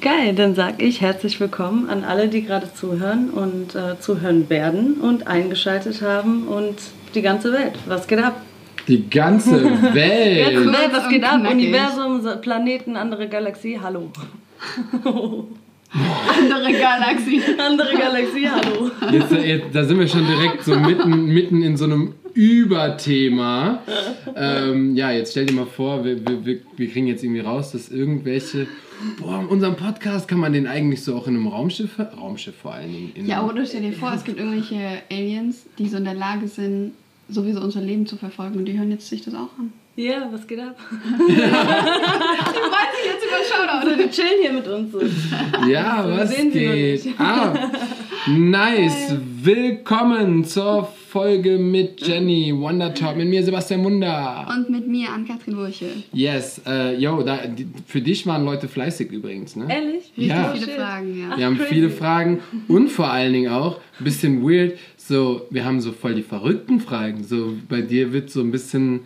Geil, dann sage ich herzlich willkommen an alle, die gerade zuhören und äh, zuhören werden und eingeschaltet haben und die ganze Welt. Was geht ab? Die ganze Welt. Ganze Welt, was geht ab? Universum, Planeten, andere Galaxie, hallo. Andere Galaxie. andere Galaxie, hallo. Jetzt, äh, jetzt, da sind wir schon direkt so mitten, mitten in so einem Überthema. Ähm, ja, jetzt stell dir mal vor, wir, wir, wir, wir kriegen jetzt irgendwie raus, dass irgendwelche. Boah, in unserem Podcast kann man den eigentlich so auch in einem Raumschiff. Raumschiff vor allen Dingen. In Ja, oder stell dir vor, es gibt irgendwelche Aliens, die so in der Lage sind, sowieso unser Leben zu verfolgen und die hören jetzt sich das auch an. Ja, was geht ab? Die wollen sich jetzt über Also, die chillen hier mit uns so. Ja, was geht ab? Nice. Willkommen zur Folge mit Jenny Wonder Talk mit mir Sebastian Munder. Und mit mir, Ann-Kathrin Wurche. Yes, äh, yo, da, die, für dich waren Leute fleißig übrigens, ne? Ehrlich? Richtig Ja. viele. Fragen, ja. Wir haben viele Fragen und vor allen Dingen auch ein bisschen weird. So, wir haben so voll die verrückten Fragen. So, bei dir wird so ein bisschen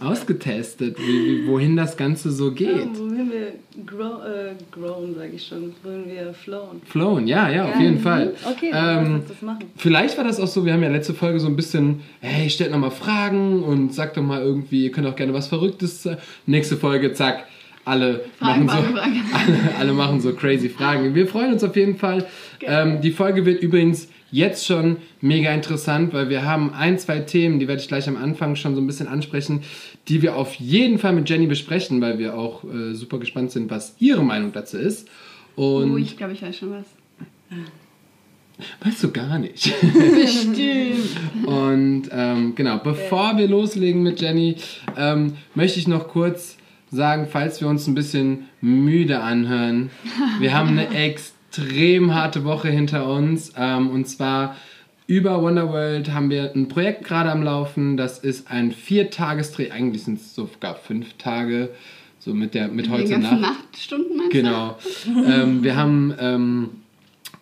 ausgetestet, wie, wie, wohin das Ganze so Ja, geht. wohin wir grow, äh, grown, sage ich schon, wohin wir flown. Flown, ja, ja, auf Ja. jeden Fall. Okay, dann Ähm, das machen. Vielleicht war das auch so, wir haben ja letzte Folge so ein bisschen, hey, stellt nochmal Fragen und sagt doch mal irgendwie, ihr könnt auch gerne was Verrücktes. äh, Nächste Folge, zack, alle Fragen, machen so, alle, alle machen so crazy Fragen. Wir freuen uns auf jeden Fall. Ähm, die Folge wird übrigens jetzt schon mega interessant, weil wir haben ein, zwei Themen, die werde ich gleich am Anfang schon so ein bisschen ansprechen, die wir auf jeden Fall mit Jenny besprechen, weil wir auch äh, super gespannt sind, was ihre Meinung dazu ist. Und Oh, ich glaube, ich weiß schon was. weißt du gar nicht. Bestimmt. Und ähm, genau, bevor wir loslegen mit Jenny, ähm, möchte ich noch kurz sagen, falls wir uns ein bisschen müde anhören, wir haben eine extrem harte Woche hinter uns. Ähm, und zwar über Wonderworld haben wir ein Projekt gerade am Laufen. Das ist ein Viertagesdreh, eigentlich sind es sogar fünf Tage, so mit, der, mit heute Nacht. Nachtstunden meinst Genau. ähm, wir haben, ähm, äh,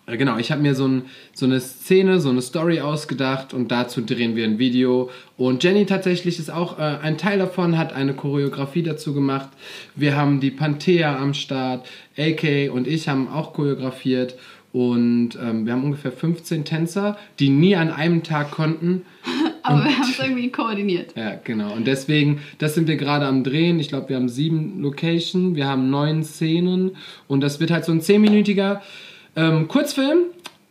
genau, ich habe mir so, ein, so eine Szene, so eine Story ausgedacht und dazu drehen wir ein Video. Und Jenny tatsächlich ist auch äh, ein Teil davon, hat eine Choreografie dazu gemacht. Wir haben die Panthea am Start, AK und ich haben auch choreografiert. Und ähm, wir haben ungefähr 15 Tänzer, die nie an einem Tag konnten. Aber wir haben es irgendwie koordiniert. Ja, genau. Und deswegen, das sind wir gerade am Drehen. Ich glaube, wir haben sieben Locations, wir haben neun Szenen und das wird halt so ein zehnminütiger ähm, Kurzfilm.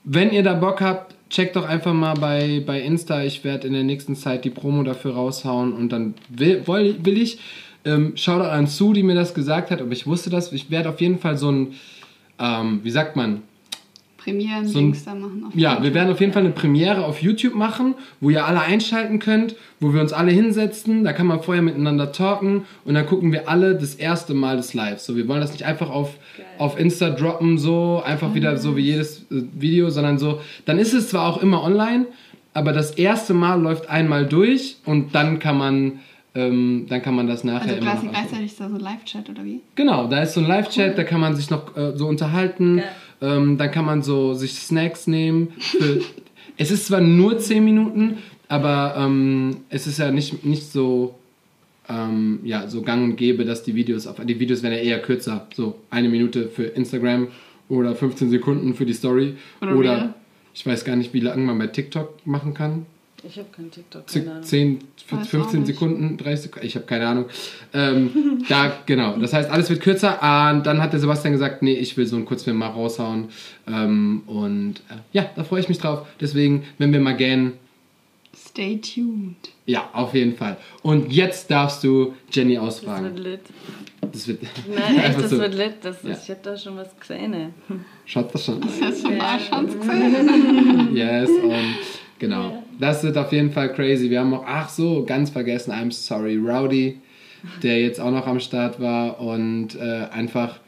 Wenn ihr da Bock habt, checkt doch einfach mal bei, bei Insta. Ich werde in der nächsten Zeit die Promo dafür raushauen und dann will, will, ich, ähm, schaut an Sue, die mir das gesagt hat, aber ich wusste das. Ich werde auf jeden Fall so ein, ähm, wie sagt man, Premieren, So ein- Links da machen. auf ja, YouTube. wir werden auf jeden Fall eine Premiere auf YouTube machen, wo ihr alle einschalten könnt, wo wir uns alle hinsetzen. Da kann man vorher miteinander talken und dann gucken wir alle das erste Mal des Lives. So, wir wollen das nicht einfach auf, auf Insta droppen, so einfach wieder so wie jedes äh, Video, sondern so. Dann ist es zwar auch immer online, aber das erste Mal läuft einmal durch und dann kann man, ähm, dann kann man das nachher Also quasi gleichzeitig ist da so Live-Chat oder wie? Genau, da ist so ein Live-Chat, da kann man sich noch äh, so unterhalten. Geil. Ähm, dann kann man so sich Snacks nehmen. Es ist zwar nur 10 Minuten, aber ähm, es ist ja nicht, nicht so, ähm, ja, so gang und gäbe, dass die Videos, auf, die Videos werden ja eher kürzer. So eine Minute für Instagram oder 15 Sekunden für die Story. Oder Oder, ich weiß gar nicht, wie lange man bei TikTok machen kann. Ich habe kein TikTok. Keine Ahnung. 10, Weiß auch 15 nicht. Sekunden, 30 Sekunden, ich habe keine Ahnung. Ähm, da, genau. Das heißt, alles wird kürzer. Ah, Und dann hat der Sebastian gesagt, nee, ich will so einen Kurzfilm mal raushauen. Ähm, und äh, ja, da freue ich mich drauf. Deswegen, wenn wir mal gähnen, Stay tuned. ja, auf jeden Fall. Und jetzt darfst du Jenny Das ausfragen. wird lit. Das wird, Nein, echt, das so. wird lit. Das Ja. ist, ich habe da schon was gesehen. Schaut das schon. Das ist ja schon gesehen. Yes, und genau. Das wird auf jeden Fall crazy. Wir haben auch, ach so, ganz vergessen, I'm sorry, Rowdy, der jetzt auch noch am Start war und äh, einfach,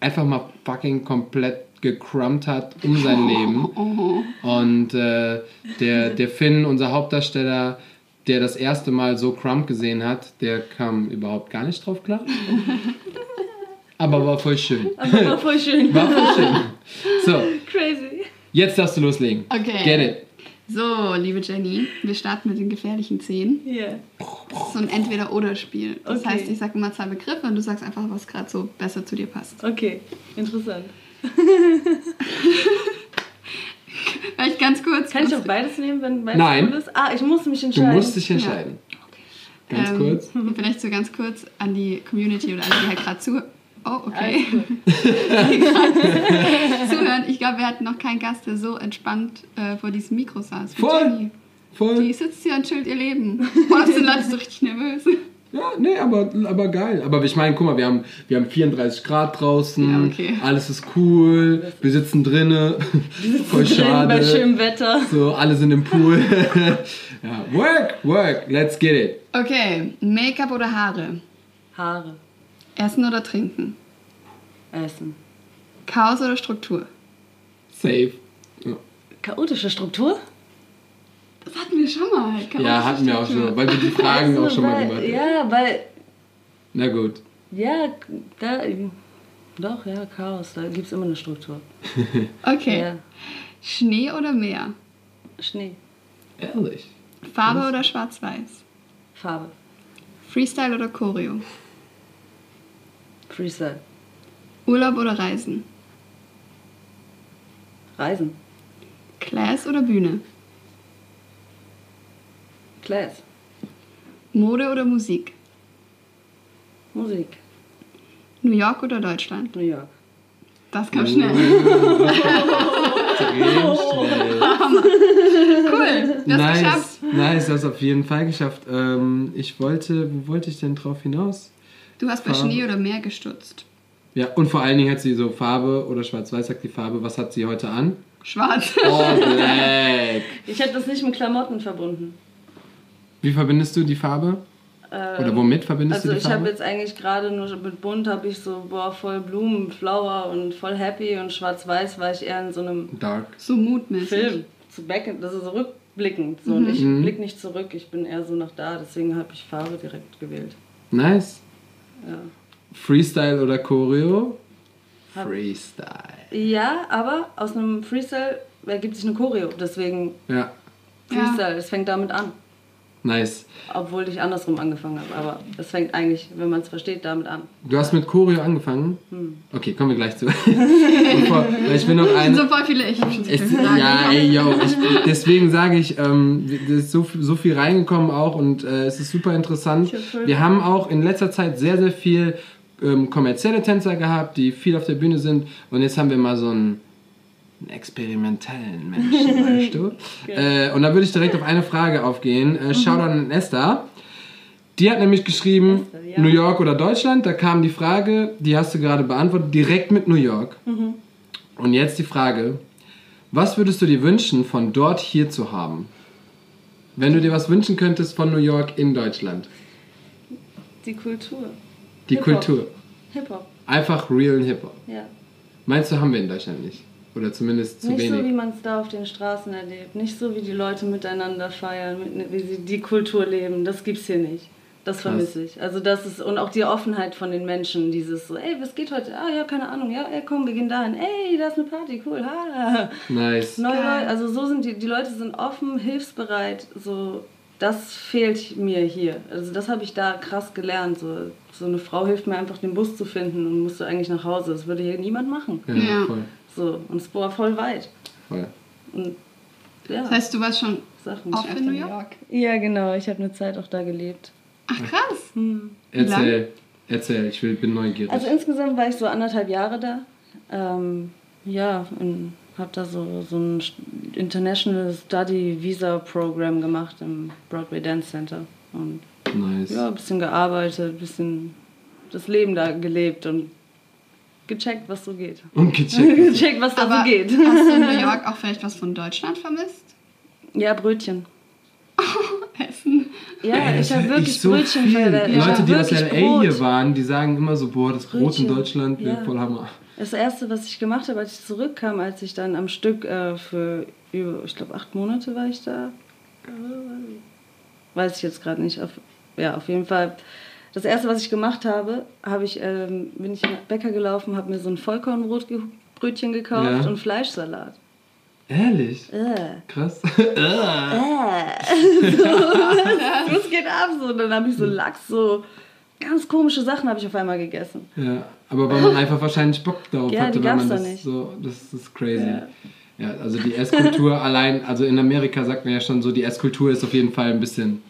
einfach mal fucking komplett gecrumpt hat um sein Leben. Und äh, der, der Finn, unser Hauptdarsteller, der das erste Mal so Crump gesehen hat, der kam überhaupt gar nicht drauf klar. Aber war voll schön. Aber war voll schön. War voll schön. So, Crazy. jetzt darfst du loslegen. Okay. Get it. So, liebe Jenny, wir starten mit den gefährlichen Szenen. Yeah. Das ist so ein Entweder-Oder-Spiel. Das Okay. heißt, ich sage immer zwei Begriffe und du sagst einfach, was gerade so besser zu dir passt. Okay, interessant. Vielleicht ganz kurz. Kann ich auch beides nehmen, wenn beides Nein. cool ist? Ah, ich muss mich Du entscheiden. musst dich entscheiden. Ganz Ähm, kurz. Vielleicht so ganz kurz an die Community oder alle, die halt gerade zu. Oh, okay. Zuhören. Ich glaube, wir hatten noch keinen Gast, der so entspannt äh, vor diesem Mikro saß. wie Voll. Jenny. Die Voll. sitzt hier und chillt ihr Leben. Boah, sind Leute so richtig nervös. Ja, nee, aber, aber geil. Aber ich meine, guck mal, wir haben, wir haben 34 Grad draußen. Ja, okay. Alles ist cool. Wir sitzen drinnen. Voll Drin schade. Bei schönem Wetter. So, alle sind im Pool. ja, work, work, let's get it. Okay, Make-up oder Haare? Haare. Essen oder trinken? Essen. Chaos oder Struktur? Safe. Ja, Chaotische Struktur? Das hatten wir schon mal. ja Chaotische hatten wir auch Struktur. schon, weil wir die Fragen auch schon mal weil, gemacht haben. Ja, weil. Na gut. Ja, da. Doch, ja, Chaos. Da gibt es immer eine Struktur. Okay. Ja. Schnee oder Meer? Schnee. Ehrlich. Farbe oder Schwarz-Weiß? Farbe. Freestyle oder Choreo? Freestyle. Urlaub oder Reisen? Reisen. Class oder Bühne? Class. Mode oder Musik? Musik. New York oder Deutschland? New York. Das kam schnell. Extrem schnell. Cool, du hast nice, geschafft. nice, du hast auf jeden Fall geschafft. Ähm, ich wollte, wo wollte ich denn drauf hinaus? Du hast bei Farbe. Schnee oder Meer gestutzt. Ja, und vor allen Dingen hat sie so Farbe oder schwarz-weiß sagt die Farbe. Was hat sie heute an? Schwarz. All black. Ich hätte das nicht mit Klamotten verbunden. Wie verbindest du die Farbe? Ähm, Oder womit verbindest Also du die ich habe Farbe? jetzt eigentlich gerade nur mit bunt habe ich so boah voll Blumen, Flower und voll happy und schwarz-weiß war ich eher in so einem Dark. So mutmäßig. Film zu back, das ist so rückblickend so und ich Mhm. blick nicht zurück, ich bin eher so nach da, deswegen habe ich Farbe direkt gewählt. Nice. Ja. Freestyle oder Choreo? Hab- Freestyle. Ja, aber aus einem Freestyle ergibt sich eine Choreo, deswegen Ja, Freestyle, es fängt damit an. Nice. Obwohl ich andersrum angefangen habe, aber es fängt eigentlich, wenn man es versteht, damit an. Du hast mit Choreo angefangen? Hm. Okay, kommen wir gleich zu. Bevor, weil ich bin noch Das ein. sind so voll viele ich hab schon so Es, viele Fragen. ja, ey, yo, ich, deswegen sage ich, ähm, es ist so, so viel reingekommen auch und äh, es ist super interessant. Ich hab Wir haben auch in letzter Zeit sehr, sehr viel ähm, kommerzielle Tänzer gehabt, die viel auf der Bühne sind und jetzt haben wir mal so einen, einen experimentellen Menschen, weißt du? Äh, und da würde ich direkt auf eine Frage aufgehen. Äh, Shoutout an Esther. Die hat nämlich geschrieben, Esther, ja. New York oder Deutschland. Da kam die Frage, die hast du gerade beantwortet, direkt mit New York. Und jetzt die Frage, was würdest du dir wünschen, von dort hier zu haben? Wenn du dir was wünschen könntest von New York in Deutschland. Die Kultur. Die Hip-Hop. Kultur. Hip-Hop, Einfach real Hip-Hop. ja. Meinst du, haben wir in Deutschland nicht? Oder zumindest zu nicht wenig? so, wie man es da auf den Straßen erlebt. Nicht so, wie die Leute miteinander feiern, mit, wie sie die Kultur leben. Das gibt's hier nicht. Das Krass. vermisse ich. Also das ist und auch die Offenheit von den Menschen, dieses so, ey, was geht heute? Ah ja, keine Ahnung, ja, ey, komm, wir gehen dahin. Ey, da ist eine Party, cool. Ha. nice. Neue. Leute, also so sind die, die Leute sind offen, hilfsbereit, so das fehlt mir hier. Also das habe ich da krass gelernt. So, so eine Frau hilft mir einfach den Bus zu finden und musst du eigentlich nach Hause. Das würde hier niemand machen. Ja, Ja. voll. So, und es war voll weit. voll. Und ja, Das heißt, du warst schon Sachen. oft in New York? Ja, genau, ich habe eine Zeit auch da gelebt. Ach krass. Hm. Erzähl, erzähl, ich will, bin neugierig. Also insgesamt war ich so anderthalb Jahre da. Ähm, ja, und habe da so, so ein International Study Visa Program gemacht im Broadway Dance Center. Und nice. ja, ein bisschen gearbeitet, ein bisschen das Leben da gelebt und gecheckt, was so geht. Und gecheckt. gecheckt, was da Aber so geht. hast du in New York auch vielleicht was von Deutschland vermisst? Ja, Brötchen. Essen. Ja, Ey, ich habe wirklich ich so Brötchen viel. Leute, die aus LA Brot. hier waren, die sagen immer so, boah, das Brot in. Deutschland wäre Ja. voll Hammer. Das erste, was ich gemacht habe, als ich zurückkam, als ich dann am Stück äh, für über, ich glaube, acht Monate war ich da. Weiß ich jetzt gerade nicht. Auf, ja, auf jeden Fall. Das erste, was ich gemacht habe, habe ich, ähm, bin ich in den Bäcker gelaufen, habe mir so ein Vollkornbrotbrötchen gekauft Ja. und Fleischsalat. Ehrlich? Äh. Krass. Was geht ab? So, und dann habe ich so Lachs, so ganz komische Sachen habe ich auf einmal gegessen. ja. Aber weil man einfach wahrscheinlich Bock darauf Ja, hatte, weil man das nicht. so, das ist crazy. Ja. Ja, also die Esskultur allein, also in Amerika sagt man ja schon so, die Esskultur ist auf jeden Fall ein bisschen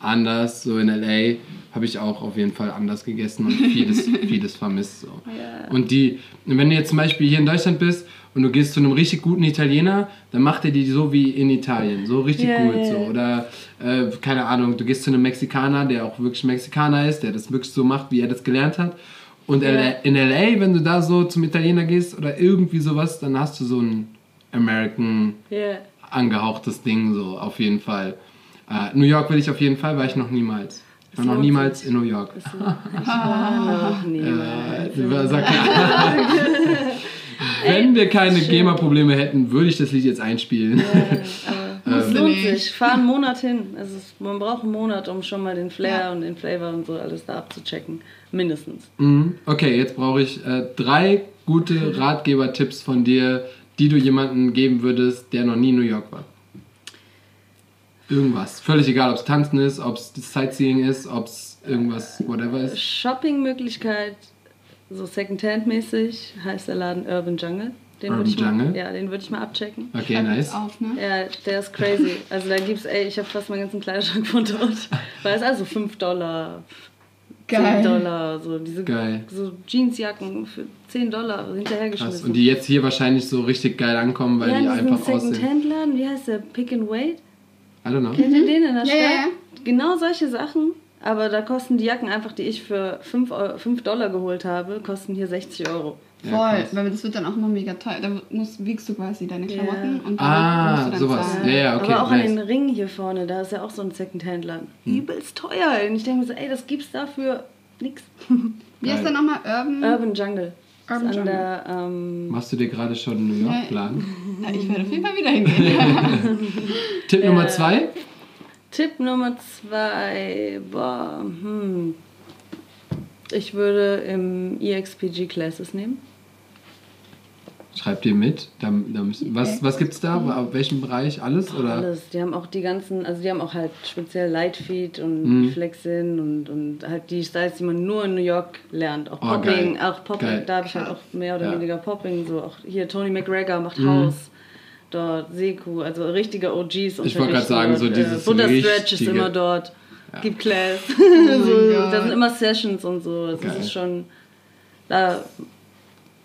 anders. So in LA habe ich auch auf jeden Fall anders gegessen und vieles, vieles vermisst. So. Ja. Und die, wenn du jetzt zum Beispiel hier in Deutschland bist und du gehst zu einem richtig guten Italiener, dann macht er die so wie in Italien, so richtig Ja, gut. ja, So. Oder, äh, keine Ahnung, du gehst zu einem Mexikaner, der auch wirklich Mexikaner ist, der das wirklich so macht, wie er das gelernt hat. Und Ja. In LA, wenn du da so zum Italiener gehst oder irgendwie sowas, dann hast du so ein American Ja. angehauchtes Ding, so auf jeden Fall. Äh, New York will ich auf jeden Fall, war ich noch niemals. Ich war noch niemals in New York. Ich war noch niemals. Äh, sag- Wenn wir keine. GEMA-Probleme hätten, würde ich das Lied jetzt einspielen. Aber es Ähm. lohnt sich. Fahr einen Monat hin. Es, man braucht einen Monat, um schon mal den Flair Ja. und den Flavor und so alles da abzuchecken. Mindestens. Mhm. Okay, jetzt brauche ich äh, drei gute Ratgeber-Tipps von dir, die du jemandem geben würdest, der noch nie in New York war. Irgendwas. Völlig egal, ob es Tanzen ist, ob es Sightseeing ist, ob es irgendwas, whatever ist. Shoppingmöglichkeit, so Secondhand-mäßig, heißt der Laden Urban Jungle. Den würde ich mal? Ja, den würde ich mal abchecken. Okay, Schreib nice. auf, ne? Ja, der ist crazy. Also da gibt's, ey, ich habe fast meinen ganzen Kleiderschrank von dort. Weil es also 5 Dollar, 10 Geil. Dollar, so diese Geil. so Jeansjacken für 10 Dollar Krass. hinterhergeschmissen. Und die jetzt hier wahrscheinlich so richtig geil ankommen, weil ja, die einfach aussehen. Secondhand-Laden, wie heißt der? Pick and Wait? I don't know. Kennt ihr den in der Stadt? ja, ja. Genau solche Sachen. Aber da kosten die Jacken einfach, die ich für 5, Euro, 5 Dollar geholt habe, kosten hier 60 Euro. Ja, Voll, krass. weil das wird dann auch immer mega teuer. Da musst, wiegst du quasi deine Ja. Klamotten und dann Ah, musst du dann sowas. zahlen. Ja, ja, okay, Aber auch nice. an den Ringen hier vorne, da ist ja auch so ein Secondhand-Laden. Übelst teuer. Und ich denke mir so, ey, das gibt's dafür nix. Wie heißt der nochmal? Urban? Urban Jungle. Urban Jungle. der, ähm, Machst du dir gerade schon einen New Ja. York-Plan? Ja, ich werde auf jeden Fall wieder hingehen. Tipp Nummer zwei? Tipp Nummer zwei, boah, hm. Ich würde im EXPG Classes nehmen. Schreib dir mit. Da, da müssen, was was gibt's da? Auf welchem Bereich? Alles? Oder? Alles. Die haben auch die ganzen, also die haben auch halt speziell Lightfeed und Mhm. Flexin und, und halt die Styles, die man nur in New York lernt. Auch Oh, Popping, geil. auch Popping, Geil. da habe ich halt auch mehr oder Ja. weniger Popping. So auch hier Tony McGregor macht Mhm. Haus. Dort Seku, also richtige OGs. Ich wollte gerade sagen, so dieses Buddha Stretch ist immer dort. Gibt Class. Oh so, da sind immer Sessions und so. Das Geil. ist schon, da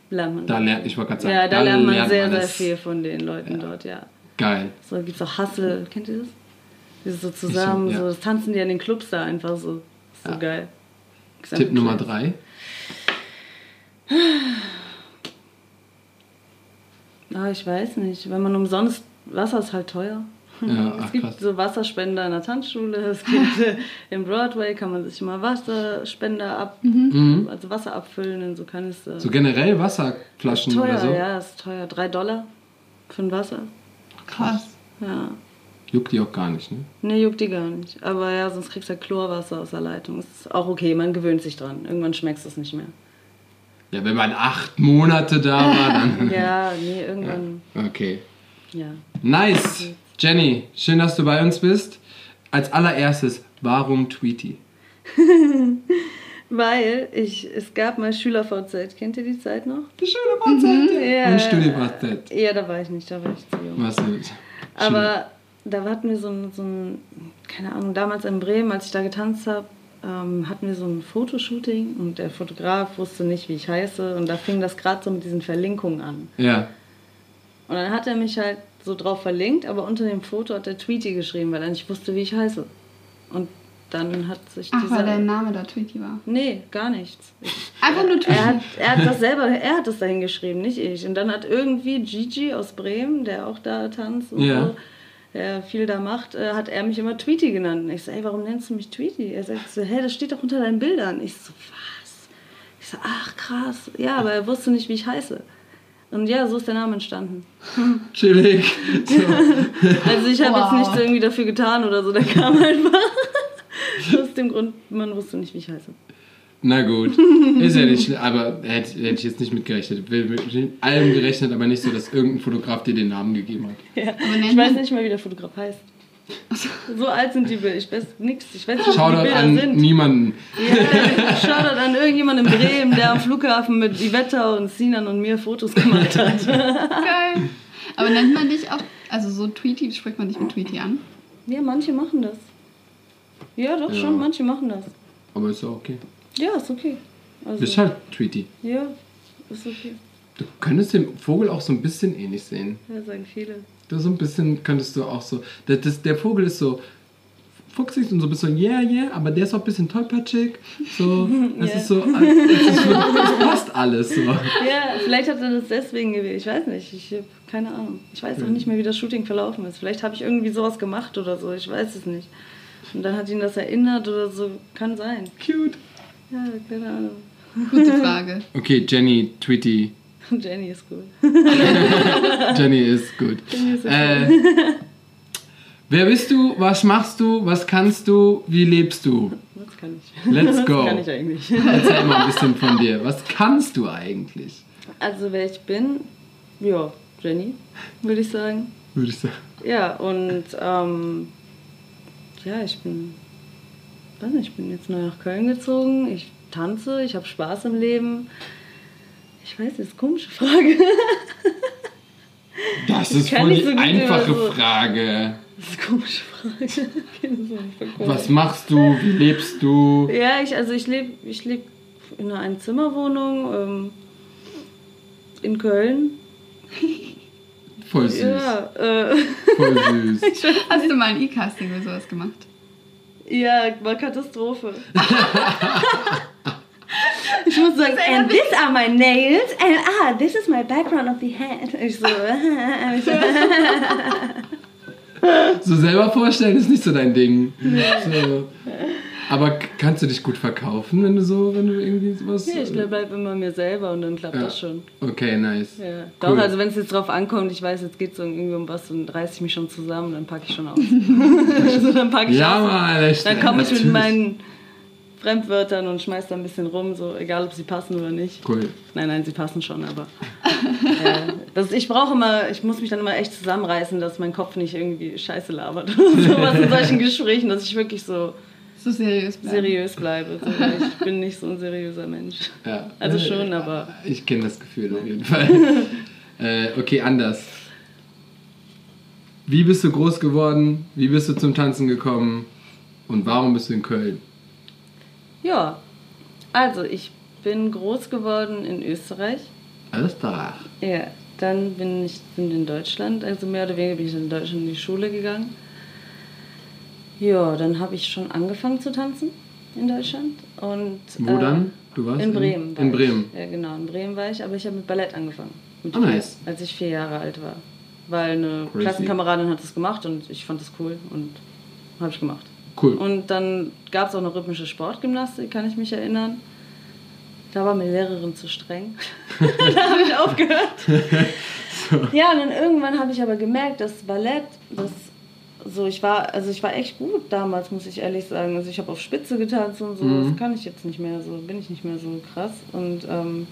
lernt man. Da lernt, ich wollte gerade sagen, ja, da, lernt man sehr, sehr es. viel von den Leuten dort, ja. Geil. So gibt es auch Hustle, kennt ihr das? Dieses so zusammen, ja. so das tanzen die in den Clubs da einfach so. So Ja. geil. Tipp Nummer drei. Ah, ich weiß nicht. Wenn man umsonst, Wasser ist halt teuer. Ja, es ach, gibt krass. so Wasserspender in der Tanzschule, es gibt äh, im Broadway kann man sich mal Wasserspender ab, Mhm. also Wasser abfüllen in so Kanister. So generell Wasserflaschen teuer, oder so. ja, ist teuer. Drei Dollar für ein Wasser. Krass. Ja. Juckt die auch gar nicht, ne? Nee, juckt die gar nicht. Aber ja, sonst kriegst du halt Chlorwasser aus der Leitung. Ist auch okay, man gewöhnt sich dran. Irgendwann schmeckst du es nicht mehr. Ja, wenn man acht Monate da war, dann. Ja, nee, irgendwann, Okay. ja. Nice. Jenny, schön, dass du bei uns bist. Als allererstes, warum Tweety? Weil ich, es gab mal Schüler-VZ. Kennt ihr die Zeit noch? Die schöne Konzerte. Ja. Und StudiVZ. Ja, da war ich nicht, da war ich zu jung. Was mit? Aber da hatten wir so ein, so ein, keine Ahnung, damals in Bremen, als ich da getanzt habe, ähm, hatten wir so ein Fotoshooting und der Fotograf wusste nicht, wie ich heiße und da fing das gerade so mit diesen Verlinkungen an. Ja. Und dann hat er mich halt so drauf verlinkt, aber unter dem Foto hat er Tweety geschrieben, weil er nicht wusste, wie ich heiße. Und dann hat sich Ach, dieser... weil dein Name da Tweety war. Nee, gar nichts. Ich, Einfach nur Tweety. er, hat, er hat das selber, er hat das dahin geschrieben, nicht ich. Und dann hat irgendwie Gigi aus Bremen, der auch da tanzt und Ja. so, der viel da macht, äh, hat er mich immer Tweety genannt. Und ich so, ey, warum nennst du mich Tweety? Er sagt so, hä, das steht doch unter deinen Bildern. Ich so, was? Ich so, ach krass. Ja, aber er wusste nicht, wie ich heiße. Und ja, so ist der Name entstanden. Chillig. So. Also ich habe Wow. jetzt nichts irgendwie dafür getan oder so, der kam einfach. Aus dem Grund, man wusste nicht, wie ich heiße. Na gut. Ist ja nicht schlimm, aber hätte, hätte ich jetzt nicht mitgerechnet. Will mit allem gerechnet, aber nicht so, dass irgendein Fotograf dir den Namen gegeben hat. Ja. Ich weiß nicht mal, wie der Fotograf heißt. So alt sind die Bilder. Ich weiß nichts. Ich weiß nicht, wie die Bilder an sind. niemanden. Ja, Shoutout an irgendjemanden in Bremen, der am Flughafen mit Ivetta und Sinan und mir Fotos gemacht hat. Geil. Aber nennt man dich auch, also so Tweety, spricht man dich mit Tweety an? Ja, manche machen das. Ja, doch Ja. schon, manche machen das. Aber ist auch okay. Ja, ist okay. Du Also, bist halt Tweety. ja, ist okay. Du könntest den Vogel auch so ein bisschen ähnlich sehen. Ja, sagen viele. Du so ein bisschen könntest du auch so. Das, das, der Vogel ist so fuchsig und so ein bisschen yeah, yeah, aber der ist auch ein bisschen tollpatschig. So, es Ja. ist so, es, ist, es passt alles so. Ja, vielleicht hat er das deswegen gewählt. Ich weiß nicht. Ich habe keine Ahnung. Ich weiß auch nicht mehr, wie das Shooting verlaufen ist. Vielleicht habe ich irgendwie sowas gemacht oder so. Ich weiß es nicht. Und dann hat ihn das erinnert oder so. Kann sein. Cute. Ja, keine Ahnung. Gute Frage. Okay, Jenny, Tweety. Jenny ist gut. Jenny ist gut. Jenny ist Äh, wer bist du? Was machst du? Was kannst du? Wie lebst du? Das kann ich. Let's go. kann ich eigentlich. Erzähl mal ein bisschen von dir. Was kannst du eigentlich? Also, wer ich bin, ja, Jenny, würde ich sagen. Würde ich sagen. Ja, und ähm, ja, ich bin, weiß nicht, ich bin jetzt neu nach Köln gezogen. Ich tanze, ich habe Spaß im Leben. Ich weiß, das ist eine komische Frage. Das ist voll die so einfache so- Frage. Das ist eine komische Frage. Was machst du? Wie lebst du? Ja, ich, also ich lebe ich leb in einer Einzimmerwohnung ähm, in Köln. Voll süß. Ja, äh, Voll süß. Hast du mal ein E-Casting oder sowas gemacht? ja, war Katastrophe. Ich muss sagen, and these are my nails, and ah, this is my background of the head. Ich so, So selber vorstellen ist nicht so dein Ding. So. Aber kannst du dich gut verkaufen, wenn du so, wenn du irgendwie sowas. ja, ich bleib, bleib immer mir selber und dann klappt Ja. das schon. Okay, nice. Ja. Cool. Doch, also wenn es jetzt drauf ankommt, ich weiß, jetzt geht es irgendwie um was, dann reiße ich mich schon zusammen, dann packe ich schon aus. also, dann packe ich Ja, aus. Mann, echt. Dann komme ich mit meinen Fremdwörtern und schmeiß da ein bisschen rum, so egal ob sie passen oder nicht. Cool. Nein, nein, sie passen schon, aber. ja, das, ich brauche immer, ich muss mich dann immer echt zusammenreißen, dass mein Kopf nicht irgendwie Scheiße labert. Sowas in solchen Gesprächen, dass ich wirklich so So seriös bleiben. seriös bleibe. So, ich bin nicht so ein seriöser Mensch. Ja. Also schon, aber. Ich kenne das Gefühl auf jeden Fall. äh, okay, anders. Wie bist du groß geworden? Wie bist du zum Tanzen gekommen? Und warum bist du in Köln? Ja, also ich bin groß geworden in Österreich. Klar. Ja, dann bin ich bin in Deutschland, also mehr oder weniger bin ich in Deutschland in die Schule gegangen. Ja, dann habe ich schon angefangen zu tanzen in Deutschland. Und, Wo äh, dann? Du warst In Bremen. war In Bremen. Ich. Ja, genau, in Bremen war ich, aber ich habe mit Ballett angefangen. Mit Ah, vier, nice. Als ich vier Jahre alt war. Weil eine Crazy. Klassenkameradin hat das gemacht und ich fand das cool und habe ich gemacht. Cool. Und dann gab es auch noch rhythmische Sportgymnastik, kann ich mich erinnern. Da war mir Lehrerin zu streng. da habe ich aufgehört. Ja, und dann irgendwann habe ich aber gemerkt, dass Ballett, das so, ich war, also ich war echt gut damals, muss ich ehrlich sagen. Also ich habe auf Spitze getanzt und so, Mhm. das kann ich jetzt nicht mehr so, bin ich nicht mehr so krass. Und ähm,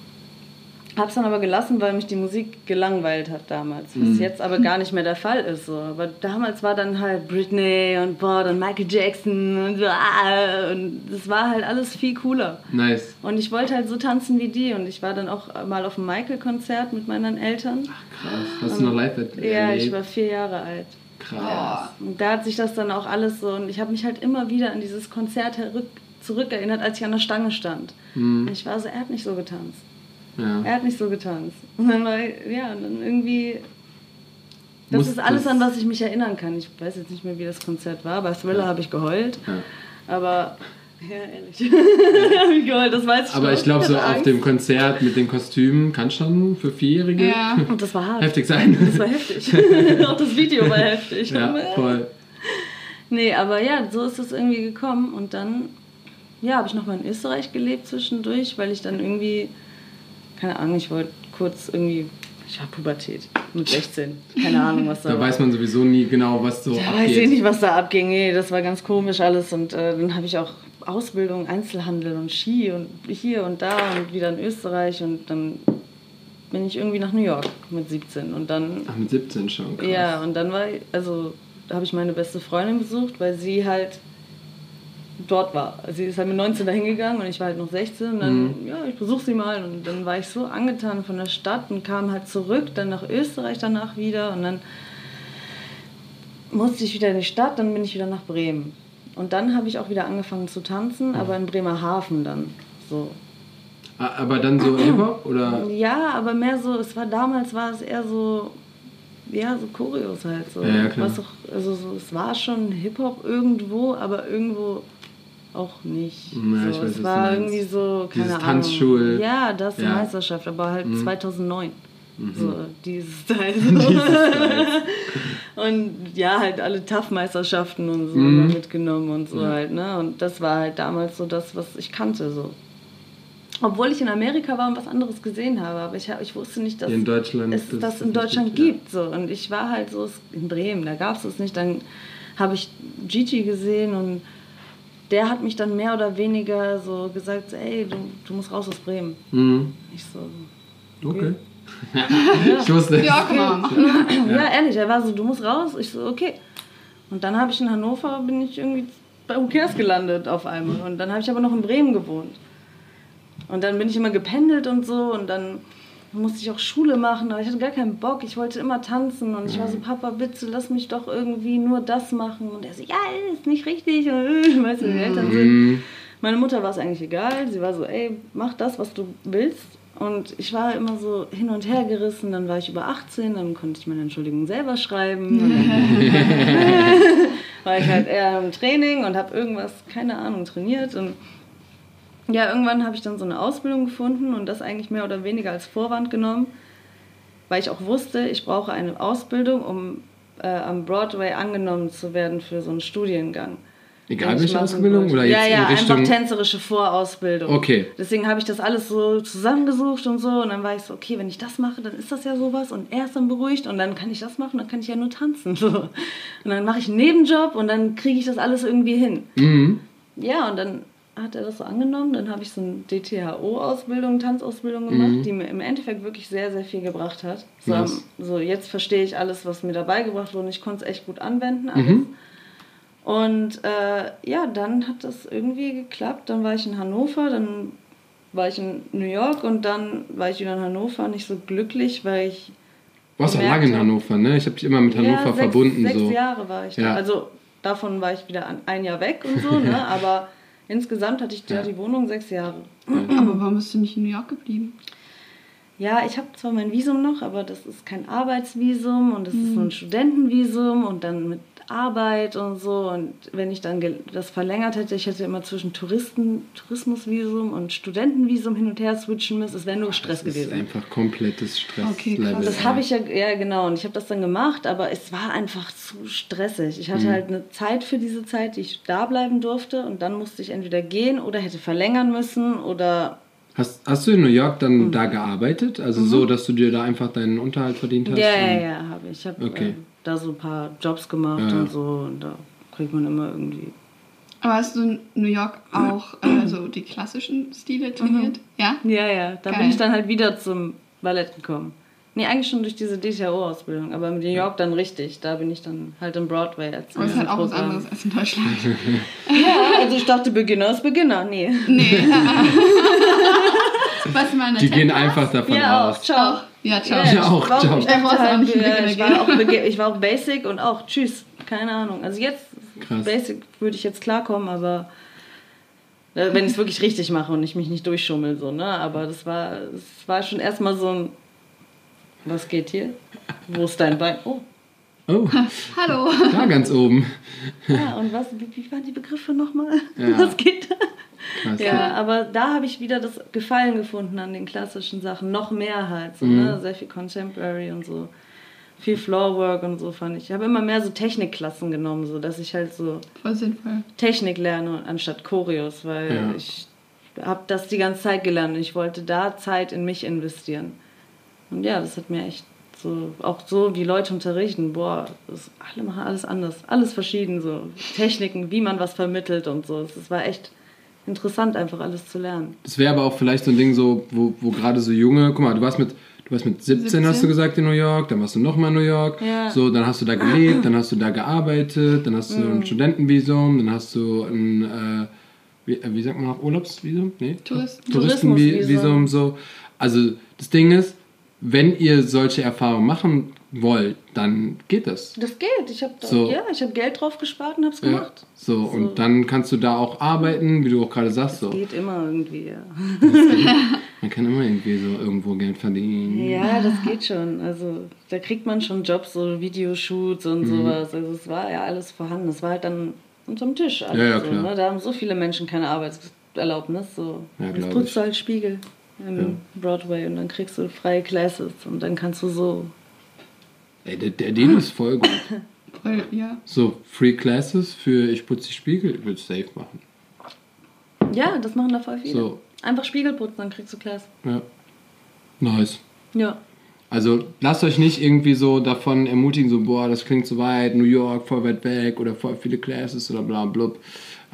habe es dann aber gelassen, weil mich die Musik gelangweilt hat damals. Was jetzt aber gar nicht mehr der Fall ist. So. Aber damals war dann halt Britney und boah, dann Michael Jackson und so. Ah, und das war halt alles viel cooler. Nice. Und ich wollte halt so tanzen wie die. Und ich war dann auch mal auf einem Michael-Konzert mit meinen Eltern. Krass. Hast du noch live erlebt? Ja, ich war vier Jahre alt. Krass. Und da hat sich das dann auch alles so. Und ich habe mich halt immer wieder an dieses Konzert zurückerinnert, als ich an der Stange stand. Mhm. Und ich war so, er hat nicht so getanzt. Ja. Er hat nicht so getanzt. Und dann war, ja, dann irgendwie. Das Muss ist alles, das- an was ich mich erinnern kann. Ich weiß jetzt nicht mehr, wie das Konzert war. Bei Thriller habe ich geheult. Ja. Aber, ja, ehrlich. geheult, das weiß ich Aber ich glaube, so hatte auf Angst. dem Konzert mit den Kostümen kann schon für Vierjährige Ja. Und das war hart. heftig sein. Das war heftig. Auch das Video war heftig. ja, voll. Nee, aber ja, so ist es irgendwie gekommen. Und dann, ja, habe ich noch mal in Österreich gelebt zwischendurch, weil ich dann irgendwie, keine Ahnung, ich wollte kurz irgendwie, ich war Pubertät mit 16. Keine Ahnung, was da, Da war. weiß man sowieso nie genau, was so Da abgeht. weiß ich nicht, was da abging. Nee, das war ganz komisch alles. Und äh, dann habe ich auch Ausbildung, Einzelhandel und Ski und hier und da und wieder in Österreich. Und dann bin ich irgendwie nach New York mit 17. Und dann Ach, mit 17 schon. Krass. ja, und dann war, also habe ich meine beste Freundin besucht, weil sie halt dort war. Also sie ist halt mit 19 dahin gegangen und ich war halt noch 16 und dann, mhm. ja, ich besuche sie mal und dann war ich so angetan von der Stadt und kam halt zurück, dann nach Österreich danach wieder und dann musste ich wieder in die Stadt, dann bin ich wieder nach Bremen. Und dann habe ich auch wieder angefangen zu tanzen, mhm. aber in Bremerhaven dann so. Aber dann so Hip-Hop oder? Ja, aber mehr so, es war damals war es eher so, ja, so Choreos halt so. Ja, klar. Was auch, also so, es war schon Hip-Hop irgendwo, aber irgendwo auch nicht. Ja, so, es war irgendwie so, keine Dieses Ahnung. Tanzschul. Ja, das Ja. Meisterschaft, aber halt Mhm. 2009. Mhm. So, dieses. Dieses Style. und ja, halt alle TAF-Meisterschaften und so Mhm. mitgenommen und so halt, ne? Und das war halt damals so das, was ich kannte, so. Obwohl ich in Amerika war und was anderes gesehen habe, aber ich, ich wusste nicht, dass In es das in nicht Deutschland gibt. So. Und ich war halt so in Bremen, da gab es es nicht. Dann habe ich Gigi gesehen und der hat mich dann mehr oder weniger so gesagt, ey, du, du musst raus aus Bremen. Mhm. Ich so, Okay. ich wusste es. Ja, komm mal, machen. ja. ehrlich, er war so, du musst raus. Ich so, okay. Und dann habe ich in Hannover, bin ich irgendwie bei Umkehrs gelandet auf einmal. Und dann habe ich aber noch in Bremen gewohnt. Und dann bin ich immer gependelt und so und dann musste ich auch Schule machen, aber ich hatte gar keinen Bock. Ich wollte immer tanzen und ich war so, Papa, bitte lass mich doch irgendwie nur das machen. Und er so, ja, ist nicht richtig. Äh, weißt du, wie die Eltern sind. Mhm. Meine Mutter war es eigentlich egal. Sie war so, ey, mach das, was du willst. Und ich war immer so hin und her gerissen. Dann war ich über 18, dann konnte ich meine Entschuldigung selber schreiben. War ich halt eher im Training und habe irgendwas, keine Ahnung, trainiert. Und ja, irgendwann habe ich dann so eine Ausbildung gefunden und das eigentlich mehr oder weniger als Vorwand genommen, weil ich auch wusste, ich brauche eine Ausbildung, um äh, am Broadway angenommen zu werden für so einen Studiengang. Egal welche Ausbildung oder jetzt ja, ja, in Richtung. einfach tänzerische Vorausbildung. Okay. Deswegen habe ich das alles so zusammengesucht und so. Und dann war ich so, okay, wenn ich das mache, dann ist das ja sowas. Und er ist dann beruhigt und dann kann ich das machen, dann kann ich ja nur tanzen. So. Und dann mache ich einen Nebenjob und dann kriege ich das alles irgendwie hin. Mhm. Ja, und dann hat er das so angenommen. Dann habe ich so eine DTHO-Ausbildung, Tanzausbildung gemacht, Mhm. die mir im Endeffekt wirklich sehr, sehr viel gebracht hat. So, Nice. so jetzt verstehe ich alles, was mir dabei gebracht wurde. und Ich konnte es echt gut anwenden. Mhm. Und äh, ja, dann hat das irgendwie geklappt. Dann war ich in Hannover, dann war ich in New York und dann war ich wieder in Hannover nicht so glücklich, weil ich. Du warst auch lange in Hannover, ne? Ich habe dich immer mit Hannover ja, sechs, verbunden. Sechs so. Jahre war ich da. Ja. Also davon war ich wieder ein Jahr weg und so, ne? aber insgesamt hatte ich da Ja. die Wohnung sechs Jahre. Aber warum bist du nicht in New York geblieben? Ja, ich habe zwar mein Visum noch, aber das ist kein Arbeitsvisum und das ist so ein Studentenvisum und dann mit Arbeit und so. Und wenn ich dann das verlängert hätte, ich hätte immer zwischen Touristen, Tourismusvisum und Studentenvisum hin und her switchen müssen. Es wäre nur Stress Das ist gewesen. einfach komplettes Okay, Stresslevel. krass. Das habe ich ja, ja genau, und ich habe das dann gemacht, aber es war einfach zu stressig. Ich Mhm. hatte halt eine Zeit für diese Zeit, die ich da bleiben durfte und dann musste ich entweder gehen oder hätte verlängern müssen oder Hast, hast du in New York dann da gearbeitet? Also so, dass du dir da einfach deinen Unterhalt verdient hast? Mhm. Ja, ja, ja, habe ich. Ich habe Okay. äh, da so ein paar Jobs gemacht Ja. und so und da kriegt man immer irgendwie. Aber hast du in New York auch äh, so die klassischen Stile trainiert? Ja? Ja, ja, da Geil. bin ich dann halt wieder zum Ballett gekommen. Nee, eigentlich schon durch diese DTO-Ausbildung, aber in New York dann richtig. Da bin ich dann halt im Broadway als Aber es ist halt auch was anderes als in Deutschland. Ja, also ich dachte, Beginner ist Beginner. Nee. nee. was meine Die gehen einfach davon Ja, aus. auch. Ciao. Ja, ciao. Ja, auch, ich war, ciao. Ich, dachte Ich auch halt, ja, war auch ich war auch Basic und auch Tschüss. Keine Ahnung. Also jetzt, Krass. Basic würde ich jetzt klarkommen, aber äh, wenn ich es wirklich richtig mache und ich mich nicht durchschummel, so, ne? Aber das war, es war schon erstmal so ein, was geht hier? Wo ist dein Bein? Oh, Oh, Hallo. da ganz oben. ja, und was, wie, wie waren die Begriffe nochmal? Ja. Was geht da? Krass. Ja, aber da habe ich wieder das Gefallen gefunden an den klassischen Sachen. Noch mehr halt. So, Mhm. ne? Sehr viel Contemporary und so. Viel Floorwork und so fand ich. Ich habe immer mehr so Technikklassen genommen, so dass ich halt so Voll sinnvoll. Technik lerne anstatt Choreos, weil Ja. ich habe das die ganze Zeit gelernt und ich wollte da Zeit in mich investieren. Und ja, das hat mir echt so, auch so wie Leute unterrichten, boah, das, alle machen alles anders, alles verschieden, so Techniken, wie man was vermittelt und so. Es war echt interessant, einfach alles zu lernen. Das wäre aber auch vielleicht so ein Ding so, wo, wo gerade so junge, guck mal, du warst mit, du warst mit 17, 17. hast du gesagt, in New York, dann warst du nochmal in New York. Ja. So, dann hast du da gelebt, dann hast du da gearbeitet, dann hast du Mhm. ein Studentenvisum, dann hast du ein, äh, wie, äh, wie sagt man auch, Urlaubsvisum? Nee? Touristen- Touristenvisum, so. Also, das Ding ist, wenn ihr solche Erfahrungen machen wollt, dann geht das. Das geht. Ich habe So. ja, ich habe Geld drauf gespart und habe es Ja, gemacht. so, und dann kannst du da auch arbeiten, wie du auch gerade sagst. So. Geht immer irgendwie, ja. Man kann immer irgendwie so irgendwo Geld verdienen. Ja, das geht schon. Also da kriegt man schon Jobs, so Videoshoots und Mhm. sowas. Also es war ja alles vorhanden. Es war halt dann unterm Tisch. Alles Ja, ja, so, klar. ne? Da haben so viele Menschen keine Arbeitserlaubnis. So. Ja, Jetzt putzt du halt Spiegel im Broadway und dann kriegst du freie Classes und dann kannst du so. Ey, der, der Deal ist voll gut. Voll, ja. So, Free Classes für ich putze die Spiegel, ich will safe machen. Ja, das machen da voll viele. So. Einfach Spiegel putzen, dann kriegst du Class. Ja. Nice. Ja. Also lasst euch nicht irgendwie so davon ermutigen, so, boah, das klingt zu weit, New York, voll weit weg oder voll viele Classes oder bla blub.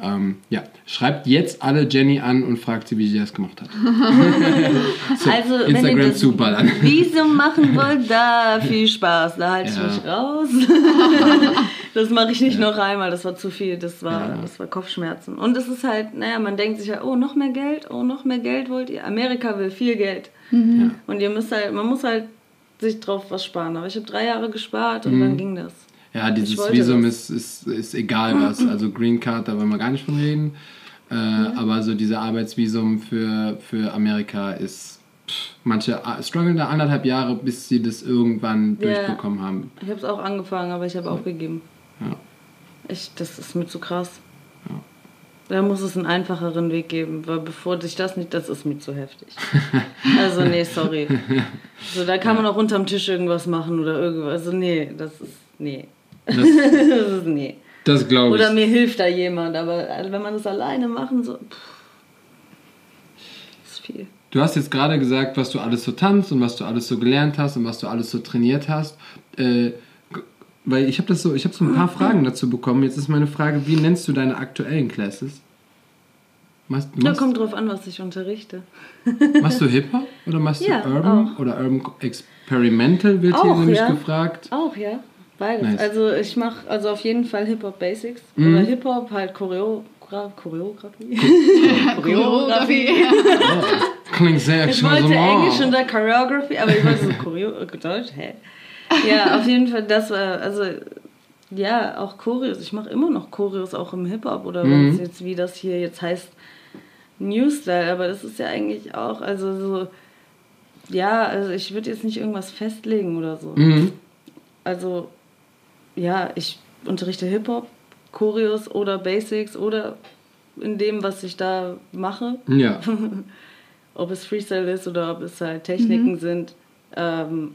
Ähm, ja, schreibt jetzt alle Jenny an und fragt sie, wie sie das gemacht hat. so, Also, wenn Instagram ihr das zuballern. Visum machen wollt, da viel Spaß. Da halte ich Ja. mich raus. das mache ich nicht noch einmal. Das war zu viel. Das war, Ja. das war Kopfschmerzen. Und es ist halt, naja, man denkt sich ja, oh, noch mehr Geld, oh, noch mehr Geld wollt ihr. Amerika will viel Geld. Ja. Und ihr müsst halt, man muss halt sich drauf was sparen. Aber ich habe drei Jahre gespart und Mhm. dann ging das. Ja, dieses Visum das. ist, ist, ist egal was. Also Green Card, da wollen wir gar nicht von reden. Äh, Aber so diese Arbeitsvisum für, für Amerika ist. Pff, manche strugglen da anderthalb Jahre, bis sie das irgendwann Ja. durchbekommen haben. Ich habe es auch angefangen, aber ich habe aufgegeben. Ja. Ich, das ist mir zu krass. Da muss es einen einfacheren Weg geben, weil bevor sich das nicht, das ist mir zu heftig. Also nee, sorry. So, da kann man auch unterm Tisch irgendwas machen oder irgendwas. Also nee, das ist, nee. Das, nee. das glaube ich. Oder mir hilft da jemand, aber also wenn man das alleine machen so, pff, ist viel. Du hast jetzt gerade gesagt, was du alles so tanzt und was du alles so gelernt hast und was du alles so trainiert hast. Äh, weil ich habe das so, ich habe so ein paar Fragen dazu bekommen. Jetzt ist meine Frage, wie nennst du deine aktuellen Classes? Machst, Da machst, kommt drauf an, was ich unterrichte. machst du Hip-Hop oder machst Ja, du Urban auch. oder Urban Experimental wird hier Auch, nämlich ja. gefragt. Auch, ja. Beides. Nice. Also ich mache also auf jeden Fall Hip-Hop Basics. Mhm. Oder Hip-Hop halt Choreo Choreografie. Choreografie. Oh, klingt sehr Ich wollte. Englisch und da Choreography, aber ich wollte so Choreo äh, Deutsch, hä? Ja, auf jeden Fall, das war, also, ja, auch Choreos. Ich mache immer noch Choreos, auch im Hip-Hop oder Mhm. wenn es jetzt, wie das hier jetzt heißt, New Style, aber das ist ja eigentlich auch, also so, ja, also ich würde jetzt nicht irgendwas festlegen oder so. Mhm. Also, ja, ich unterrichte Hip-Hop, Choreos oder Basics oder in dem, was ich da mache Ja. ob es Freestyle ist oder ob es halt Techniken sind. Ähm,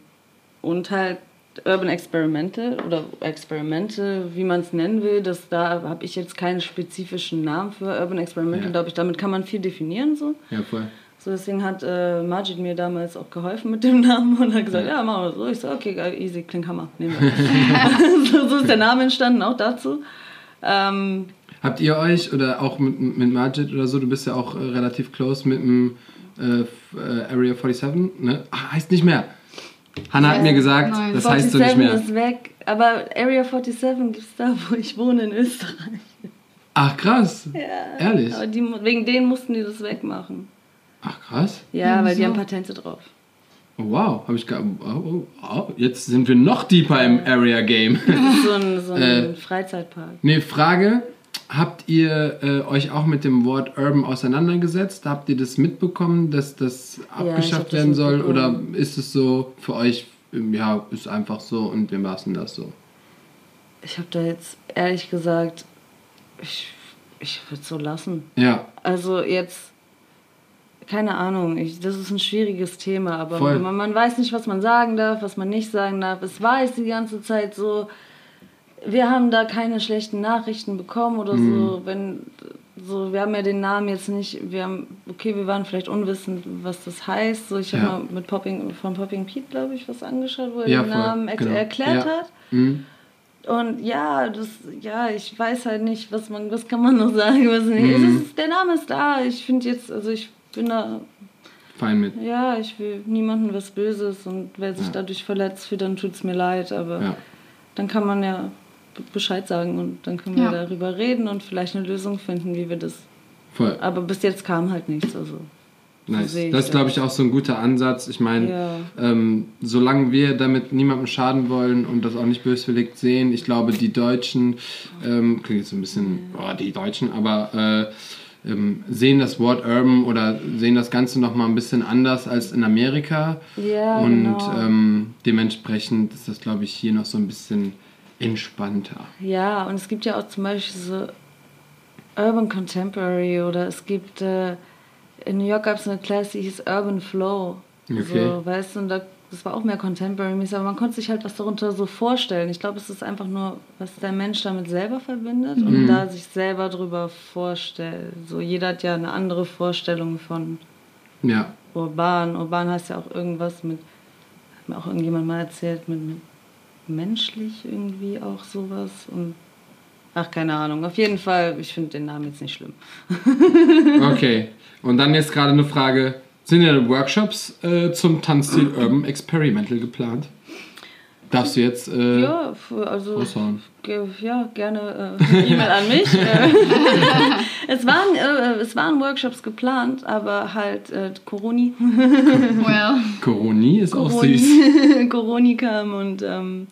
und halt Urban Experimental oder Experimente, wie man es nennen will, das, da habe ich jetzt keinen spezifischen Namen für Urban Experimental, Ja. glaube ich. Damit kann man viel definieren. So. Ja, voll. So, deswegen hat äh, Majid mir damals auch geholfen mit dem Namen und hat gesagt, ja, machen wir so. Ich so, okay, geil, easy, klingt Hammer, nehmen wir. so, so ist der Name entstanden, auch dazu. Ähm, Habt ihr euch oder auch mit, mit Majid oder so, du bist ja auch äh, relativ close mit dem äh, äh, Area 47, ne? Ach, heißt nicht mehr. Hannah hat mir gesagt, nein. das heißt so nicht mehr. ist weg, aber Area 47 gibt es da, wo ich wohne, in Österreich. Ach krass. Ja. Ehrlich? Aber die, wegen denen mussten die das wegmachen. Ach krass. Ja, weil die Wieso? haben Patente drauf. Oh, wow, habe ich gar. Oh, oh, oh, jetzt sind wir noch deeper im Area Game. Das ist so ein, so ein Äh. Freizeitpark. nee, Frage. Habt ihr äh, euch auch mit dem Wort Urban auseinandergesetzt? Habt ihr das mitbekommen, dass das abgeschafft das werden soll? Oder ist es so für euch, ähm, ja, ist einfach so und wir lassen das so? Ich habe da jetzt ehrlich gesagt, ich, ich würde es so lassen. Ja, Also jetzt, keine Ahnung, ich, das ist ein schwieriges Thema, aber man, man weiß nicht, was man sagen darf, was man nicht sagen darf. Es war jetzt die ganze Zeit so, wir haben da keine schlechten Nachrichten bekommen oder Mhm. so, wenn so, wir haben ja den Namen jetzt nicht, wir haben, okay, wir waren vielleicht unwissend, was das heißt. So, ich habe Ja. mal mit Popping, von Popping Pete, glaube ich, was angeschaut, wo er Ja, den voll, Namen ex- genau. erklärt Ja. hat. Mhm. Und ja, das, ja, ich weiß halt nicht, was man, was kann man noch sagen, was nicht. Mhm. Ist, der Name ist da. Ich finde jetzt, also ich bin da fein mit. Ja, ich will niemandem was Böses und wer sich Ja. dadurch verletzt fühlt, dann tut es mir leid. Aber Ja. dann kann man ja Bescheid sagen und dann können wir Ja. darüber reden und vielleicht eine Lösung finden, wie wir das. Voll. Aber bis jetzt kam halt nichts. Also. Nice. ich Das ist, glaube ich, auch so ein guter Ansatz. Ich meine, Ja. ähm, solange wir damit niemandem schaden wollen und das auch nicht böswillig sehen, ich glaube, die Deutschen, ähm, klingt jetzt so ein bisschen, oh, die Deutschen, aber äh, ähm, sehen das Wort Urban oder sehen das Ganze nochmal ein bisschen anders als in Amerika. Ja, und genau. ähm, dementsprechend ist das, glaube ich, hier noch so ein bisschen entspannter. Ja, und es gibt ja auch zum Beispiel so Urban Contemporary oder es gibt äh, in New York gab es eine Class, die hieß Urban Flow. Okay. So, weißt du, und da, das war auch mehr Contemporary-mäßig, aber man konnte sich halt was darunter so vorstellen. Ich glaube, es ist einfach nur, was der Mensch damit selber verbindet Mhm. und da sich selber drüber vorstellt. So, jeder hat ja eine andere Vorstellung von Ja, urban. Urban heißt ja auch irgendwas mit, hat mir auch irgendjemand mal erzählt, mit, mit menschlich irgendwie auch sowas und ach, keine Ahnung. Auf jeden Fall, ich finde den Namen jetzt nicht schlimm. okay. Und dann jetzt gerade eine Frage. Sind ja Workshops äh, zum Tanzstil Urban Experimental geplant? Darfst du jetzt äh, Ja, also raushauen? ge- ja, gerne äh, E-Mail an mich. Äh, es, waren, äh, es waren Workshops geplant, aber halt äh, Coroni, Well. Coroni ist auch süß. Coroni, Coroni kam und ähm,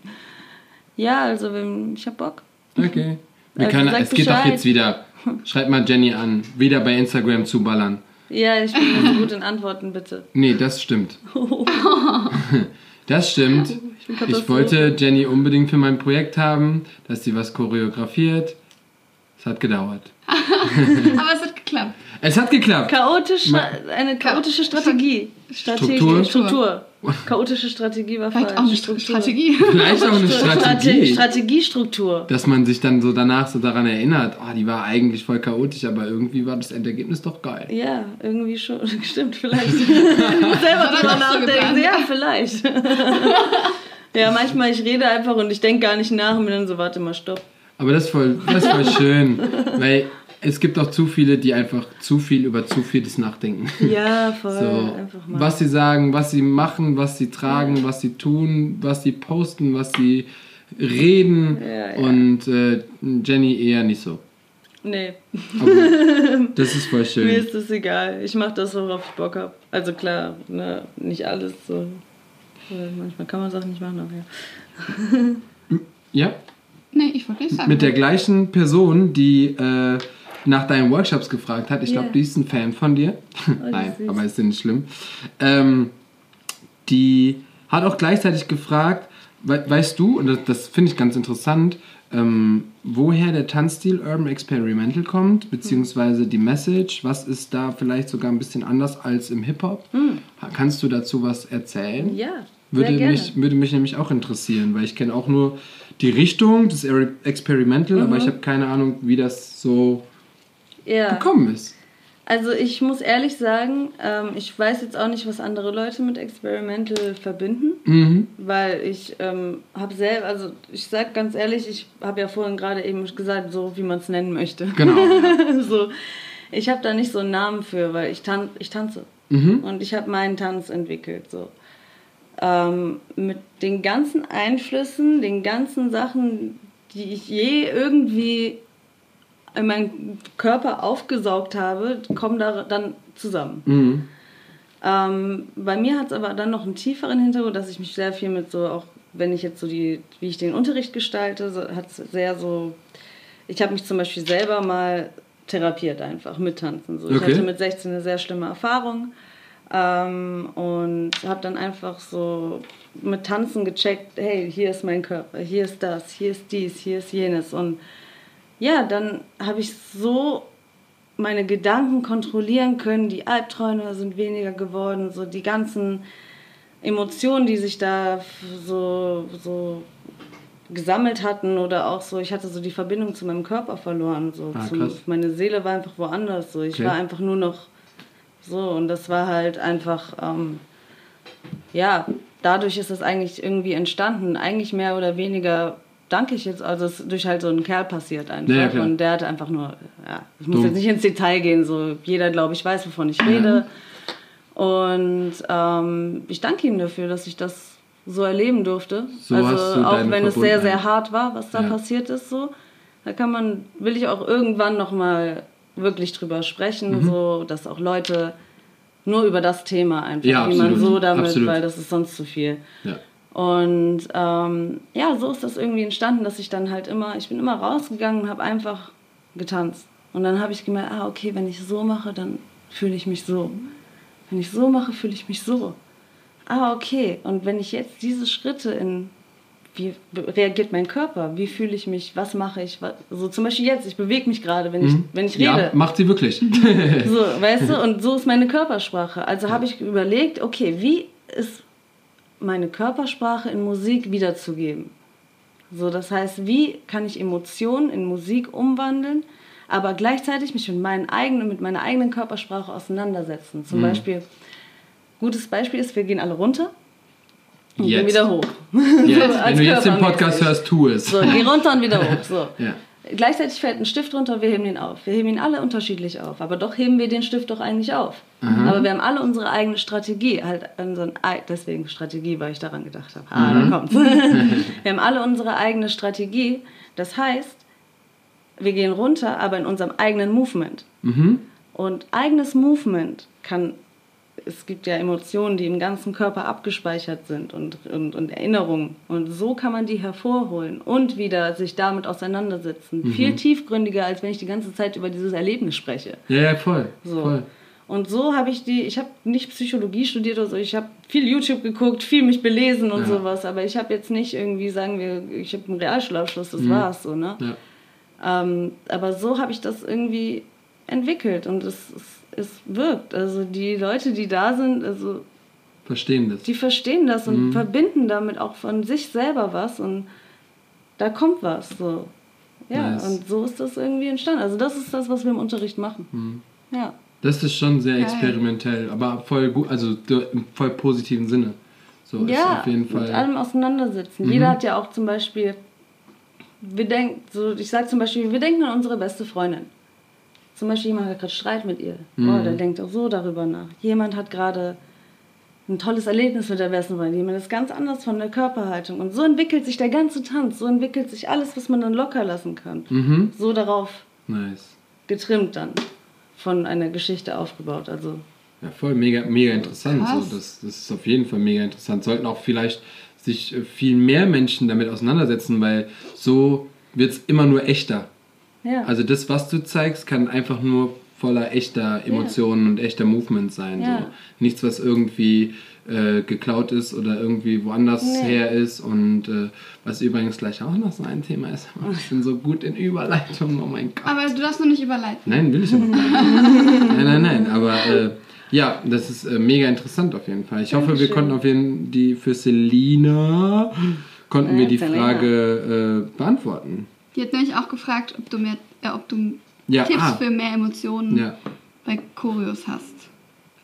ja, also wenn, ich hab Bock. Okay. Wir Also können, es geht doch Bescheid. jetzt wieder. Schreib mal Jenny an. Wieder bei Instagram zuballern. Ja, ich bin nicht so gut in Antworten, bitte. Nee, das stimmt. Das stimmt. Ich Katastrophe. wollte Jenny unbedingt für mein Projekt haben, dass sie was choreografiert. Es hat gedauert. Aber es hat geklappt. Es hat geklappt. Chaotisch, eine chaotische Strategie. Strategie. Struktur? Struktur. Chaotische Strategie war Vielleicht falsch. auch eine Struktur. Strategie. Vielleicht auch eine Strate- Strategie. Strategiestruktur. Dass man sich dann so danach so daran erinnert, oh, die war eigentlich voll chaotisch, aber irgendwie war das Endergebnis doch geil. Ja, irgendwie schon. Stimmt, vielleicht. selber er drüber so nachdenken. Ja, vielleicht. ja, manchmal ich rede einfach und ich denke gar nicht nach und bin dann so, warte mal, stopp. Aber das ist voll, das ist voll schön, weil es gibt auch zu viele, die einfach zu viel über zu vieles nachdenken. Ja, voll. So, einfach mal. was sie sagen, was sie machen, was sie tragen, was sie tun, was sie posten, was sie reden Ja, ja. und äh, Jenny eher nicht so. Nee, Aber das ist voll mir schön. ist das egal. Ich mache das, worauf ich Bock habe. Also klar, ne, nicht alles so. Weil Manchmal kann man Sachen nicht machen, aber ja. Ja, Nee, ich wollte nicht sagen. mit der gleichen Person, die äh, nach deinen Workshops gefragt hat. Ich glaube, Ja. die ist ein Fan von dir. ist Nein, süß. aber ist nicht schlimm. Ähm, die hat auch gleichzeitig gefragt, we weißt du, und das, das finde ich ganz interessant, ähm, woher der Tanzstil Urban Experimental kommt, beziehungsweise die Message, was ist da vielleicht sogar ein bisschen anders als im Hip-Hop? Kannst du dazu was erzählen? Ja, Würde mich, würde mich nämlich auch interessieren, weil ich kenne auch nur die Richtung des Eri- Experimental, aber Mhm. ich habe keine Ahnung, wie das so ja. gekommen ist. Also ich muss ehrlich sagen, ähm, ich weiß jetzt auch nicht, was andere Leute mit Experimental verbinden, Mhm. weil ich ähm, habe selber, also ich sag ganz ehrlich, ich habe ja vorhin gerade eben gesagt, so wie man es nennen möchte. Genau. so, ich habe da nicht so einen Namen für, weil ich, tan ich tanze Mhm. und ich habe meinen Tanz entwickelt. So. Ähm, mit den ganzen Einflüssen, den ganzen Sachen, die ich je irgendwie in meinen Körper aufgesaugt habe, kommen da dann zusammen. Mhm. Ähm, bei mir hat es aber dann noch einen tieferen Hintergrund, dass ich mich sehr viel mit so, auch wenn ich jetzt so die, wie ich den Unterricht gestalte, so, hat es sehr so, ich habe mich zum Beispiel selber mal therapiert einfach mit Tanzen. So. Ich Okay. hatte mit 16 eine sehr schlimme Erfahrung ähm, und habe dann einfach so mit Tanzen gecheckt, hey, hier ist mein Körper, hier ist das, hier ist dies, hier ist jenes und ja, dann habe ich so meine Gedanken kontrollieren können, die Albträume sind weniger geworden, so die ganzen Emotionen, die sich da so, so gesammelt hatten oder auch so, ich hatte so die Verbindung zu meinem Körper verloren, so Ah, zum, meine Seele war einfach woanders, so ich Okay. war einfach nur noch so. Und das war halt einfach, ähm, ja, dadurch ist das eigentlich irgendwie entstanden, eigentlich mehr oder weniger danke ich jetzt, also es ist durch halt so einen Kerl passiert einfach Ja, und der hatte einfach nur, ja, ich muss Dumm. jetzt nicht ins Detail gehen, so jeder glaube ich weiß, wovon ich rede Und ähm, ich danke ihm dafür, dass ich das so erleben durfte. So also du auch wenn es sehr, sehr hart war, was da Ja. passiert ist, so. Da kann man, will ich auch irgendwann nochmal wirklich drüber sprechen, Mhm. so, dass auch Leute nur über das Thema einfach, Ja, wie man so damit, Absolut. weil das ist sonst zu viel. Ja. Und ähm, ja, so ist das irgendwie entstanden, dass ich dann halt immer, ich bin immer rausgegangen und habe einfach getanzt. Und dann habe ich gemerkt, ah, okay, wenn ich so mache, dann fühle ich mich so. Wenn ich so mache, fühle ich mich so. Ah, okay. Und wenn ich jetzt diese Schritte in, wie reagiert mein Körper? Wie fühle ich mich? Was mache ich? Was, so zum Beispiel jetzt, ich bewege mich gerade, wenn ich, wenn ich rede. Mhm. Ja, macht sie wirklich. So, weißt du, und so ist meine Körpersprache. Also habe ich überlegt, okay, wie ist meine Körpersprache in Musik wiederzugeben? So, das heißt, wie kann ich Emotionen in Musik umwandeln, aber gleichzeitig mich mit, meinen eigenen, mit meiner eigenen Körpersprache auseinandersetzen? Zum Beispiel, gutes Beispiel ist, wir gehen alle runter und gehen Jetzt. wieder hoch. Jetzt, So, wenn du jetzt den. Podcast hörst, tu es. So, geh runter und wieder hoch. So. Ja. Gleichzeitig fällt ein Stift runter, wir heben ihn auf. Wir heben ihn alle unterschiedlich auf, aber doch heben wir den Stift doch eigentlich auf. Aber wir haben alle unsere eigene Strategie, halt unseren, deswegen Strategie, weil ich daran gedacht habe. Ah, da kommt's. wir haben alle unsere eigene Strategie. Das heißt, wir gehen runter, aber in unserem eigenen Movement. Mhm. Und eigenes Movement kann, es gibt ja Emotionen, die im ganzen Körper abgespeichert sind und, und, und Erinnerungen. Und so kann man die hervorholen und wieder sich damit auseinandersetzen. Mhm. Viel tiefgründiger, als wenn ich die ganze Zeit über dieses Erlebnis spreche. Ja, ja, voll. So. voll. Und so habe ich die, ich habe nicht Psychologie studiert oder so, ich habe viel YouTube geguckt, viel mich belesen und Ja. sowas, aber ich habe jetzt nicht irgendwie, sagen wir, ich habe einen Realschulabschluss, das war's so, ne? Ja. Ähm, aber so habe ich das irgendwie entwickelt und es, es, es wirkt. Also die Leute, die da sind, also Verstehen das. die verstehen das und Mhm. verbinden damit auch von sich selber was und da kommt was. So. Ja, Nice. und so ist das irgendwie entstanden. Also das ist das, was wir im Unterricht machen. Mhm. Ja. Das ist schon sehr Geil. experimentell, aber voll gut, also im voll positiven Sinne. So ist ja, auf jeden mit Fall. allem auseinandersetzen. Mhm. Jeder hat ja auch zum Beispiel, wir denken, so, ich sage zum Beispiel, wir denken an unsere beste Freundin. Zum Beispiel jemand hat gerade Streit mit ihr. Mhm. Oh, der denkt auch so darüber nach. Jemand hat gerade ein tolles Erlebnis mit der besten Freundin. Jemand ist ganz anders von der Körperhaltung. Und so entwickelt sich der ganze Tanz. So entwickelt sich alles, was man dann locker lassen kann. Mhm. So darauf Nice. getrimmt dann. Von einer Geschichte aufgebaut. Also Ja, voll mega, mega interessant. Krass. So, das, das ist auf jeden Fall mega interessant. Sollten auch vielleicht sich äh, viel mehr Menschen damit auseinandersetzen, weil so wird es immer nur echter. ja. Also das, was du zeigst, kann einfach nur voller echter Emotionen und echter Movement sein. Ja. So. Nichts, was irgendwie äh, geklaut ist oder irgendwie woanders Nee. her ist. Und äh, was übrigens gleich auch noch so ein Thema ist. Ich bin so gut in Überleitung, oh mein Gott. Aber du darfst noch nicht überleiten. Nein, will ich aber nicht. nein, nein, nein. Aber äh, ja, das ist äh, mega interessant auf jeden Fall. Ich hoffe, wir Dankeschön. konnten auf jeden die für Selina konnten wir Ja, die Selina. Frage äh, beantworten. Die hat nämlich auch gefragt, ob du, mehr, äh, ob du Ja, Tipps ah. für mehr Emotionen Ja. bei Choreos hast.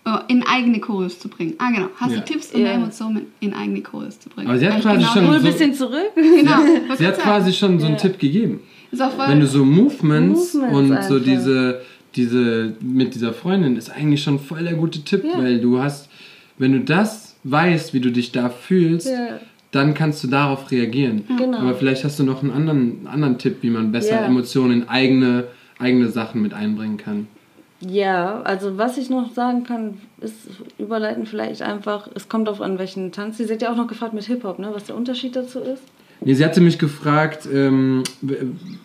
Oh, in eigene Choreos zu bringen. Ah, genau. Hast Ja. du Tipps, um Ja. mehr Emotionen in eigene Choreos zu bringen? Aber sie hat quasi genau schon Hol ein so- bisschen zurück. Genau. Sie hat quasi schon so einen Ja. Tipp gegeben. Ist auch voll, Wenn du so Movements, Movements und so einfach. diese, diese mit dieser Freundin ist eigentlich schon voll der gute Tipp, Ja. weil du hast, wenn du das weißt, wie du dich da fühlst, Ja. dann kannst du darauf reagieren. Genau. Aber vielleicht hast du noch einen anderen, anderen Tipp, wie man besser Ja. Emotionen in eigene, eigene Sachen mit einbringen kann. Ja, also was ich noch sagen kann, ist überleiten vielleicht einfach, es kommt auf an welchen Tanz. Sie hat ja auch noch gefragt mit Hip-Hop, ne, was der Unterschied dazu ist. Nee, sie hatte mich gefragt, ähm,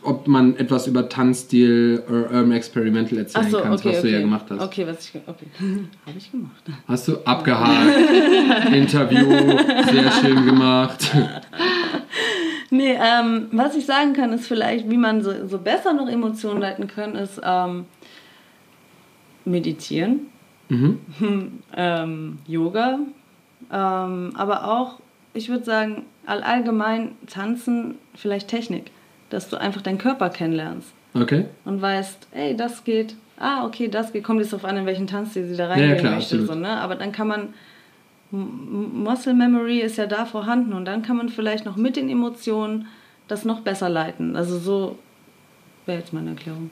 ob man etwas über Tanzstil oder Urban Experimental erzählen Achso, kannst, okay, was okay. du ja gemacht hast. Okay, was ich, okay. Habe ich gemacht. Hast du abgehakt. Interview, sehr schön gemacht. Nee, ähm, was ich sagen kann, ist vielleicht, wie man so, so besser noch Emotionen leiten kann, ist ähm, meditieren, Mhm. ähm, Yoga, ähm, aber auch, ich würde sagen, all- allgemein tanzen, vielleicht Technik, dass du einfach deinen Körper kennenlernst Okay. und weißt, ey, das geht, ah, okay, das geht, kommt jetzt darauf an, in welchen Tanzstil sie da reingehen Ja, klar, möchte. absolut. So, ne? Aber dann kann man, Muscle Memory ist ja da vorhanden und dann kann man vielleicht noch mit den Emotionen das noch besser leiten. Also so wäre jetzt meine Erklärung.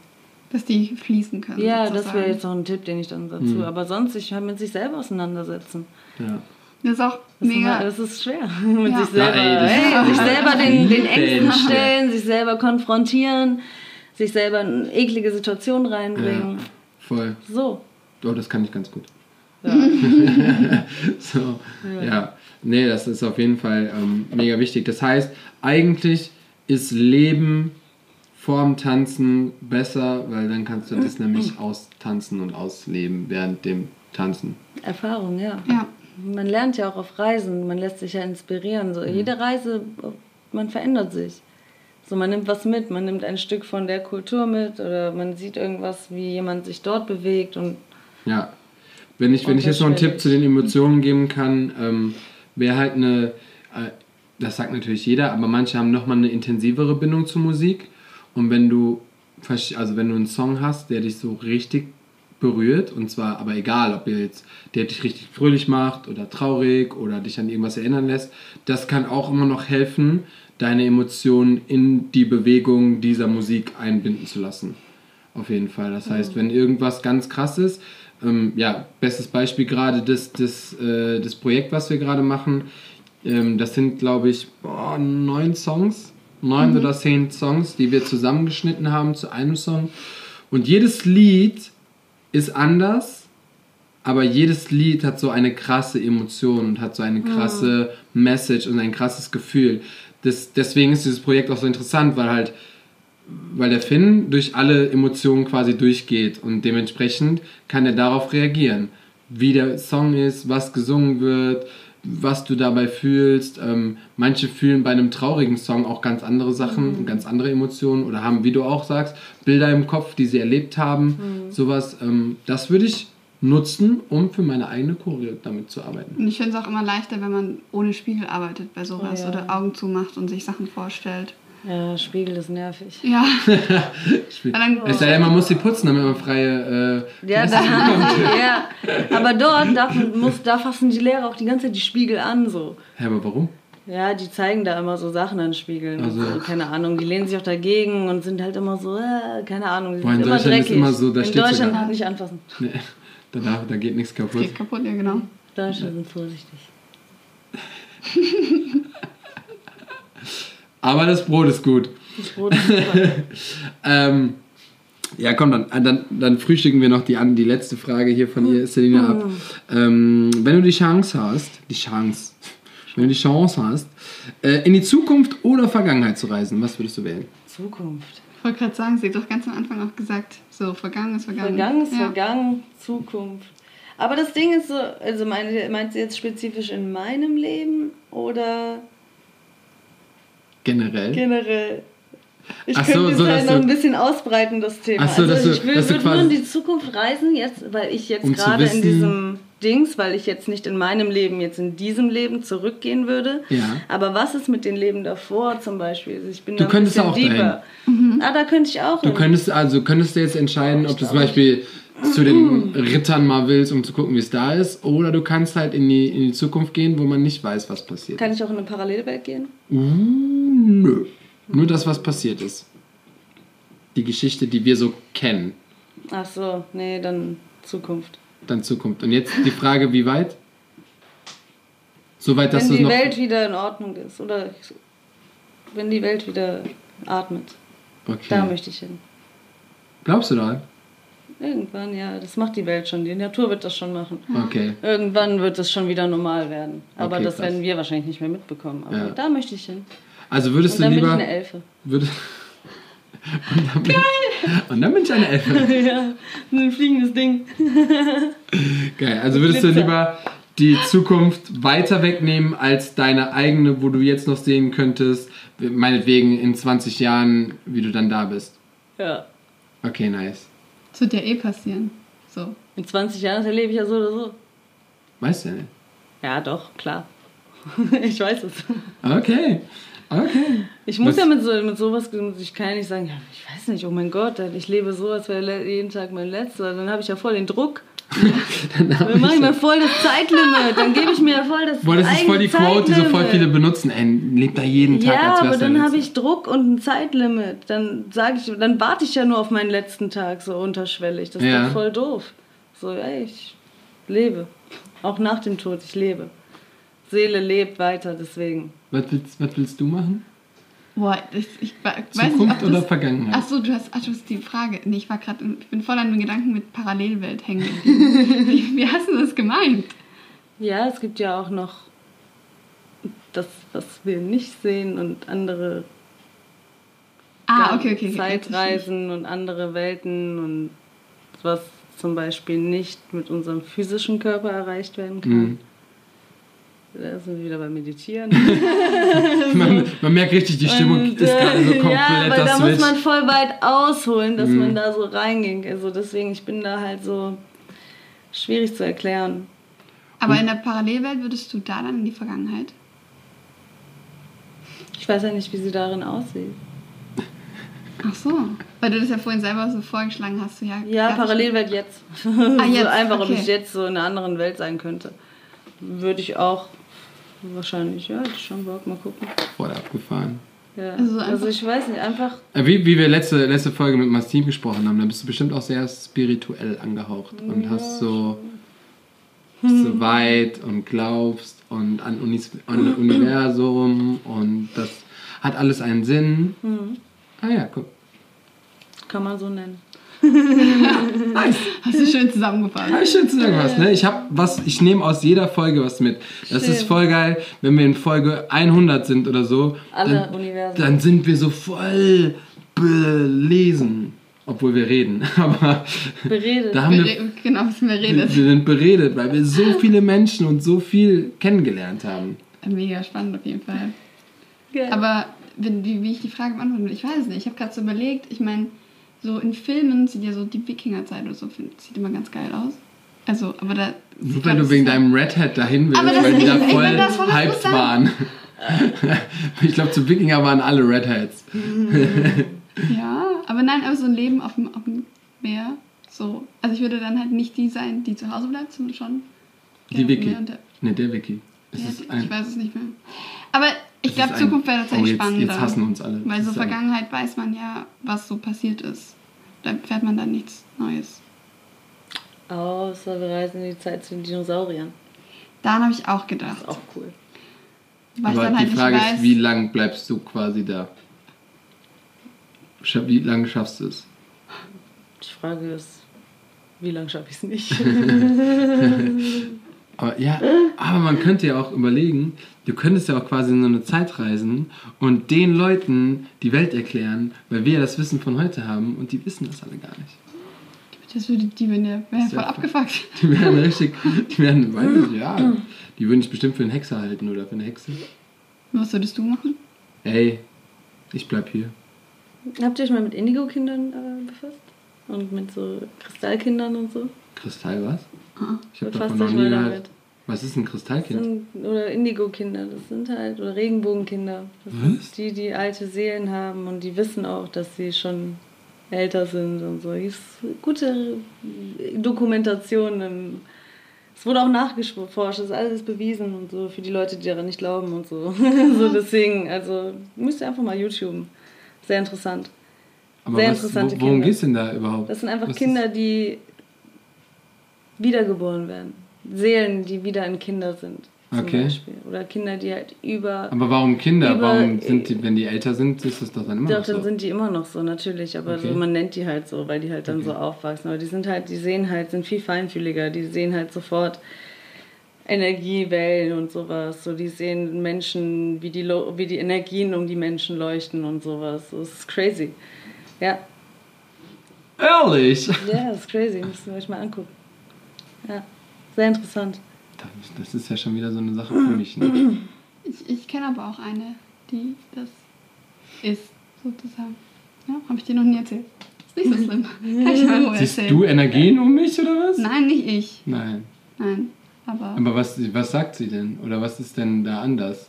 Dass die fließen können. Ja, das sozusagen. wäre jetzt noch ein Tipp, den ich dann dazu. Mhm. Aber sonst, ich habe mit sich selber auseinandersetzen. Ja. Das ist auch Das, mega. Ist, das ist schwer. mit Ja. sich selber, Ja, ey, das ist- sich selber den, den Ängsten stellen, sich selber konfrontieren, sich selber in eklige Situationen ja, reinbringen. voll. So. Oh, das kann ich ganz gut. Ja. So, ja. Nee, das ist auf jeden Fall ähm, mega wichtig. Das heißt, eigentlich ist Leben vorm Tanzen besser, weil dann kannst du das nämlich austanzen und ausleben während dem Tanzen. Erfahrung, ja. ja. Man lernt ja auch auf Reisen, man lässt sich ja inspirieren. So, Jede Reise, man verändert sich. So, man nimmt was mit, man nimmt ein Stück von der Kultur mit oder man sieht irgendwas, wie jemand sich dort bewegt und Ja. Wenn ich, wenn ich jetzt noch einen Tipp zu den Emotionen geben kann, ähm, wäre halt eine, äh, das sagt natürlich jeder, aber manche haben nochmal eine intensivere Bindung zur Musik. Und wenn du, also wenn du einen Song hast, der dich so richtig berührt, und zwar aber egal, ob jetzt, der dich richtig fröhlich macht oder traurig oder dich an irgendwas erinnern lässt, das kann auch immer noch helfen, deine Emotionen in die Bewegung dieser Musik einbinden zu lassen. Auf jeden Fall. Das heißt, wenn irgendwas ganz krass ist, ähm, ja, bestes Beispiel gerade das, das, äh, das Projekt, was wir gerade machen, ähm, das sind, glaube ich, boah, neun Songs, neun oder zehn Songs, die wir zusammengeschnitten haben zu einem Song. Und jedes Lied ist anders, aber jedes Lied hat so eine krasse Emotion und hat so eine krasse Message und ein krasses Gefühl. Das, deswegen ist dieses Projekt auch so interessant, weil halt weil der Finn durch alle Emotionen quasi durchgeht und dementsprechend kann er darauf reagieren. Wie der Song ist, was gesungen wird, was du dabei fühlst. Ähm, manche fühlen bei einem traurigen Song auch ganz andere Sachen, ganz andere Emotionen oder haben, wie du auch sagst, Bilder im Kopf, die sie erlebt haben. Sowas, ähm, das würde ich nutzen, um für meine eigene Choreo damit zu arbeiten. Und ich finde es auch immer leichter, wenn man ohne Spiegel arbeitet bei sowas Oh ja. oder Augen zumacht und sich Sachen vorstellt. Ja, Spiegel ist nervig. Ja, dann- Es sei denn, man muss sie putzen, damit man freie. Äh, Ja, da, ja, aber dort darf, muss, da fassen die Lehrer auch die ganze Zeit die Spiegel an, so. Hä, aber warum? Ja, die zeigen da immer so Sachen an Spiegeln. Also- So, keine Ahnung, die lehnen sich auch dagegen und sind halt immer so, äh, keine Ahnung, die Boah, in Deutschland ist dreckig. immer so, da in steht Deutschland sogar- nicht anfassen. Nee, da, darf, da geht nichts kaputt. geht kaputt, ja genau. Deutsche sind vorsichtig. Aber das Brot ist gut. Das Brot ist super. Ähm, ja, komm, dann, dann, dann frühstücken wir noch die, an- die letzte Frage hier von ihr, Selina, ab. Ähm, wenn du die Chance hast, die Chance, wenn du die Chance hast, äh, in die Zukunft oder Vergangenheit zu reisen, was würdest du wählen? Zukunft. Ich wollte gerade sagen, sie hat doch ganz am Anfang auch gesagt, so, vergangen ist vergangen. Vergangen ist ja. vergangen, Zukunft. Aber das Ding ist so, also meine, meint sie jetzt spezifisch in meinem Leben oder Generell? generell? Ich Ach könnte so, es so, halt noch ein bisschen ausbreiten, das Thema. Ach so, also ich will, würde nur in die Zukunft reisen, jetzt, weil ich jetzt Um gerade in diesem Dings, weil ich jetzt nicht in meinem Leben, jetzt in diesem Leben zurückgehen würde. Ja. Aber was ist mit den Leben davor zum Beispiel? Also Ich bin Du da könntest auch deeper. Ah, da könnte ich auch Du hin. könntest also könntest du jetzt entscheiden, ob du zum Beispiel zu den Rittern mal willst, um zu gucken, wie es da ist, oder du kannst halt in die, in die Zukunft gehen, wo man nicht weiß, was passiert. Kann ich auch in eine Parallelwelt gehen? Uh, nö. Nur das, was passiert ist. Die Geschichte, die wir so kennen. Ach so, nee, dann Zukunft. Dann Zukunft. Und jetzt die Frage, wie weit? So weit, dass wenn du die noch. Welt wieder in Ordnung ist oder wenn die Welt wieder atmet. Da Okay. möchte ich hin. Glaubst du da? Irgendwann, ja, das macht die Welt schon. Die Natur wird das schon machen. Okay. Irgendwann wird es schon wieder normal werden. Aber Okay, das krass. werden wir wahrscheinlich nicht mehr mitbekommen. Aber Ja. da möchte ich hin. Also würdest Und dann du bin ich lieber. eine Elfe. Würde, und, dann bin, und dann bin ich eine Elfe. ja, ein fliegendes Ding. Geil. Also würdest du Glitzer. lieber die Zukunft weiter wegnehmen als deine eigene, wo du jetzt noch sehen könntest, meinetwegen in 20 Jahren, wie du dann da bist. Ja. Okay, nice. Das wird ja eh passieren. So. In 20 Jahren erlebe ich ja so oder so. Weißt du ja nicht. Ja, doch, klar. ich weiß es. Okay. Okay. Ich muss Was- ja mit, so, mit sowas, ich kann ja nicht sagen, ja, ich weiß nicht, oh mein Gott, ich lebe so, als wäre jeden Tag mein letzter. Dann habe ich ja voll den Druck. Dann mache ich mir voll das Zeitlimit. Dann gebe ich mir voll das Boah, das ist voll die Quote, die so voll Zeitlimit. viele benutzen. Ey, lebt da jeden Tag, Ja, als aber wär's dann habe ich Druck und ein Zeitlimit. Dann sage ich, dann warte ich ja nur auf meinen letzten Tag so unterschwellig. Das ist Ja. doch voll doof. So, ey, ich lebe. Auch nach dem Tod, ich lebe. Seele lebt weiter, deswegen. Was willst, was willst du machen? Boah, ich, ich wa- weiß nicht, Zukunft ob oder das, Vergangenheit? Ach so, du hast, ach, du hast die Frage. Nee, ich war gerade, ich bin voll an den Gedanken mit Parallelwelt hängen geblieben. wie, wie hast du das gemeint? Ja, es gibt ja auch noch das, was wir nicht sehen und andere Ah, okay, okay. okay. Zeitreisen und andere Welten und was zum Beispiel nicht mit unserem physischen Körper erreicht werden kann. Mhm. Da sind wir wieder beim Meditieren. Man, man merkt richtig, die Stimmung Und, ist gerade so äh, komplett Ja, weil da muss man voll weit ausholen, dass Mhm. man da so reinging. Also deswegen, ich bin da halt so schwierig zu erklären. Aber in der Parallelwelt würdest du da dann in die Vergangenheit? Ich weiß ja nicht, wie sie darin aussieht. Ach so. Weil du das ja vorhin selber so vorgeschlagen hast. So, ja, Ja, Parallelwelt jetzt. Ah, jetzt, so einfach, ob okay. ich jetzt so in einer anderen Welt sein könnte. Würde ich auch wahrscheinlich, ja, hätte ich schon Bock, mal gucken. Voll abgefahren. Ja. Also Also, ich weiß nicht, einfach Äh, Wie, wie wir letzte, letzte Folge mit Mastin gesprochen haben, da bist du bestimmt auch sehr spirituell angehaucht und hast so, bist so weit und glaubst und an, Unis, an Universum und das hat alles einen Sinn. hm, Ah ja, guck. kann man so nennen. Hast du schön zusammengefasst. Hab ich schon zu sagen was, ne? Ich hab was, ich nehme aus jeder Folge was mit. Das ist Schön. voll geil, wenn wir in Folge 100 sind oder so. Alle dann, Universen. Dann sind wir so voll belesen. Obwohl wir reden. Aber Beredet. da haben wir, Bere- Genau, wir, redet. wir sind beredet, weil wir so viele Menschen und so viel kennengelernt haben. Mega spannend auf jeden Fall. Geil. Aber wenn, wie, wie ich die Frage beantworten will, ich weiß es nicht. Ich habe gerade so überlegt, ich meine, so in Filmen sieht ja so die Wikingerzeit oder so, sieht immer ganz geil aus. Also, aber da. Nur glaub, du wegen deinem Red Hat dahin willst, Aber das- weil die da voll hyped waren. ich glaube, zu Wikinger waren alle Red Hats. Ja, aber nein, aber so ein Leben auf dem, auf dem Meer, so. Also ich würde dann halt nicht die sein, die zu Hause bleibt, sondern schon. Die Wiki. mehr unter- Ne, der Wiki. Ja, ich weiß es nicht mehr. Aber ich glaube, Zukunft wäre oh, tatsächlich jetzt, spannender. Jetzt hassen uns alle. Weil Das so Vergangenheit weiß man ja, was so passiert ist. Da erfährt man dann nichts Neues. Außer wir reisen in die Zeit zu den Dinosauriern. Daran habe ich auch gedacht. Ist auch cool. Weil ich Aber dann halt die Frage nicht weiß, ist, wie lang bleibst du quasi da? Wie lange schaffst du es? Die Frage ist, wie lange schaffe ich es nicht? Aber ja, aber man könnte ja auch überlegen, du könntest ja auch quasi in so eine Zeit reisen und den Leuten die Welt erklären, weil wir ja das Wissen von heute haben und die wissen das alle gar nicht. das würde die wenn der wäre Sehr voll abgefuckt. Die werden richtig, die werden, weiß ich, ja, die würden dich bestimmt für einen Hexer halten oder für eine Hexe. Was würdest du machen? Ey, ich bleib hier. Habt ihr euch mal mit Indigo-Kindern äh, befasst? Und mit so Kristallkindern und so? Kristall was? Ah. Ich habe davon noch nie gehört. damit. Was ist ein Das Kristallkind? sind, oder Indigo-Kinder, das sind halt, oder Regenbogenkinder. Das Was? sind die, die alte Seelen haben und die wissen auch, dass sie schon älter sind und so. Es ist gute Dokumentation. im- Es wurde auch nachgeforscht, das ist alles bewiesen und so, für die Leute, die daran nicht glauben und so. so deswegen, also müsst ihr einfach mal YouTuben. Sehr interessant. Aber sehr was, interessante wo, worum Kinder. geht's denn da überhaupt? Das sind einfach Was Kinder, die wiedergeboren werden. Seelen, die wieder in Kinder sind. Zum Okay. Beispiel. Oder Kinder, die halt über. aber warum Kinder? über- warum sind die, wenn die älter sind, ist das doch dann immer Doch, noch so? dann sind die immer noch so, natürlich. Aber Okay. so, man nennt die halt so, weil die halt dann Okay. so aufwachsen. Aber die sind halt, die sehen halt, sind viel feinfühliger. Die sehen halt sofort Energiewellen und sowas. So, die sehen Menschen, wie die, wie die Energien um die Menschen leuchten und sowas. Das ist crazy. Ja, Ehrlich? ja, das ist crazy. Müsst ihr euch mal angucken. Ja, sehr interessant. Das, das ist ja schon wieder so eine Sache für mich. Ne? Ich, ich kenne aber auch eine, die das ist, sozusagen. Ja, habe ich dir noch nie erzählt. Ist nicht so schlimm. Kann ich mal Siehst erzählen. du Energien um mich oder was? Nein, nicht ich. Nein. Nein. Aber Aber was, was sagt sie denn? Oder was ist denn da anders?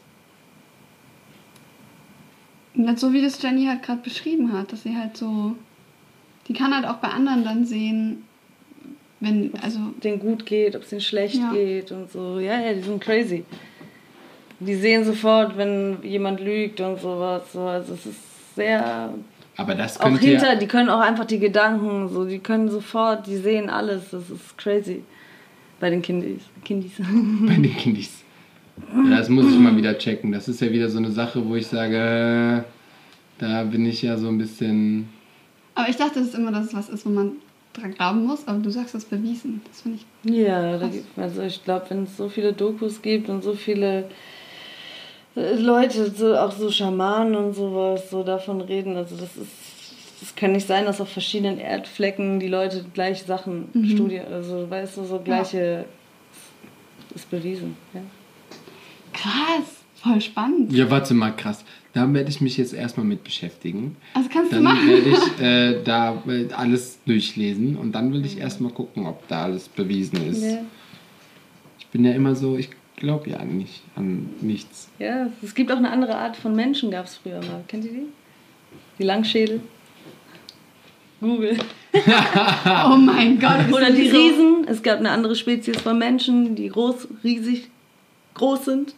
nicht so wie das Jenny halt gerade beschrieben hat, dass sie halt so. Die kann halt auch bei anderen dann sehen, Wenn, also, denen gut geht, ob es denen schlecht Ja. geht und so. Ja, ja, die sind crazy. Die sehen sofort, wenn jemand lügt und sowas. So. Also es ist sehr. Aber das Auch hinter, ihr. die können auch einfach die Gedanken, so, die können sofort, die sehen alles. Das ist crazy. Bei den Kindis. Kindis. Bei den Kindis. Ja, das muss ich mal wieder checken. Das ist ja wieder so eine Sache, wo ich sage, äh, da bin ich ja so ein bisschen. aber ich dachte, das ist immer, dass es was ist, wo man dran glauben muss, aber du sagst das bewiesen. Das finde ich. Ja, da gibt, also ich glaube, wenn es so viele Dokus gibt und so viele äh, Leute, so, auch so Schamanen und sowas, so davon reden, also das ist, das kann nicht sein, dass auf verschiedenen Erdflecken die Leute gleiche Sachen studieren, also weißt du, so gleiche, ist bewiesen, ja. Krass, voll spannend. Ja, warte mal, krass. Da werde ich mich jetzt erstmal mit beschäftigen. Also kannst du Dann machen. werde ich äh, da äh, alles durchlesen und dann will ich erstmal gucken, ob da alles bewiesen ist. Ja. Ich bin ja immer so, ich glaube ja nicht an nichts. Ja, es gibt auch eine andere Art von Menschen, gab es früher mal. Kennt ihr die? Die Langschädel. Google. Oh mein Gott. Oder die Riesen. Es gab eine andere Spezies von Menschen, die groß, riesig groß sind.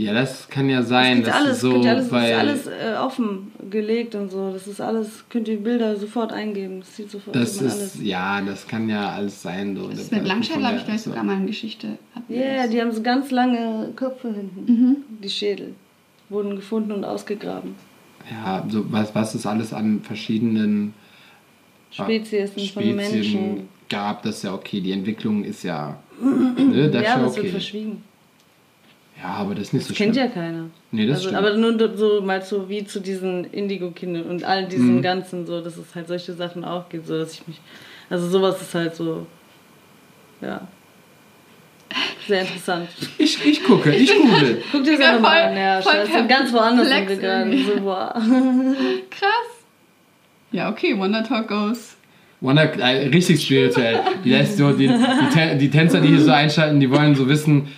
Ja, das kann ja sein, dass alles, es so, alles, das weil ist alles äh, offen gelegt und so. Das ist alles, könnt ihr Bilder sofort eingeben. Das sieht sofort das ist, ja, das kann ja alles sein. So. Das ist mit Langschädel habe ich gleich so. sogar mal eine Geschichte. Ja, yeah, das. die haben so ganz lange Köpfe hinten. Mhm. Die Schädel wurden gefunden und ausgegraben. Ja, so was, was es alles an verschiedenen Spezies von Menschen. gab, das ist ja okay. Die Entwicklung ist ja, ne, das Ja, es ja wird okay. verschwiegen. Ja, aber das ist nicht Das so kennt schlimm. ja keiner. Nee, das also, stimmt. aber nur so mal so wie zu diesen Indigo-Kindern und all diesen Mhm. ganzen so, dass es halt solche Sachen auch gibt, so dass ich mich. Also sowas ist halt so. Ja. Sehr interessant. Ich, ich gucke, ich google. Guck dir das Ja, einfach mal an, ja. voll Scheiße. Ganz woanders sind wir gerade. So, boah. Krass. Ja, okay, Wonder Talk goes. Wonder, äh, richtig spirituell. Die, lässt so, die, die, die Tänzer, die hier so einschalten, die wollen so wissen,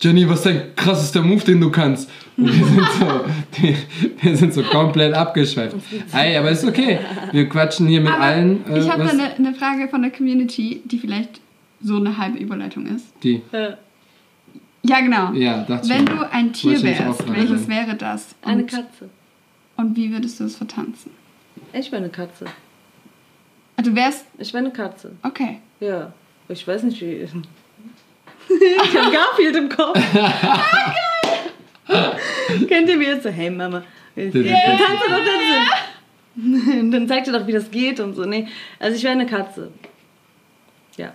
Jenny, was ist dein krassester Move, den du kannst? Und wir sind so, die, wir sind so komplett abgeschweift. Hey, aber ist okay. Wir quatschen hier mit Aber allen. äh, ich habe da eine, eine Frage von der Community, die vielleicht so eine halbe Überleitung ist. Die, Ja. Ja, genau. ja, dachte Wenn schon. du ein Tier wärst, welches wäre das? Und, Eine Katze. und wie würdest du es vertanzen? Ich bin eine Katze. Ah, Du wärst. Ich bin eine Katze. Okay. Ja. Ich weiß nicht wie. Ich habe Garfield im Kopf. ah, geil! Kennt ihr wie jetzt so, hey Mama, ich yeah. tanze doch tanzen. Und dann zeigt ihr doch, wie das geht und so. Nee, also ich wäre eine Katze. Ja.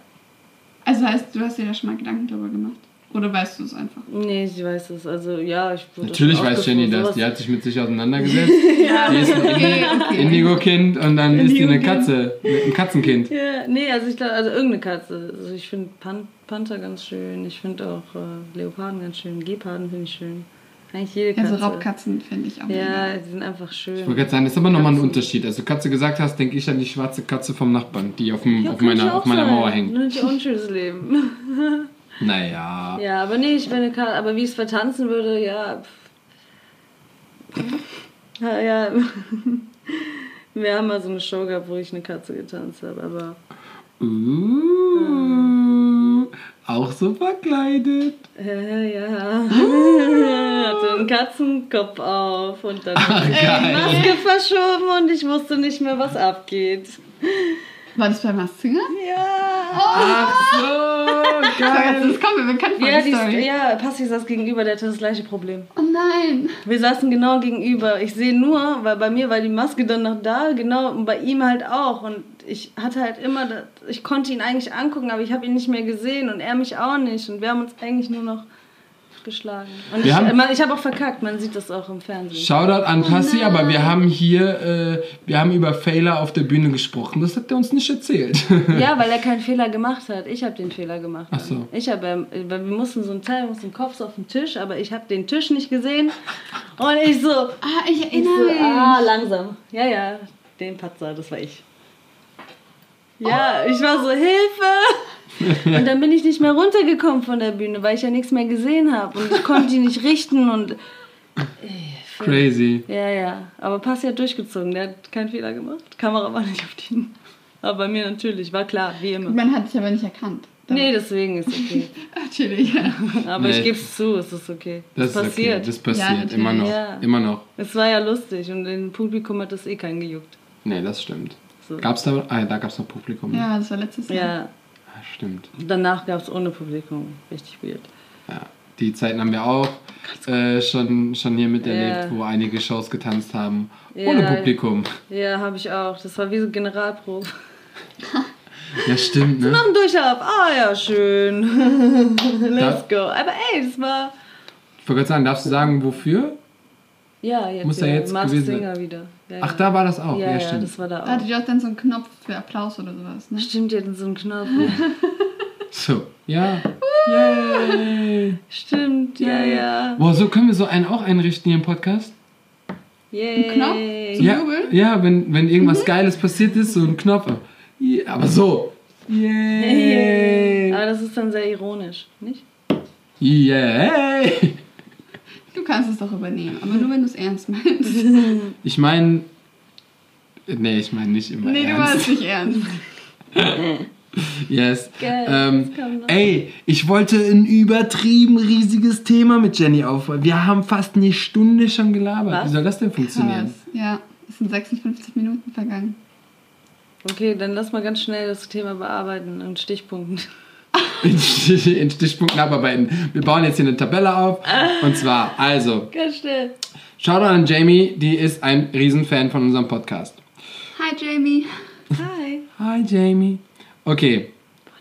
Also heißt, du hast dir da schon mal Gedanken drüber gemacht? Oder weißt du es einfach? Nee, ich weiß es. Also ja, ich wurde Natürlich weiß Jenny das. Die hat sich mit sich auseinandergesetzt. Ja, Die ist ein okay, okay. Indigo-Kind und dann ist die eine. Katze. Ein Katzenkind. Ja, nee, also ich glaube, also irgendeine Katze. Also ich finde Pan Panther ganz schön. Ich finde auch äh, Leoparden ganz schön. Geparden finde ich schön. Eigentlich jede Katze. so Raubkatzen finde ich auch Ja, die sind einfach schön. Ich wollte gerade sagen, das ist aber nochmal ein. Unterschied. Also Katze gesagt hast, denke ich an die schwarze Katze vom Nachbarn, die auf, dem, Ja, auf, meiner, auch auf meiner. Mauer hängt. Auch ein schönes Leben. Naja. ja, aber nee, ich bin eine Katze. Aber wie ich es vertanzen würde, ja. Ja, ja. Wir haben mal so eine Show gehabt, wo ich eine Katze getanzt habe, aber. Uh, auch so verkleidet. Äh, ja. Hatte einen Katzenkopf auf und dann Ach, die. Maske verschoben und ich wusste nicht mehr, was abgeht. War das bei Massinger? Ja. Ach so, geil. Das kommt mir bekannt vor, Ja, die die, Story. ja, Passi saß gegenüber, der hatte das gleiche Problem. Oh nein. Wir saßen genau gegenüber. Ich sehe nur, weil bei mir war die Maske dann noch da, genau, und bei ihm halt auch. Und ich hatte halt immer, das, ich konnte ihn eigentlich angucken, aber ich habe ihn nicht mehr gesehen und er mich auch nicht. Und wir haben uns eigentlich nur noch geschlagen. Und Wir ich, haben- ich habe auch verkackt, man sieht das auch im Fernsehen. Shoutout an Passi, aber wir haben hier, äh, wir haben über Failer auf der Bühne gesprochen. Das hat er uns nicht erzählt. Ja, weil er keinen Fehler gemacht hat. Ich habe den Fehler gemacht. Ach so. Ich habe, ähm, wir mussten so ein Teil, wir mussten den Kopf so auf den Tisch, aber ich habe den Tisch nicht gesehen. Und ich so, Ah, ich ich erinnere so mich. ah, langsam. Ja, ja, den Patzer, das war ich. Ja, ich war so, Hilfe! Und dann bin ich nicht mehr runtergekommen von der Bühne, weil ich ja nichts mehr gesehen habe. Und ich konnte die nicht richten und. Crazy. Ja, ja. Aber Passi hat durchgezogen, der hat keinen Fehler gemacht. Die Kamera war nicht auf ihn. Aber bei mir natürlich, war klar, wie immer. Man hat dich aber nicht erkannt. Nee, deswegen ist okay. Natürlich, ja. Aber Nee. ich gebe es zu, es ist okay. Das Es ist passiert. okay. Das Ja, passiert natürlich. immer noch. Ja. Immer noch. Es war ja lustig und im Publikum hat das eh keinen gejuckt. Nee, das stimmt. So. Gab's da. Ah, da gab's noch Publikum. Ja, das war letztes Jahr. Ja, Stimmt. danach gab es ohne Publikum. Richtig weird. Ja. Die Zeiten haben wir auch äh, schon, schon hier miterlebt, Ja. wo einige Shows getanzt haben. Ja. Ohne Publikum. Ja, habe ich auch. Das war wie so Generalprobe. Ja, stimmt, ne? Noch ein Durchlauf. Ah ja, schön. Let's go. Aber ey, das war... Ich wollte gerade sagen, darfst du sagen, wofür? Ja, jetzt, Muss ja jetzt Masked gewesen. Singer wieder. Ja, Ach, ja. da war das auch. Ja, Ja, ja, stimmt. das war da Da auch. hatte ich auch dann so einen Knopf für Applaus oder sowas, ne? Stimmt, die hatten so einen Knopf. So, ja. Yay. Stimmt, ja, ja. Boah, so können wir so einen auch einrichten hier im Podcast? Yay. Ein Knopf? Zum Ja, Jubeln? ja wenn, wenn Mhm. irgendwas Geiles passiert ist, so ein Knopf. Ja, aber so. Yay. Aber das ist dann sehr ironisch, nicht? Yay. Du kannst es doch übernehmen, aber nur wenn du es ernst meinst. Ich meine. Nee, ich meine nicht immer nee, du ernst. meinst nicht ernst. Yes. Geil, Ähm, ey, ich wollte ein übertrieben riesiges Thema mit Jenny aufrollen. Wir haben fast eine Stunde schon gelabert. Was? Wie soll das denn funktionieren? Krass. Ja, es sind 56 Minuten vergangen. Okay, dann lass mal ganz schnell das Thema bearbeiten in Stichpunkten. In, in Stichpunkten abarbeiten. Wir bauen jetzt hier eine Tabelle auf. Und zwar, also, Ganz schnell. Shoutout an Jamie, die ist ein Riesenfan von unserem Podcast. Hi Jamie. Hi. Hi Jamie. Okay,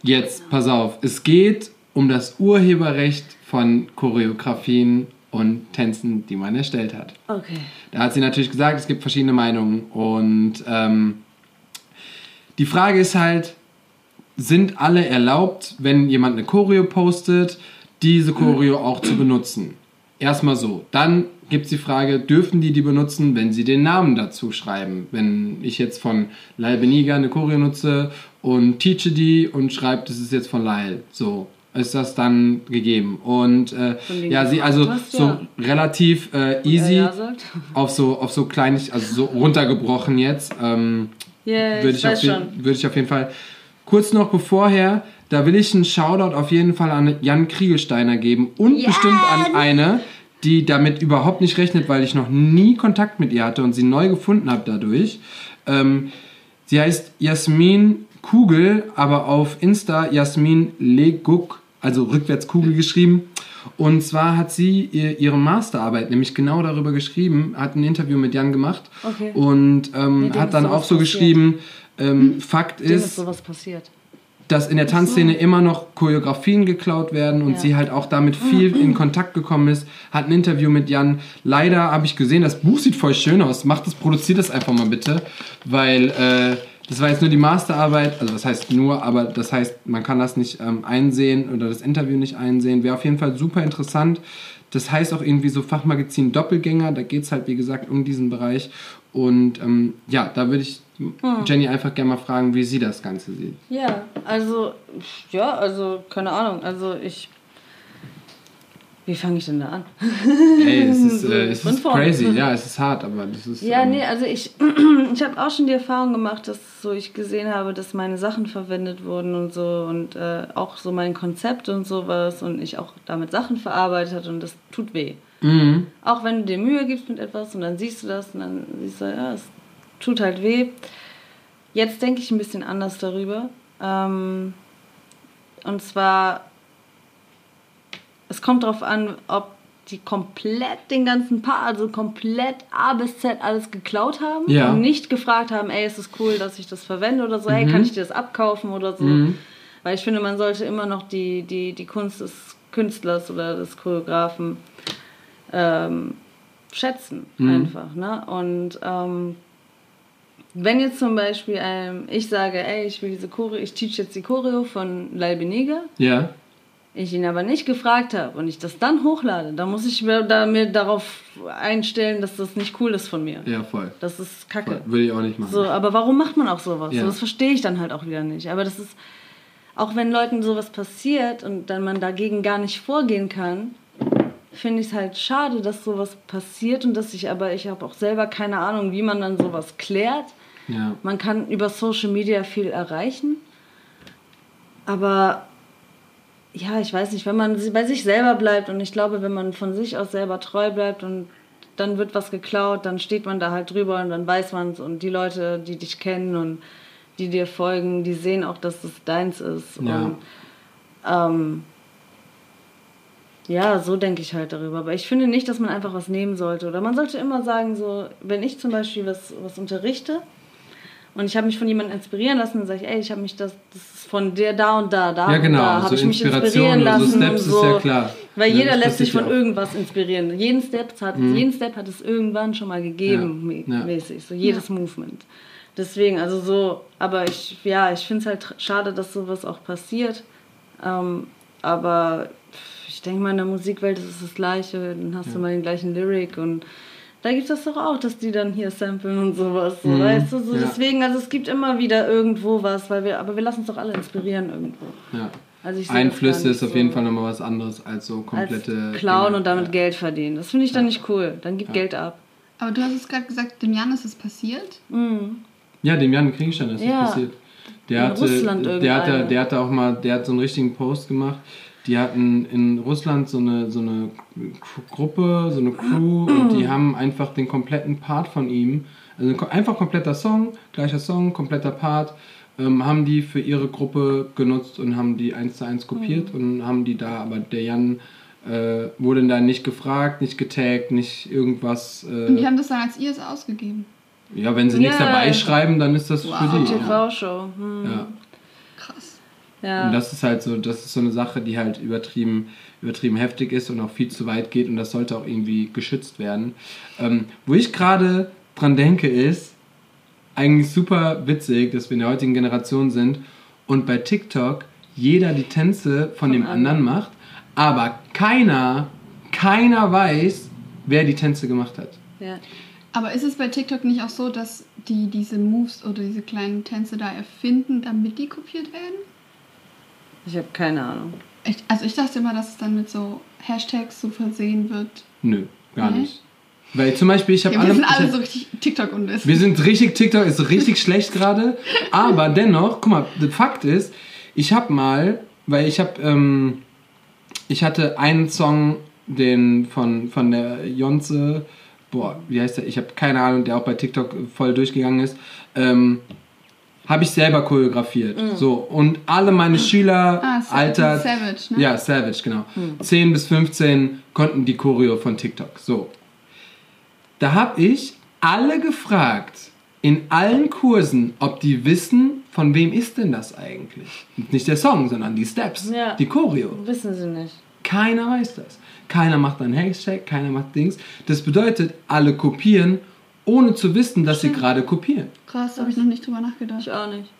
jetzt pass auf. Es geht um das Urheberrecht von Choreografien und Tänzen, die man erstellt hat. Okay. Da hat sie natürlich gesagt, es gibt verschiedene Meinungen. Und ähm, die Frage ist halt, sind alle erlaubt, wenn jemand eine Choreo postet, diese Choreo auch zu benutzen? Erstmal so. Dann gibt es die Frage, dürfen die die benutzen, wenn sie den Namen dazu schreiben? Wenn ich jetzt von Lyle Beniga eine Choreo nutze und teache die und schreibe, das ist jetzt von Lyle. So. Ist das dann gegeben? Und äh, ja, sie also hast, so ja. relativ äh, easy Ja, ja, sagt. auf so auf so kleinig, also so runtergebrochen jetzt. Ähm, Yeah, würde ich auf würde ich auf jeden Fall. Kurz noch bevorher, da will ich einen Shoutout auf jeden Fall an Jan Kriegelsteiner geben und Jan! bestimmt an eine, die damit überhaupt nicht rechnet, weil ich noch nie Kontakt mit ihr hatte und sie neu gefunden habe dadurch. Ähm, sie heißt Jasmin Kugel, aber auf Insta Jasmin Leguk, also rückwärts Kugel geschrieben. Und zwar hat sie ihr, ihre Masterarbeit nämlich genau darüber geschrieben, hat ein Interview mit Jan gemacht Okay. und ähm, hat dann auch so passiert. geschrieben, ähm, Fakt Dem ist ist, dass in der Tanzszene immer noch Choreografien geklaut werden und Ja. sie halt auch damit viel in Kontakt gekommen ist. Hat ein Interview mit Jan. Leider habe ich gesehen, das Buch sieht voll schön aus. Macht das, produziert das einfach mal bitte, weil äh, das war jetzt nur die Masterarbeit. Also das heißt nur, aber das heißt, man kann das nicht ähm, einsehen oder das Interview nicht einsehen. Wäre auf jeden Fall super interessant. Das heißt auch irgendwie so Fachmagazin Doppelgänger. Da geht es halt, wie gesagt, um diesen Bereich. Und ähm, ja, da würde ich Jenny einfach gerne mal fragen, wie sie das Ganze sieht. Ja, also, ja, also, keine Ahnung. Also, ich. Wie fange ich denn da an? Ey, es ist, äh, es ist crazy, ja, es ist hart, aber das ist. Ja, ähm, nee, also ich, ich habe auch schon die Erfahrung gemacht, dass so ich gesehen habe, dass meine Sachen verwendet wurden und so und äh, auch so mein Konzept und sowas und ich auch damit Sachen verarbeitet hatte und das tut weh. Mhm. Auch wenn du dir Mühe gibst mit etwas und dann siehst du das und dann siehst du, ja, es tut halt weh. Jetzt denke ich ein bisschen anders darüber. Ähm, und zwar, es kommt darauf an, ob die komplett den ganzen Paar, also komplett A bis Z alles geklaut haben Ja. und nicht gefragt haben, ey, ist es cool, dass ich das verwende oder so, hey, kann ich dir das abkaufen oder so. Mhm. Weil ich finde, man sollte immer noch die, die, die Kunst des Künstlers oder des Choreografen ähm, schätzen, Mhm. einfach. Ne? Und ähm, wenn jetzt zum Beispiel ähm, ich sage, ey, ich will diese Choreo, ich teach jetzt die Choreo von Lal Benega, Ja. ich ihn aber nicht gefragt habe und ich das dann hochlade, dann muss ich mir, da, mir darauf einstellen, dass das nicht cool ist von mir. Ja, voll. Das ist kacke. voll. Würde ich auch nicht machen. So, aber warum macht man auch sowas? Ja. So, das verstehe ich dann halt auch wieder nicht. Aber das ist, auch wenn Leuten sowas passiert und dann man dagegen gar nicht vorgehen kann, finde ich es halt schade, dass sowas passiert und dass ich aber, ich habe auch selber keine Ahnung, wie man dann sowas klärt. Ja. Man kann über Social Media viel erreichen. Aber ja, ich weiß nicht, wenn man bei sich selber bleibt und ich glaube, wenn man von sich aus selber treu bleibt und dann wird was geklaut, dann steht man da halt drüber und dann weiß man es und die Leute, die dich kennen und die dir folgen, die sehen auch, dass es deins ist. Ja. Und ähm, ja, so denke ich halt darüber. Aber ich finde nicht, dass man einfach was nehmen sollte. Oder man sollte immer sagen, so, wenn ich zum Beispiel was, was unterrichte und ich habe mich von jemandem inspirieren lassen, dann sage ich, ey, ich habe mich das, das ist von der da und da, da Ja, und genau, da, so habe ich mich inspirieren so lassen. Steps und ist so. ja klar. Weil Ja, jeder lässt sich von auch. irgendwas inspirieren. Jeden Step, hat, jeden Step hat es irgendwann schon mal gegeben, Mhm. Ja, ja. mäßig. So jedes Movement. Deswegen, also so, aber ich, ja, ich finde es halt schade, dass sowas auch passiert. Ähm, aber ich denke mal, in der Musikwelt ist es das Gleiche. Dann hast du mal den gleichen Lyric und da gibt es das doch auch, dass die dann hier samplen und sowas. So, Mhm, weißt du? So, ja. Deswegen, also es gibt immer wieder irgendwo was, weil wir, aber wir lassen uns doch alle inspirieren irgendwo. Ja. Also Einflüsse ist auf jeden so Fall nochmal was anderes als so komplette. als klauen Dinge. und damit ja. Geld verdienen. Das finde ich dann nicht cool. Dann gib Geld ab. Aber du hast es gerade gesagt, dem Jan ist es passiert. Ja, dem Jan Kriegstein ist Ja. das passiert. Der In hatte, Russland der hatte, der hatte auch mal, der hat so einen richtigen Post gemacht. Die hatten in Russland so eine, so eine Gru- Gruppe, so eine Crew und die haben einfach den kompletten Part von ihm, also einfach kompletter Song, gleicher Song, kompletter Part, ähm, haben die für ihre Gruppe genutzt und haben die eins zu eins kopiert und haben die da, aber der Jan äh, wurde da nicht gefragt, nicht getaggt, nicht irgendwas. Und die Äh, haben das dann als ihr es ausgegeben. ja, wenn sie nichts Ja. dabei schreiben, dann ist das Wow. für die. TV-Show. Hm. Ja. Ja. Und das ist halt so, das ist so eine Sache, die halt übertrieben, übertrieben heftig ist und auch viel zu weit geht und das sollte auch irgendwie geschützt werden. Ähm, wo ich gerade dran denke, ist eigentlich super witzig, dass wir in der heutigen Generation sind und bei TikTok jeder die Tänze von dem anderen macht, aber keiner, keiner weiß, wer die Tänze gemacht hat. ja. Aber ist es bei TikTok nicht auch so, dass die diese Moves oder diese kleinen Tänze da erfinden, damit die kopiert werden? Ich habe keine Ahnung. Ich, also ich dachte immer, dass es dann mit so Hashtags so versehen wird. Nö, gar Nee? nicht. Weil zum Beispiel, ich habe Ja, wir alle. sind ich alle hab- so richtig TikTok unwissen. Wir sind richtig, TikTok ist richtig schlecht gerade. Aber dennoch, guck mal, der Fakt ist, ich habe mal, weil ich habe, ähm, ich hatte einen Song, den von, von der Jonze, boah, wie heißt der? Ich habe keine Ahnung, der auch bei TikTok voll durchgegangen ist. Ähm, habe ich selber choreografiert. So, und alle meine Schüler, Ah, Sa- Alter. Savage, ne? Ja, Savage, genau. 10 bis 15 konnten die Choreo von TikTok. So. Da habe ich alle gefragt, in allen Kursen, ob die wissen, von wem ist denn das eigentlich? Nicht der Song, sondern die Steps, Ja. die Choreo. Wissen sie nicht. Keiner weiß das. Keiner macht einen Hashtag, keiner macht Dings. Das bedeutet, alle kopieren, ohne zu wissen, dass sie gerade kopieren. Krass, habe ich noch nicht drüber nachgedacht. Ich auch nicht.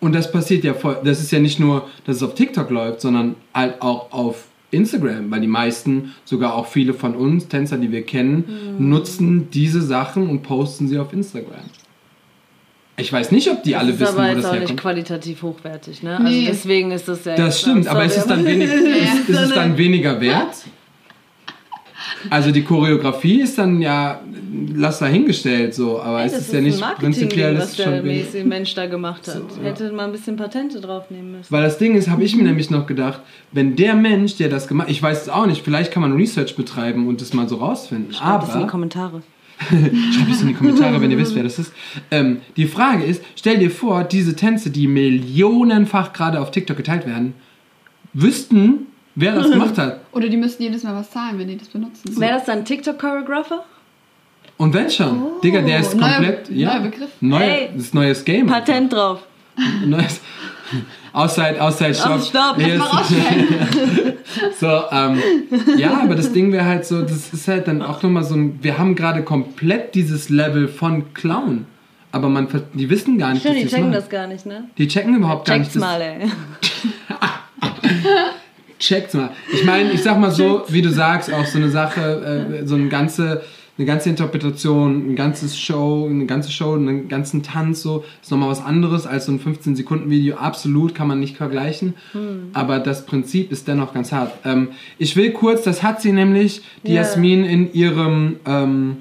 Und das passiert ja voll. Das ist ja nicht nur, dass es auf TikTok läuft, sondern halt auch auf Instagram, weil die meisten, sogar auch viele von uns, Tänzer, die wir kennen, nutzen diese Sachen und posten sie auf Instagram. Ich weiß nicht, ob die alle das ist wissen, aber wo jetzt das auch nicht herkommt. qualitativ hochwertig, ne? Nee. Also deswegen ist das ja. Das stimmt, I'm aber ist es, dann wenig, ist, ist es dann weniger wert? Also die Choreografie ist dann ja, lass dahingestellt so, aber Ey, es das ist ja nicht prinzipiell, ist was der schon mäßige Mensch da gemacht hat. So, ja. Hätte mal ein bisschen Patente draufnehmen müssen. Weil das Ding ist, habe ich mir nämlich noch gedacht, wenn der Mensch, der das gemacht ich weiß es auch nicht, vielleicht kann man Research betreiben und das mal so rausfinden, Schreibt das in die aber Kommentare. schreibt es in die Kommentare, wenn ihr wisst, wer das ist. Ähm, die Frage ist, stell dir vor, diese Tänze, die millionenfach gerade auf TikTok geteilt werden, wüssten, wer das gemacht hat. Oder die müssten jedes Mal was zahlen, wenn die das benutzen. Wäre das dann TikTok-Choreographer? Und wenn schon, Digga, der ist Oh, neuer- komplett, ja, neuer Begriff. Neu, Ey. das ist neues Game. Patent drauf. Neues, Outside, outside shop. Ach, stopp, ist- So, ähm, ja, aber das Ding wäre halt so, das ist halt dann auch nochmal so ein, wir haben gerade komplett dieses Level von Clown. Aber man, ver- die wissen gar nicht, Stimmt, dass die checken machen. das gar nicht, ne? Die checken überhaupt gar Checkt's nicht. das- mal, ey. Checkt's mal. Ich meine, ich sag mal so, wie du sagst, auch so eine Sache, äh, so eine ganze, eine ganze Interpretation, ein ganzes Show, eine ganze Show, einen ganzen Tanz, so, ist nochmal was anderes als so ein 15-Sekunden-Video. Absolut kann man nicht vergleichen. Aber das Prinzip ist dennoch ganz hart. Ähm, ich will kurz, das hat sie nämlich, die Ja. Jasmin, in ihrem, ähm,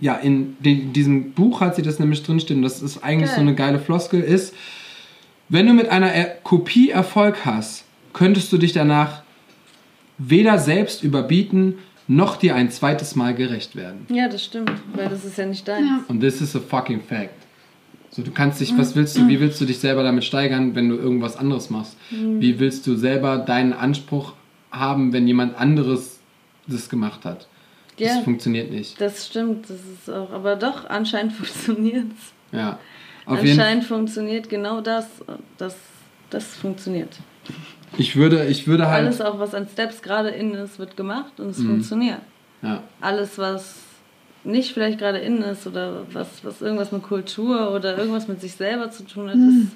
ja, in de- diesem Buch hat sie das nämlich drinstehen. Das ist eigentlich Geil. so eine geile Floskel ist, wenn du mit einer er Kopie Erfolg hast, könntest du dich danach weder selbst überbieten, noch dir ein zweites Mal gerecht werden. Ja, das stimmt, weil das ist ja nicht deins. Ja. Und this is a fucking fact. So, du kannst dich, was willst du, wie willst du dich selber damit steigern, wenn du irgendwas anderes machst? Wie willst du selber deinen Anspruch haben, wenn jemand anderes das gemacht hat? Das Ja. funktioniert nicht. Das stimmt, das ist auch, aber doch, anscheinend funktioniert es. Ja. Auf jeden Anscheinend funktioniert genau das. Das, das funktioniert. Ich würde, ich würde halt. Alles auch, was an Steps gerade in ist, wird gemacht und es Mhm. funktioniert. Ja. Alles, was nicht vielleicht gerade in ist oder was, was irgendwas mit Kultur oder irgendwas mit sich selber zu tun hat, ist,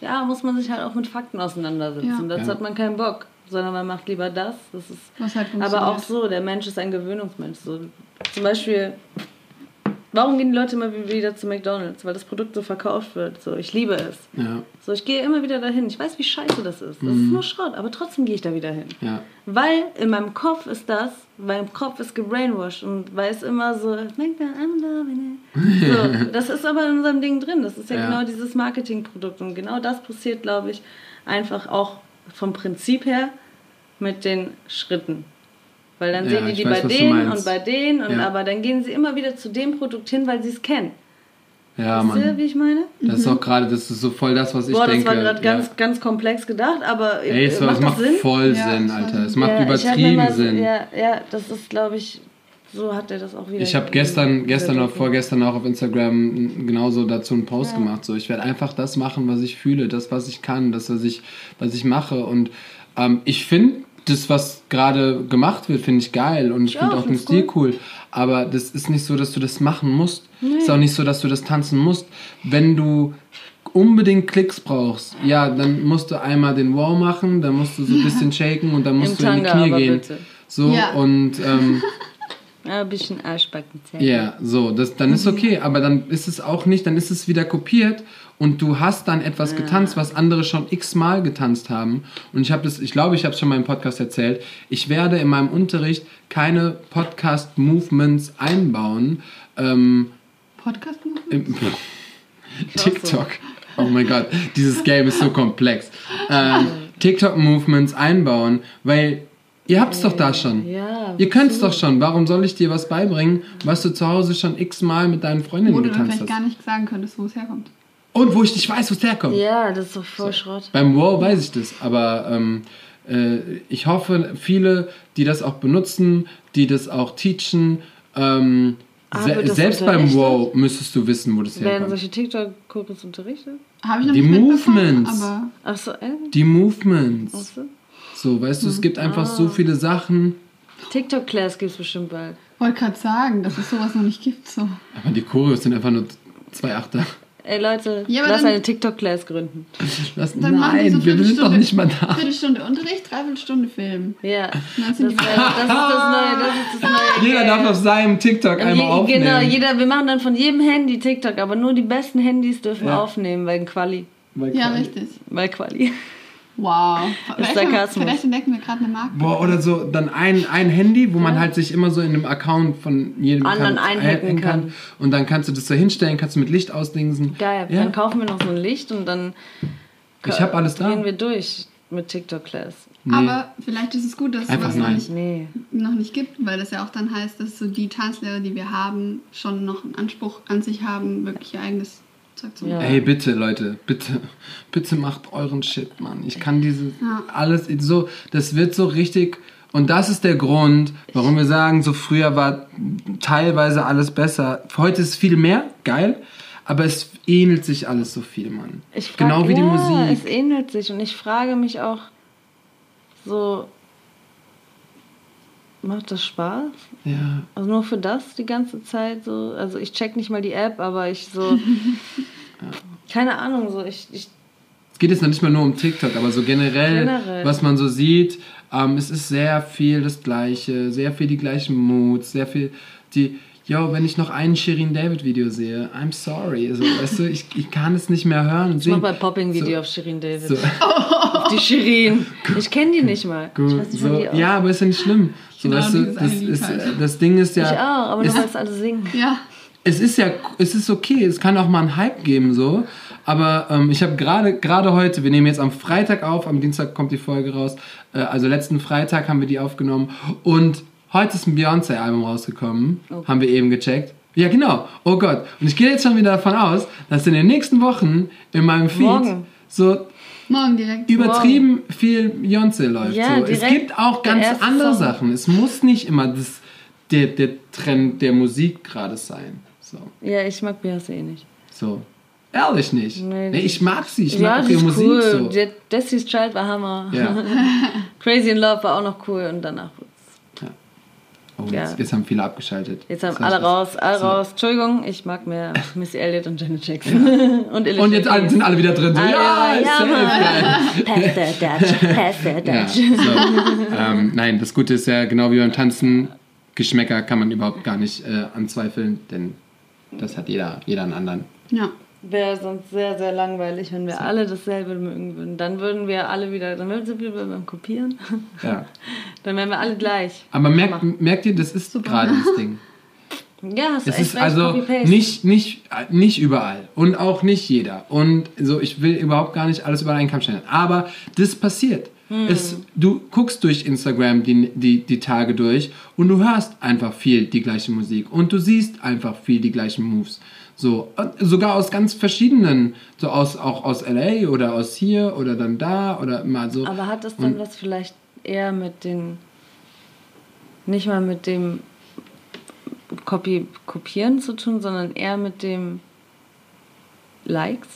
ja, muss man sich halt auch mit Fakten auseinandersetzen. Ja. Und dazu Ja. hat man keinen Bock, sondern man macht lieber das. das ist, Was halt funktioniert. aber auch so, der Mensch ist ein Gewöhnungsmensch. So, zum Beispiel, warum gehen die Leute immer wieder zu McDonalds? Weil das Produkt so verkauft wird. So, ich liebe es. Ja. So, ich gehe immer wieder dahin. Ich weiß, wie scheiße das ist. Das Mhm. ist nur Schrott, aber trotzdem gehe ich da wieder hin. Ja. Weil in meinem Kopf ist das, mein Kopf ist gebrainwashed und weiß immer so, so, das ist aber in unserem Ding drin. Das ist ja, Ja. genau dieses Marketingprodukt und genau das passiert, glaube ich, einfach auch vom Prinzip her mit den Schritten. Weil dann Ja, sehen die die weiß, bei du denen und bei denen und Ja. aber dann gehen sie immer wieder zu dem Produkt hin, weil sie es kennen. Ja, ihr, Mann. wie ich meine? Das ist auch gerade, das ist so voll das, was ich Boah, das denke. war gerade ganz, ja. ganz komplex gedacht, aber Ey, es, macht es das macht Sinn? voll Ja, Sinn. Alter. Es macht übertrieben mal Sinn. Ja, ja, das ist, glaube ich, so hat er das auch wieder. Ich habe gestern, gestern oder vorgestern auch auf Instagram genauso dazu einen Post Ja. gemacht. So, ich werde einfach das machen, was ich fühle, das, was ich kann, das, was ich, was ich mache. Und ähm, ich finde das, was gerade gemacht wird, finde ich geil. Und ich Ja, finde auch den Stil cool. Aber das ist nicht so, dass du das machen musst. Ist auch nicht so, dass du das tanzen musst. Wenn du unbedingt Klicks brauchst, ja, dann musst du einmal den Wow machen, dann musst du so ein bisschen shaken und dann musst Im du in die Tanga Knie gehen. bitte. So Ja. und ähm, ein bisschen Arschbacken ja, so, das, dann ist okay, aber dann ist es auch nicht, dann ist es wieder kopiert und du hast dann etwas getanzt, was andere schon x-mal getanzt haben. Und ich habe das, ich glaube, ich habe es schon mal im Podcast erzählt, ich werde in meinem Unterricht keine Podcast-Movements einbauen. Ähm, Podcast gemacht? im, TikTok. Oh mein Gott, dieses Game ist so komplex. Ähm, TikTok-Movements einbauen, weil ihr habt es doch da schon. Ja. Ihr könnt es doch schon. Warum soll ich dir was beibringen, was du zu Hause schon x-mal mit deinen Wo Freundinnen du dann getanzt vielleicht hast? gar nicht sagen könntest, wo es herkommt. Und wo ich nicht weiß, wo es herkommt. Ja, das ist doch voll Schrott. Beim Wow weiß ich das, aber ähm, äh, ich hoffe, viele, die das auch benutzen, die das auch teachen, ähm, Ah, se selbst beim? Wow müsstest du wissen, wo das Werden herkommt. solche TikTok-Kurs unterrichtet? Habe ich noch Die nicht mitbekommen, Movements. Aber Ach so, äh? Die Movements. Weißt du? So, weißt du, es gibt einfach so viele Sachen. TikTok-Class gibt es bestimmt bald. wollte gerade sagen, dass es sowas noch nicht gibt. So. Aber die Choreos sind einfach nur zwei Achter. Ey Leute, Ja, lass dann- eine TikTok-Class gründen. Was? Dann machen die Nein, so wir sind doch nicht mal da. Viertelstunde Unterricht, Dreiviertelstunde Film. Ja. Das, das ist das neue, das ist das neue. Jeder darf auf seinem TikTok Und einmal je, aufnehmen. Genau, jeder, wir machen dann von jedem Handy TikTok, aber nur die besten Handys dürfen Ja. aufnehmen, weil Quali. Weil Ja, quasi- richtig. Weil Quali. Wow. Vielleicht, Sarkasmus. vielleicht entdecken wir gerade eine Marke. Boah, oder so, dann ein, ein Handy, wo man halt sich immer so in einem Account von jedem Anderen einhacken einhacken kann. Und dann kannst du das so hinstellen, kannst du mit Licht ausdingsen. Geil, Ja. dann kaufen wir noch so ein Licht und dann Ich hab alles da. gehen wir durch mit TikTok-Class. Nee. Aber vielleicht ist es gut, dass es sowas noch nicht, Nee. noch nicht gibt, weil das ja auch dann heißt, dass so die Tanzlehrer, die wir haben, schon noch einen Anspruch an sich haben, wirklich ihr eigenes Zu machen. Ja. Ey, bitte, Leute, bitte, bitte macht euren Shit, Mann. Ich kann dieses Ja. alles so, das wird so richtig. Und das ist der Grund, warum wir sagen, so früher war teilweise alles besser. Heute ist viel mehr, geil, aber es ähnelt sich alles so viel, Mann. Ich frag, genau wie die ja, Musik. es ähnelt sich und ich frage mich auch so, macht das Spaß? Ja, Also nur für das die ganze Zeit so? Also ich check nicht mal die App, aber ich so, keine Ahnung, so ich, ich es geht jetzt noch nicht mal nur um TikTok, aber so generell, Generell. was man so sieht, ähm, es ist sehr viel das Gleiche, sehr viel die gleichen Moods, sehr viel die, yo, wenn ich noch ein Shirin David Video sehe, I'm sorry, also, weißt du, ich, ich kann es nicht mehr hören und Ich mach mal ein Popping-Video So. auf Shirin David. So, Auf die Shirin. Ich kenne die nicht mal. ich gut, weiß nicht, so, ja, aber ist ja nicht schlimm. So, Genau, weißt du, das, ist, halt. das Ding ist Ich ja, auch, aber weil es alle singen. Ja, es ist ja, es ist okay, es kann auch mal einen Hype geben, so. Aber ähm, ich habe gerade gerade heute, wir nehmen jetzt am Freitag auf, am Dienstag kommt die Folge raus, äh, also letzten Freitag haben wir die aufgenommen und heute ist ein Beyoncé-Album rausgekommen, haben wir eben gecheckt. Ja, genau. Oh Gott. Und ich gehe jetzt schon wieder davon aus, dass in den nächsten Wochen in meinem Feed Morgen. so Morgen direkt. übertrieben viel Beyoncé läuft. Ja, so. Es gibt auch ganz andere Song. Sachen. Es muss nicht immer das, der, der Trend der Musik gerade sein. So. Ja, ich mag Beyoncé eh nicht. so. Ehrlich nicht. Nee, Nee, ich mag sie. Ich mag ihre Musik cool. so. Destiny's Child war Hammer. Ja. Crazy in Love war auch noch cool und danach. Oh, Ja. jetzt, jetzt haben viele abgeschaltet. Jetzt haben Das alle raus, alle so. rasch. Entschuldigung, ich mag mehr Missy Elliott und Janet Jackson. und Alicia Und jetzt alle, sind alle wieder drin. So, Alle, ja, ja. Pass the Dutch, pass the Ja, Dutch. so. ähm, nein, das Gute ist ja, genau wie beim Tanzen, Geschmäcker kann man überhaupt gar nicht äh, anzweifeln, denn das hat jeder, jeder einen anderen. Ja. Wäre sonst sehr, sehr langweilig, wenn wir alle dasselbe mögen würden. Dann würden wir alle wieder, dann würden wir beim Kopieren. Ja. Dann wären wir alle gleich. Aber merkt, merkt ihr, das ist gerade das Ding. Ja, hast Es ist also nicht, nicht, nicht überall und auch nicht jeder. Und so, ich will überhaupt gar nicht alles über einen Kamm stellen. Aber das passiert. Hm. Es, du guckst durch Instagram die, die, die Tage durch und du hörst einfach viel die gleiche Musik und du siehst einfach viel die gleichen Moves. So, sogar aus ganz verschiedenen, so aus, auch aus LA oder aus hier oder dann da oder mal so. Aber hat das dann Und- was vielleicht eher mit den, nicht mal mit dem Copy, Kopieren zu tun, sondern eher mit dem Likes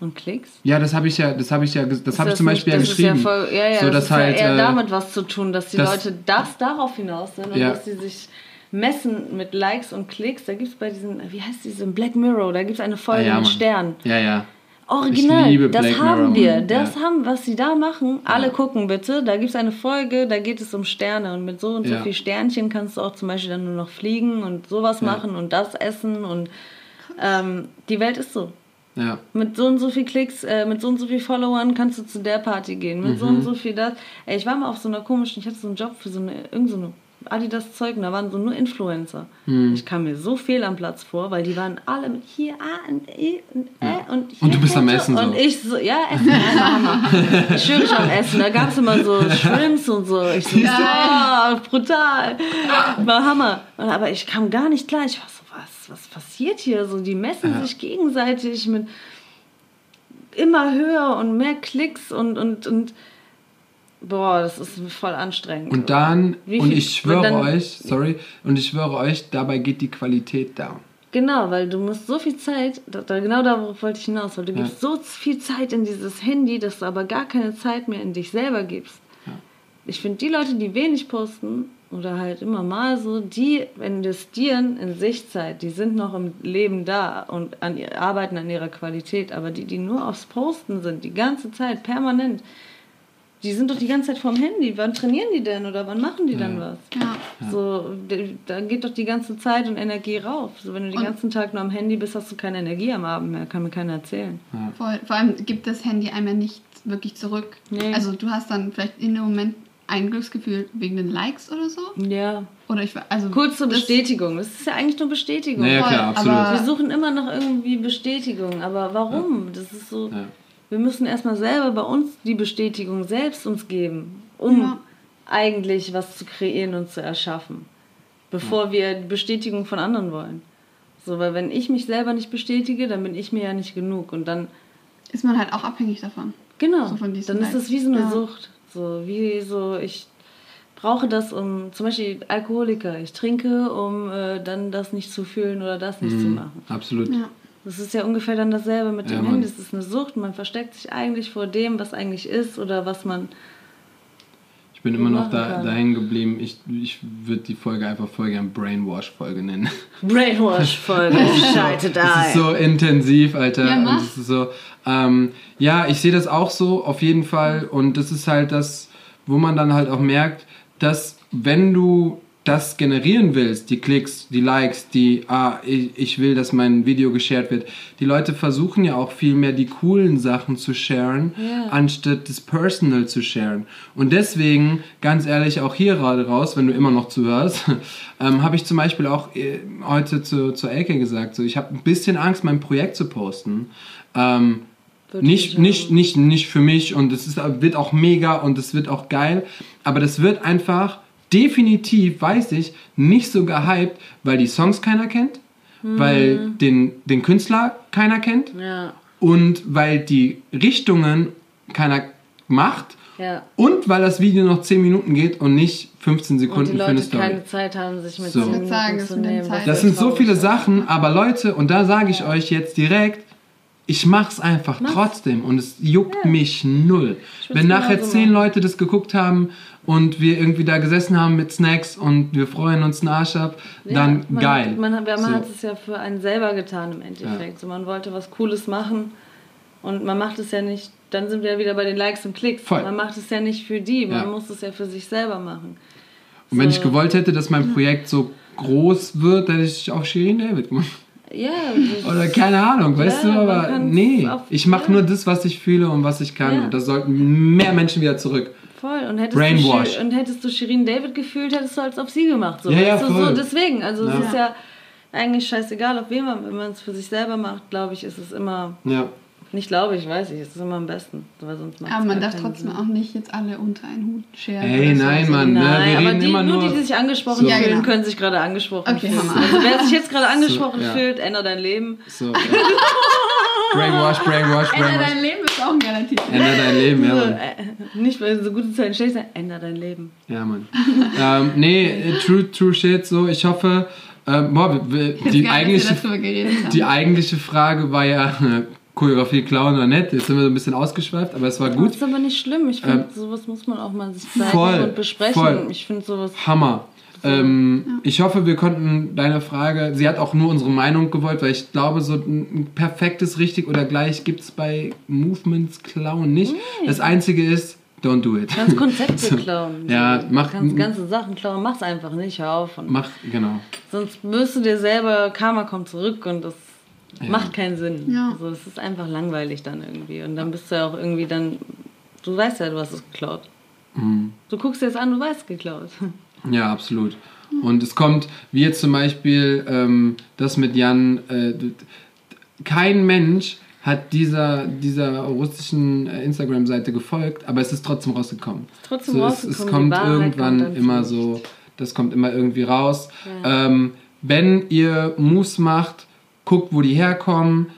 und Klicks? Ja, das habe ich ja, das habe ich ja, das habe ich das zum nicht- Beispiel ja das geschrieben. Ja voll, ja, ja, so, das dass ist halt, ja eher äh, damit was zu tun, dass die das- Leute das darauf hinaus sind und Ja. dass sie sich messen mit Likes und Klicks. Da gibt es bei diesen, wie heißt diese, Black Mirror, da gibt es eine Folge Ah, ja, mit. Sternen. Ja, ja. Original, das Black haben Mirror, wir. Das Ja. haben, was sie da machen. Alle gucken bitte. Da gibt es eine Folge, da geht es um Sterne. Und mit so und so Ja. viel Sternchen kannst du auch zum Beispiel dann nur noch fliegen und sowas Ja. machen und das essen. Und ähm, die Welt ist so. Ja. Mit so und so viel Klicks, äh, mit so und so viel Followern kannst du zu der Party gehen. Mit so Mhm. und so viel das. Ey, ich war mal auf so einer komischen, ich hatte so einen Job für so eine, irgend so eine Adidas-Zeug und da waren so nur Influencer. Mhm. Ich kam mir so fehl am Platz vor, weil die waren alle mit hier, ah und eh und äh und hier. Und du bist am. Essen so. Und ich so, ja, Essen, ja, Hammer. Ich schwöre ich am Essen. Da gab es immer so Shrimps und so. Ich so, ja, brutal. War Hammer. Und, aber ich kam gar nicht klar. Ich war so, was, was passiert hier? So, die messen Ja. sich gegenseitig mit immer höher und mehr Klicks und, und, und boah, das ist voll anstrengend. Und dann, und ich schwöre euch, sorry, und ich schwöre euch, dabei geht die Qualität down. Genau, weil du musst so viel Zeit, da, da, genau darauf wollte ich hinaus, weil du Ja. gibst so viel Zeit in dieses Handy, dass du aber gar keine Zeit mehr in dich selber gibst. Ja. Ich finde, die Leute, die wenig posten oder halt immer mal so, die investieren in Sichtzeit, die sind noch im Leben da und an, arbeiten an ihrer Qualität, aber die, die nur aufs Posten sind, die ganze Zeit, permanent, die sind doch die ganze Zeit vorm Handy. Wann trainieren die denn oder wann machen die dann Ja. was? Ja. So, da geht doch die ganze Zeit und Energie rauf. So, wenn du den Und- ganzen Tag nur am Handy bist, hast du keine Energie am Abend mehr. Kann mir keiner erzählen. Vor, vor allem gibt das Handy einem ja nicht wirklich zurück. Nee. Also du hast dann vielleicht in dem Moment ein Glücksgefühl wegen den Likes oder so. Ja. Oder ich also Kurze das- Bestätigung. Das ist ja eigentlich nur Bestätigung. Naja, Voll, klar, absolut. aber- Wir suchen immer noch irgendwie Bestätigung. Aber warum? Das ist so. Ja. Wir müssen erstmal selber bei uns die Bestätigung selbst uns geben, um Ja. eigentlich was zu kreieren und zu erschaffen. Bevor wir die Bestätigung von anderen wollen. So, weil wenn ich mich selber nicht bestätige, dann bin ich mir ja nicht genug. Und dann ist man halt auch abhängig davon. Genau. So dann ist das Likes. wie so eine Ja. Sucht. So wie so, ich brauche das, um zum Beispiel Alkoholiker. Ich trinke, um äh, dann das nicht zu fühlen oder das nicht zu Mhm, machen. absolut. Ja. Das ist ja ungefähr dann dasselbe mit Ja, dem. Handy. Es ist eine Sucht. Man versteckt sich eigentlich vor dem, was eigentlich ist oder was man. Ich bin immer noch da, da hängen geblieben. Ich, ich würde die Folge einfach voll gern Brainwash-Folge nennen. Brainwash-Folge. Scheite Das da. ist so intensiv, Alter. Ja, und mach. das ist so, ähm, ja, ich sehe das auch so, auf jeden Fall. Und das ist halt das, wo man dann halt auch merkt, dass wenn du das generieren willst, die Klicks, die Likes, die, ah, ich, ich will, dass mein Video geshared wird, die Leute versuchen ja auch viel mehr die coolen Sachen zu sharen, Ja. anstatt das Personal zu sharen. Und deswegen, ganz ehrlich, auch hier gerade raus, wenn du immer noch zuhörst, ähm, habe ich zum Beispiel auch äh, heute zu, zur Elke gesagt, so, ich habe ein bisschen Angst, mein Projekt zu posten. Ähm, nicht, ich nicht, nicht, nicht für mich und es ist, wird auch mega und es wird auch geil, aber das wird einfach definitiv, weiß ich, nicht so gehypt, weil die Songs keiner kennt, weil den, den Künstler keiner kennt Ja, und weil die Richtungen keiner macht ja. und weil das Video noch 10 Minuten geht und nicht 15 Und die Sekunden für eine Leute Story. keine Zeit haben, sich mit So. so. Sagen, zu nehmen. Das sind so viele. Sachen, aber Leute, und da sage ich euch jetzt direkt, ich mach's einfach trotzdem und es juckt mich null. Wenn nachher genauso zehn machen. Leute das geguckt haben und wir irgendwie da gesessen haben mit Snacks und wir freuen uns einen Arsch ab, dann man, geil. Man, hat- man So. hat es ja für einen selber getan im Endeffekt. So, man wollte was Cooles machen und man macht es ja nicht, dann sind wir ja wieder bei den Likes und Klicks. Voll. Man macht es ja nicht für die, man Ja. muss es ja für sich selber machen. und wenn so. ich gewollt hätte, dass mein Projekt so groß wird, dann hätte ich auch Shirin David gemacht. Ja, Oder keine Ahnung, weißt Ja, du, man aber nee, ich mache ja. nur das, was ich fühle und was ich kann. Ja. Und das sollten mehr Menschen wieder zurück. Voll. Und hättest, Brainwash. Du, und hättest du Shirin David gefühlt, hättest du als auf sie gemacht. So, Ja, ja, so deswegen. Also Ja. es ist ja eigentlich scheißegal, auf wen man, wenn man es für sich selber macht, glaube ich, ist es immer, Ja. nicht glaube ich, weiß ich, es ist immer am besten. Weil sonst Aber man darf trotzdem Sinn. auch nicht jetzt alle unter einen Hut scheren. Ey, oder so. nein, Mann, ne? Nein, wir aber reden die, immer nur nur. die, die sich angesprochen So. Ja, fühlen, genau. können sich gerade angesprochen Okay, fühlen. Also wer sich jetzt gerade angesprochen ja. fühlt, ändere dein Leben. So, ja. Brainwash, Brainwash, Ändere Brainwash. dein Leben auch ein geiler Titel. Ändere dein Leben, ja, So, Mann. äh, nicht weil so gute Zeiten schlecht sind, ändere dein Leben. Ja, Mann. ähm, nee, äh, true, true shit, so. Ich hoffe, ähm, boah, die eigentliche, die eigentliche Frage war ja, Choreografie klauen oder nicht. Jetzt sind wir so ein bisschen ausgeschweift, aber es war Das gut. ist aber nicht schlimm. Ich finde, Ähm, sowas muss man auch mal sich zeigen voll, und besprechen. voll. Ich finde sowas. Hammer. Ähm, Ich hoffe, wir konnten deine Frage, sie hat auch nur unsere Meinung gewollt, weil ich glaube, so ein perfektes richtig oder gleich gibt es bei Movements klauen nicht. Das Einzige ist, don't do it. Ganz Konzepte klauen. Ja, so. mach- Kannst ganze Sachen klauen. Mach's einfach nicht. Hör auf. Und Mach, genau. Sonst wirst du dir selber, Karma kommt zurück und das macht keinen Sinn. Ja. Also es ist einfach langweilig dann irgendwie. Und dann bist du ja auch irgendwie dann, du weißt ja, du hast es geklaut. Mhm. Du guckst dir das an, du weißt geklaut. Ja, absolut. Und es kommt, wie jetzt zum Beispiel ähm, das mit Jan, äh, kein Mensch hat dieser, dieser russischen äh, Instagram-Seite gefolgt, aber es ist trotzdem rausgekommen. trotzdem so, es, rausgekommen, es die kommt irgendwann kommt immer so, das kommt immer irgendwie raus. Ja. Ähm, wenn ihr Moves macht, guckt, wo die herkommen,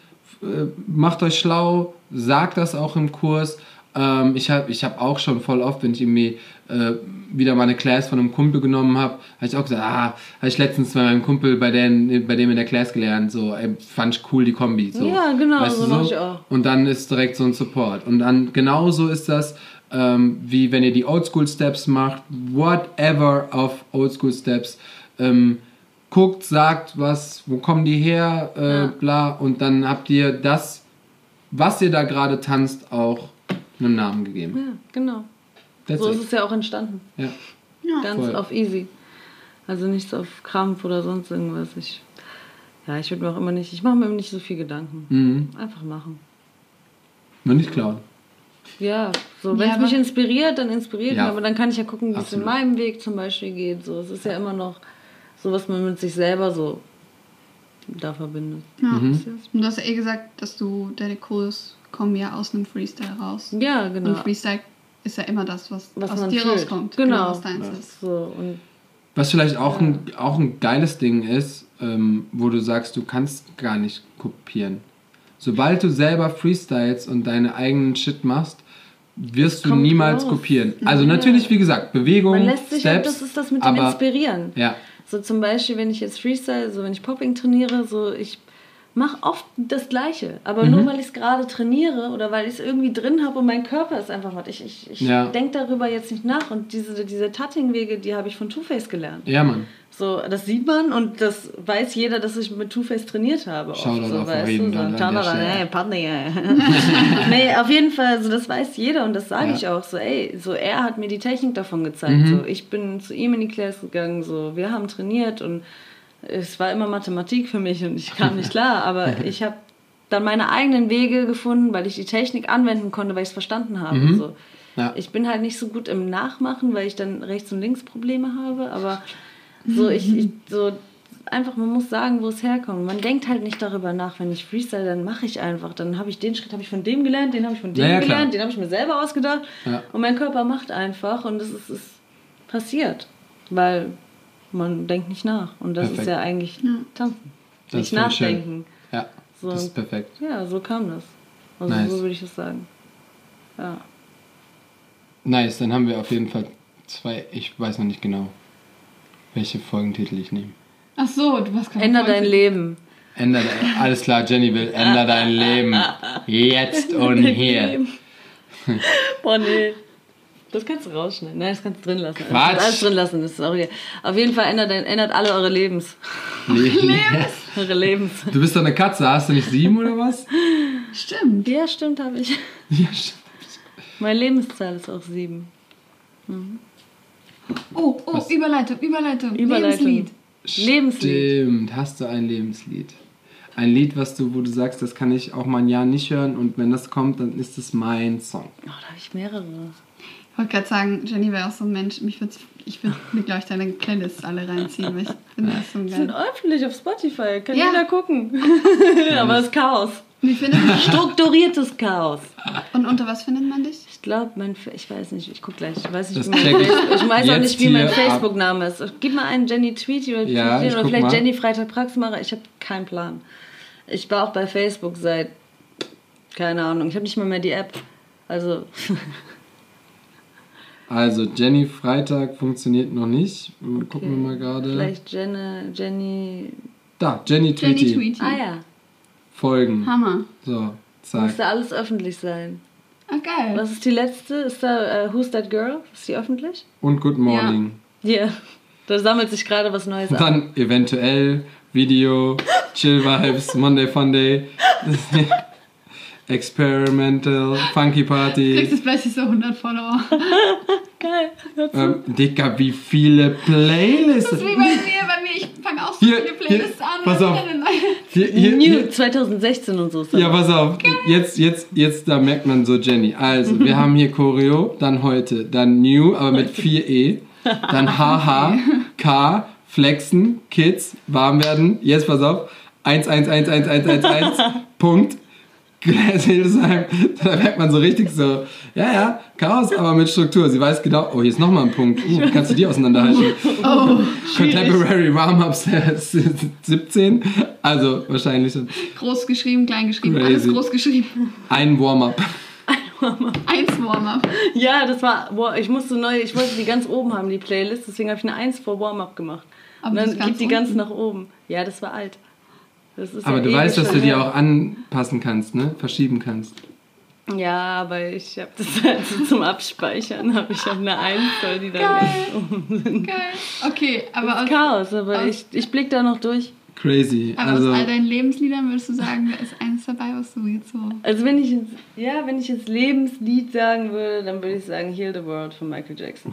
äh, macht euch schlau, sagt das auch im Kurs. Ähm, ich habe ich hab auch schon voll oft, wenn ich irgendwie äh, wieder mal eine Class von einem Kumpel genommen habe, habe ich auch gesagt, ah, habe ich letztens bei meinem Kumpel bei, den, bei dem in der Class gelernt, so, ey, fand ich cool die Kombi. So. Ja, genau, Weißt so du mach ich auch. Und dann ist direkt so ein Support. Und dann genauso ist das, ähm, wie wenn ihr die Oldschool Steps macht, whatever auf Oldschool Steps. Ähm, guckt, sagt was, wo kommen die her, äh, Ja. bla, und dann habt ihr das, was ihr da gerade tanzt, auch einen Namen gegeben. Ja, genau. That's so it. ist es ja auch entstanden. Ja. Ja. Ganz Voll. auf easy. Also nichts auf Krampf oder sonst irgendwas. Ich, ja, ich würde mir auch immer nicht, ich mache mir nicht so viel Gedanken. Mhm. Einfach machen. Nur nicht klauen. Ja, so Ja, wenn es aber- mich inspiriert, dann inspiriert Ja. mich. Aber dann kann ich ja gucken, wie es in meinem Weg zum Beispiel geht. So, es ist ja immer noch so, was man mit sich selber so da verbindet. Ja. Mhm. Und du hast ja eh gesagt, dass du, deine Kurs kommen ja aus einem Freestyle raus. Ja, genau. Und Freestyle ist ja immer das, was, Was aus dir fühlt. rauskommt. Genau. was deins ist. So, und Was vielleicht auch, ein, auch ein geiles Ding ist, ähm, wo du sagst, du kannst gar nicht kopieren. Sobald du selber freestyles und deine eigenen Shit machst, wirst du niemals raus. kopieren. Also Ja. natürlich, wie gesagt, Bewegung, man lässt sich, Steps, das ist das mit dem aber Inspirieren. ja, So zum Beispiel, wenn ich jetzt Freestyle, so wenn ich Popping trainiere, so ich mache oft das Gleiche. Aber Mhm. nur weil ich es gerade trainiere oder weil ich es irgendwie drin habe und mein Körper ist einfach was. Ich, ich, ich Ja. denke darüber jetzt nicht nach. Und diese, diese Tutting-Wege, die habe ich von Two-Face gelernt. Ja, Mann. So, das sieht man und das weiß jeder, dass ich mit Two-Face trainiert habe. oft, Shoutout so, auf weißt du, so, dann an der Shoutout an, Stelle. ey, Partner, nee, auf jeden Fall, so, das weiß jeder und das sage Ja. ich auch. So, ey, so, er hat mir die Technik davon gezeigt. Mhm. So, ich bin zu ihm in die Class gegangen, so, wir haben trainiert und es war immer Mathematik für mich und ich kam nicht klar, aber ich habe dann meine eigenen Wege gefunden, weil ich die Technik anwenden konnte, weil ich es verstanden habe. Mhm. So. Ja. Ich bin halt nicht so gut im Nachmachen, weil ich dann rechts und links Probleme habe, aber so ich, ich so einfach man muss sagen, wo es herkommt. Man denkt halt nicht darüber nach, wenn ich freestyle, dann mache ich einfach, dann habe ich den Schritt habe ich von dem gelernt, den habe ich von dem Ja, ja, klar. gelernt, den habe ich mir selber ausgedacht Ja. und mein Körper macht einfach und es ist, ist passiert, weil man denkt nicht nach und das Perfekt. ist ja eigentlich tanzen. Das nicht nachdenken. Ja, So. das ist perfekt. Ja, so kam das. Also Nice. so würde ich es sagen. Ja. Nice, dann haben wir auf jeden Fall zwei, ich weiß noch nicht genau, welche Folgentitel ich nehme. Ach so, du hast gerade Änder voll- dein Leben. Änder, dein- alles klar, Jenny will, änder dein Leben. Jetzt und hier. Boah, nee. Das kannst du rausschneiden. Nein, das kannst du drin lassen. Das Quatsch. kannst Alles drin lassen, das ist auch okay. Auf jeden Fall ändert, ändert alle eure Lebens. Eure Lebens. Du bist doch eine Katze, hast du nicht sieben oder was? Stimmt. Ja, stimmt, habe ich. Ja, st- Meine Lebenszahl ist auch sieben. Oh, oh, Was? Überleitung, Überleitung. Überleitung. Lebenslied. Lebenslied. Stimmt, hast du ein Lebenslied. Ein Lied, was du, wo du sagst, das kann ich auch mal ein Jahr nicht hören und wenn das kommt, dann ist es mein Song. Oh, da habe ich mehrere. Ich wollte gerade sagen, Jenny wäre auch so ein Mensch. Mich würd's, ich würde mir, glaube ich, deine Playlists alle reinziehen, weil ich finde das so Die sind geil. öffentlich auf Spotify, kann Ja. jeder gucken. Aber es ist Chaos. Wie findet man Strukturiertes Chaos. Und unter was findet man dich? Ich glaube, mein, Fa- ich weiß nicht, ich guck gleich. Ich weiß nicht, mein, ich weiß auch nicht, wie mein. Facebook-Name ist. Gib mal einen Jenny Tweety oder, Ja, ich oder vielleicht mal. Jenny Freitag Praxmacher. Ich habe keinen Plan. Ich war auch bei Facebook seit, keine Ahnung, ich habe nicht mal mehr die App. Also, Also, Jenny Freitag funktioniert noch nicht. Gucken wir mal gerade. vielleicht Jenny, Jenny. Da, Jenny Tweety. Jenny Tweety. Ah ja, Folgen. Hammer. So, zack. muss da alles öffentlich sein. Ah, geil. Was ist die letzte? Ist da äh, Who's That Girl? Ist die öffentlich? Und Good Morning. Ja, da sammelt sich gerade was Neues an. Dann eventuell Video, Chill Vibes, Monday Funday, Experimental, Funky Kriegst Party. jetzt plötzlich so 100 Follower. Geil. Ähm, Dicker, wie viele Playlists. Das ist wie bei mir, bei mir. Ich fange auch so Hier, viele Playlists hier, an. pass auf. Hier, hier, New hier. 2016 und so. Ja, pass auf. Jetzt, jetzt, jetzt, da merkt man so Jenny. Also, wir haben hier Choreo, dann heute, dann New, aber mit 4E, dann HH, K, Flexen, Kids, warm werden. Jetzt pass auf. 1, 1, 1, 1, 1, 1, 1, Punkt. Glass Hildesheim, da merkt man so richtig so, ja, ja, Chaos, aber mit Struktur. Sie weiß genau, oh, hier ist nochmal ein Punkt. Uh, wie kannst du die auseinanderhalten? Oh, Contemporary Warm-Ups 17, also wahrscheinlich groß geschrieben, klein geschrieben. Crazy. Alles groß geschrieben. ein Warm-Up. Eins Warm-up. Ja, das war, boah, ich musste neu, ich wollte die ganz oben haben, die Playlist, deswegen habe ich eine 1 vor Warm-Up gemacht. Aber und dann geht die ganz nach oben. Ja, das war alt. Das ist Aber ja du ewig weißt, dass du die auch anpassen kannst, ne? Verschieben kannst. Ja, aber ich habe das halt so zum Abspeichern, habe ich hab eine 1, weil die da ganz oben sind. Geil. Okay, aber aus, Chaos, aber aus- ich, ich blick da noch durch. Crazy. aber Also, aus all deinen Lebensliedern würdest du sagen, da ist eines dabei, was du jetzt so. Also wenn ich jetzt, ja, wenn ich jetzt Lebenslied sagen würde, dann würde ich sagen Heal the World von Michael Jackson.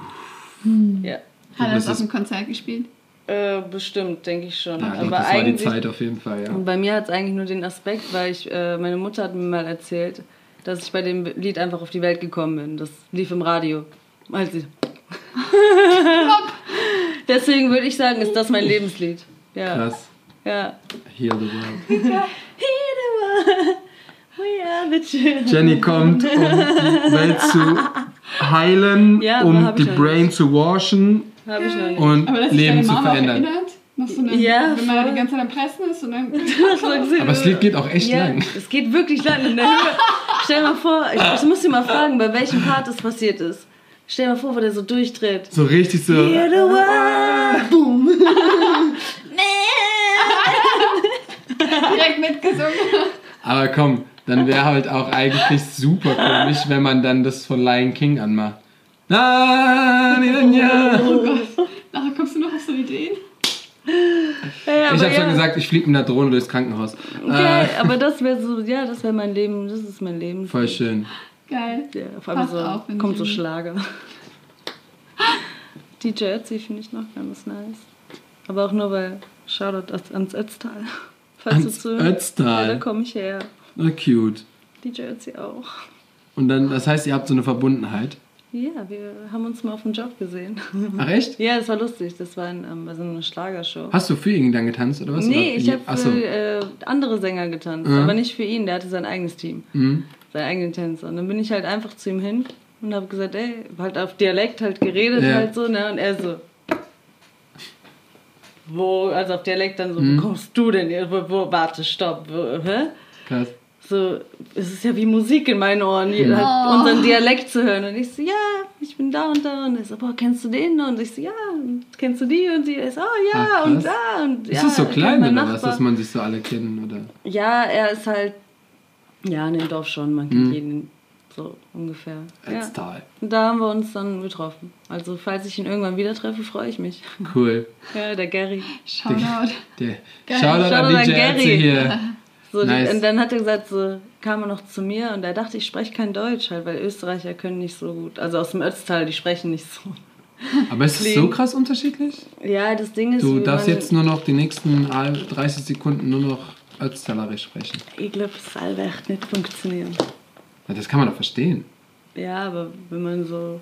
Ja. Hat er das auf dem Konzert gespielt? Äh, bestimmt, denke ich schon. ja, aber das war die eigentlich, Zeit auf jeden Fall, ja. Und bei mir hat es eigentlich nur den Aspekt, weil ich, äh, meine Mutter hat mir mal erzählt, dass ich bei dem Lied einfach auf die Welt gekommen bin. Das lief im Radio. Als sie Deswegen würde ich sagen, ist das mein Lebenslied. Ja. Krass. Ja. Heal the world. Heal the world, We are the children. Jenny kommt, um die Welt zu heilen, Ja, um die ich Brain zu washen Habe ich noch nicht. und Aber dass sich Leben deine zu verändern. erinnert? Noch so eine, Ja, wenn man da voll. die ganze Zeit am Pressen ist und dann. Aber das Lied geht auch echt ja, lang. Es geht wirklich lang in der Höhe. Stell dir mal vor, ich, ich muss dir mal fragen, bei welchem Part das passiert ist. Stell dir mal vor, wo der so durchdreht. So richtig so. Heal the world. Boom. Direkt mitgesungen. Aber komm, dann wäre halt auch eigentlich super komisch, wenn man dann das von Lion King anmacht. Na, na, na. Oh Gott. Nachher kommst du noch auf so Ideen? Ja, Ich habe schon ja. gesagt, ich fliege mit einer Drohne durchs Krankenhaus. Okay, Äh, aber das wäre so, ja, das wäre mein Leben, das ist mein Leben. voll schön. Geil. Ja, vor allem Passt so, auch, wenn kommt so Schlager. DJ Ötzi finde ich noch ganz nice. Aber auch nur, weil, Shoutout ans- ans Ötztal. Falls Ans du. Ötztal. Ja, da komme ich her. Na, cute. DJ Ötzi auch. Und dann, das heißt, ihr habt so eine Verbundenheit. Ja, wir haben uns mal auf dem Job gesehen. Ach echt? ja, das war lustig. Das war ein, ähm, also eine Schlagershow. Hast du für ihn dann getanzt oder was? nee, Oder ich habe für so. äh, andere Sänger getanzt, Ja. aber nicht für ihn. Der hatte sein eigenes Team, Mhm. seinen eigenen Tänzer. Und dann bin ich halt einfach zu ihm hin und habe gesagt, ey, halt auf Dialekt halt geredet Ja. halt so, ne? Und er so, wo, also auf Dialekt dann so, Mhm. wo kommst du denn? Wo, wo, warte, stopp, wo, hä? Krass. So, es ist ja wie Musik in meinen Ohren, hier Mhm. halt Oh. unseren Dialekt zu hören. Und ich so, ja, ich bin da und da. Und er so, boah, kennst du den? Und ich so, ja, kennst du die? Und die ist, oh ja, Ach, und da. Und, Ist ja, es so kennt klein oder was, Nachbar. dass man sich so alle kennen? Oder? Ja, er ist halt, ja, in dem Dorf schon, man kennt Mhm. jeden so ungefähr. Ja. Ötztal. Und da haben wir uns dann getroffen. Also, falls ich ihn irgendwann wieder treffe, freue ich mich. Cool. Ja, der Gary. Shoutout. Der, Geil. Shoutout an Shoutout an DJ Gary. Hier. So, die- Nice. Und dann hat er gesagt, so kam er noch zu mir und er dachte, ich spreche kein Deutsch, halt, weil Österreicher können nicht so gut. Also aus dem Ötztal, die sprechen nicht so. Aber ist es so krass unterschiedlich? Ja, das Ding ist, Du darfst jetzt nur noch die nächsten 30 Sekunden nur noch Ötztalerisch sprechen. Ich glaube, es soll echt nicht funktionieren. Ja, Das kann man doch verstehen. Ja, aber wenn man so.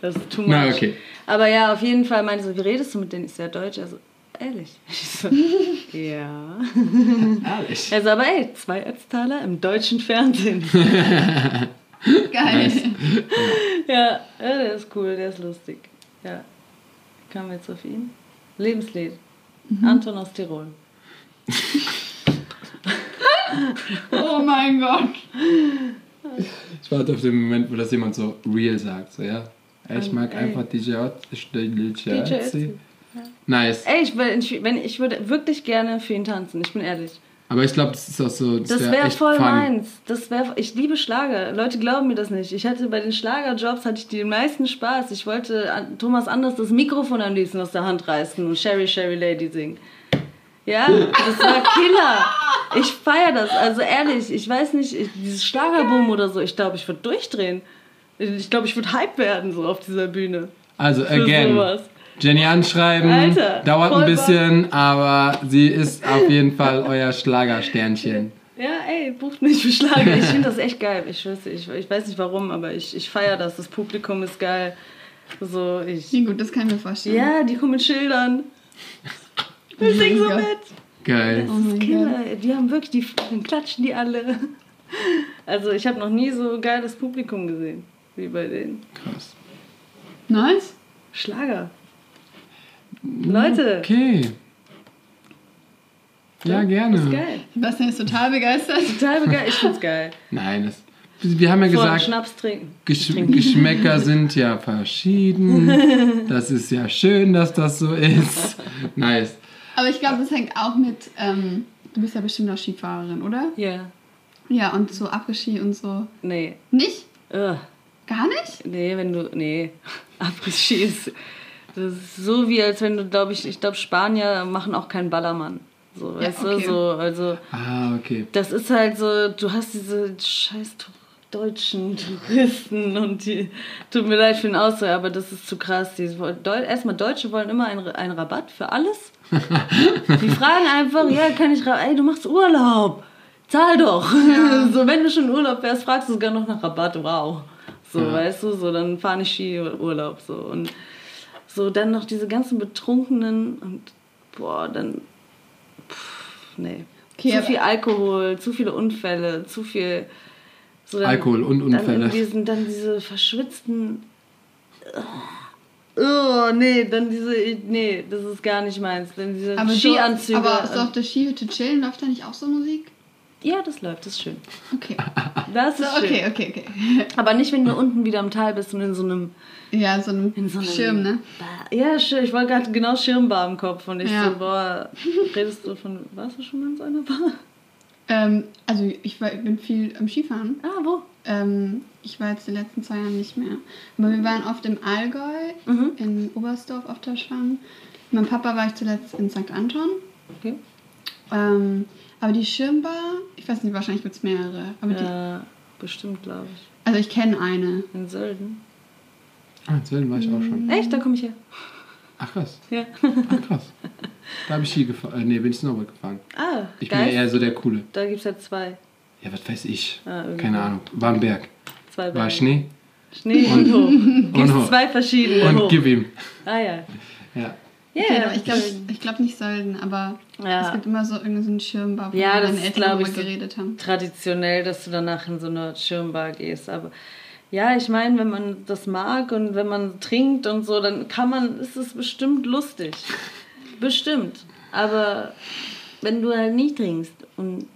Das ist too much. Na, okay. Aber ja, auf jeden Fall meinte so, wie redest du mit denen? So, ja, Deutsch. Also, ehrlich. Ich so, ja. Ehrlich. Also, aber ey, zwei Ötztaler im deutschen Fernsehen. Geil. ja, ja, der ist cool, der ist lustig. Ja. Kamen wir jetzt auf ihn? Lebenslied. Anton aus Tirol. Oh mein Gott. Ich warte auf den Moment, wo das jemand so real sagt. So, ja. Ich mag Ey. einfach DJ Ötzi. DJ DJ Ötzi. Nice. Ey, ich, will, ich, wenn, ich würde wirklich gerne für ihn tanzen, ich bin ehrlich. Aber ich glaube, das ist auch so. Das, Das wär wäre echt voll fun. meins. Das wär, ich liebe Schlager. Leute glauben mir das nicht. Ich hatte bei den Schlagerjobs hatte ich den meisten Spaß. Ich wollte Thomas Anders das Mikrofon am liebsten aus der Hand reißen und Sherry Sherry Lady singen. Ja, das war Killer. Ich feiere das. Also ehrlich, ich weiß nicht, ich, dieses Schlagerboom oder so, ich glaube, ich würde durchdrehen. Ich glaube, ich würde Hype werden so auf dieser Bühne. Also, Für again. sowas. Jenny anschreiben. Alter, dauert ein bisschen, aber sie ist auf jeden Fall euer Schlagersternchen. Ja, ey, bucht mich für Schlager. Ich finde das echt geil. Ich, dir, ich, ich weiß nicht warum, aber ich, ich feiere das. Das Publikum ist geil. So, ich. Wie gut, das kann ich mir vorstellen. Ja, die kommen mit Schildern. Wir singen so Gott. mit. Geil. Oh mein Kinder, die haben wirklich, die dann klatschen die alle. Also ich habe noch nie so geiles Publikum gesehen wie bei den Krass. Nice. Schlager. Leute, Okay. Ja, gerne. ist geil. Sebastian ist total begeistert. Total begeistert. Ich find's geil. Nein, das, wir haben ja Vor gesagt, Schnaps trinken. Gesch Geschmäcker sind ja verschieden. Das ist ja schön, dass das so ist. Nice. Aber ich glaube, das hängt auch mit, ähm, du bist ja bestimmt auch Skifahrerin, oder? Ja. Ja, und so Après-Ski und so. Nee. Nicht? Ugh. Gar nicht? Nee, wenn du. Nee. Après-Ski ist. Das ist so wie, als wenn du, glaube ich, ich glaube, Spanier machen auch keinen Ballermann. So, Ja, weißt okay. du, so, also. Ah, okay. Das ist halt so, du hast diese scheiß deutschen Touristen und die, tut mir leid für den Ausdruck, aber das ist zu krass. Die, Deu- erstmal, Deutsche wollen immer einen, einen Rabatt für alles. Die fragen einfach, ja, kann ich, ey, du machst Urlaub, zahl doch. So, wenn du schon Urlaub wärst, fragst du sogar noch nach Rabatt, wow. So, Ja. weißt du, so, dann fahr nicht Ski-Urlaub, so. Und so, dann noch diese ganzen Betrunkenen und, boah, dann, pff, nee. Okay, zu viel Alkohol, zu viele Unfälle, zu viel. So dann, Alkohol und Unfälle. Dann, diesen, dann diese verschwitzten. Oh, nee, dann diese. Nee, das ist gar nicht meins. Dann diese Aber, Skianzüge. So, aber so auf der Skihütte chillen, läuft da nicht auch so Musik? Ja, das läuft, das ist schön. Okay. Das So, ist schön. okay, okay, okay. Aber nicht, wenn du unten wieder im Tal bist und in so einem Ja, so ein in so einem Schirm, ne? Ba- Ja. Ich wollte gerade genau Schirmbar im Kopf und ich Ja. so, boah, redest du von, warst du schon mal in so einer Bar? Ähm, also ich, war, bin viel am Skifahren. Ah, wo? Ähm, ich war jetzt die letzten zwei Jahre nicht mehr. Aber wir waren oft im Allgäu, Mhm. in Oberstdorf auf der Schwang. Mit meinem Papa war ich zuletzt in St. Anton. Okay. Ähm, aber die Schirmbar, ich weiß nicht, wahrscheinlich gibt es mehrere. Aber die, Ja, bestimmt, glaube ich. also ich kenne eine. In Sölden. Ah, in Sölden war ich auch schon. Echt, da komme ich her. Ach krass. Ja. Ach krass. Da habe ich Ski gefahren. Äh, nee, bin ich Snowboard gefahren. Ah, Ich bin ja geil. eher so der Coole. Da gibt es ja zwei. Ja, was weiß ich. Ah, irgendwie. Keine Ahnung. War ein Berg. Zwei War Berge. Schnee. Schnee und hoch. Gibt's hoch. zwei verschiedene Und hoch. gib ihm. Ah ja. Ja. Ja, Okay, ich glaube ich glaub nicht Sölden, aber Ja. es gibt immer so irgendeinen so einen Schirmbar, wo Ja, meine das ist, Eltern glaube ich, drüber so geredet haben. traditionell, dass du danach in so eine Schirmbar gehst. Aber ja, ich meine, wenn man das mag und wenn man trinkt und so, dann kann man, ist es bestimmt lustig. bestimmt. Aber wenn du halt nicht trinkst und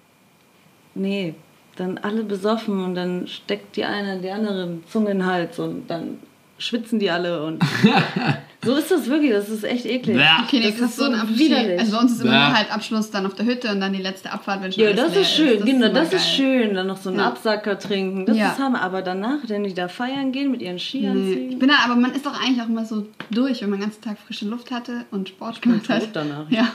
nee, dann alle besoffen und dann steckt die eine die andere Zunge in den Hals und dann schwitzen die alle und so ist das wirklich, das ist echt eklig. Bäh. Okay, nee, Das ist so ein Abschied. widerlich. Also bei uns ist immer Bäh. nur halt Abschluss dann auf der Hütte und dann die letzte Abfahrt, wenn schon Ja, alles das leer ist schön, genau, immer das ist geil. schön. Dann noch so einen Ja. Absacker trinken, das Ja. ist Hammer. Aber danach, wenn die da feiern gehen mit ihren Nee. Skianzügen, Ich bin da, aber man ist doch eigentlich auch immer so durch, wenn man den ganzen Tag frische Luft hatte und Sport gemacht hat. danach. Ja.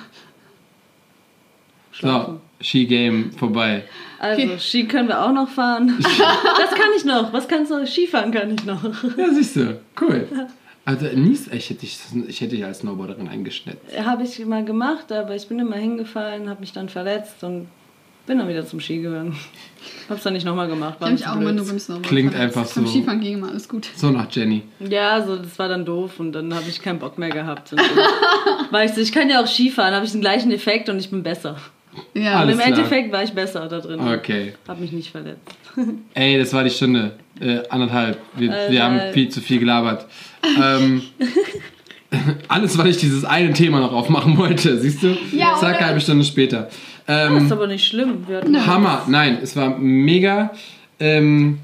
Schlafen. So, Skigame vorbei. Also, Okay. Ski können wir auch noch fahren. das kann ich noch. Was kannst du? Skifahren kann ich noch. Ja, siehst du. Cool. Also, Nies, ich hätte dich, ich hätte dich als Snowboarderin eingeschnitten. habe ich mal gemacht, aber ich bin immer hingefallen, habe mich dann verletzt und bin dann wieder zum Ski gegangen. Hab's dann nicht nochmal gemacht. Ich War habe mir mich auch immer blöd. nur beim Snowboard Klingt verletzt. einfach Beim so. Skifahren ging immer alles gut. So nach Jenny. Ja, so, das war dann doof und dann habe ich keinen Bock mehr gehabt. Und dann war ich so, ich kann ja auch Skifahren, habe ich den gleichen Effekt und ich bin besser. Ja, Alles und im klar. Endeffekt war ich besser da drin. Okay. Hab mich nicht verletzt. Ey, das war die Stunde. Äh, anderthalb. Wir, wir Anderthalb. haben viel zu viel gelabert. Ähm, alles, weil ich dieses eine Thema noch aufmachen wollte, siehst du? Ja, Zack, halbe Stunde später. Das Ähm, ist aber nicht schlimm. Wir Hammer. Nein, es war mega. Ähm,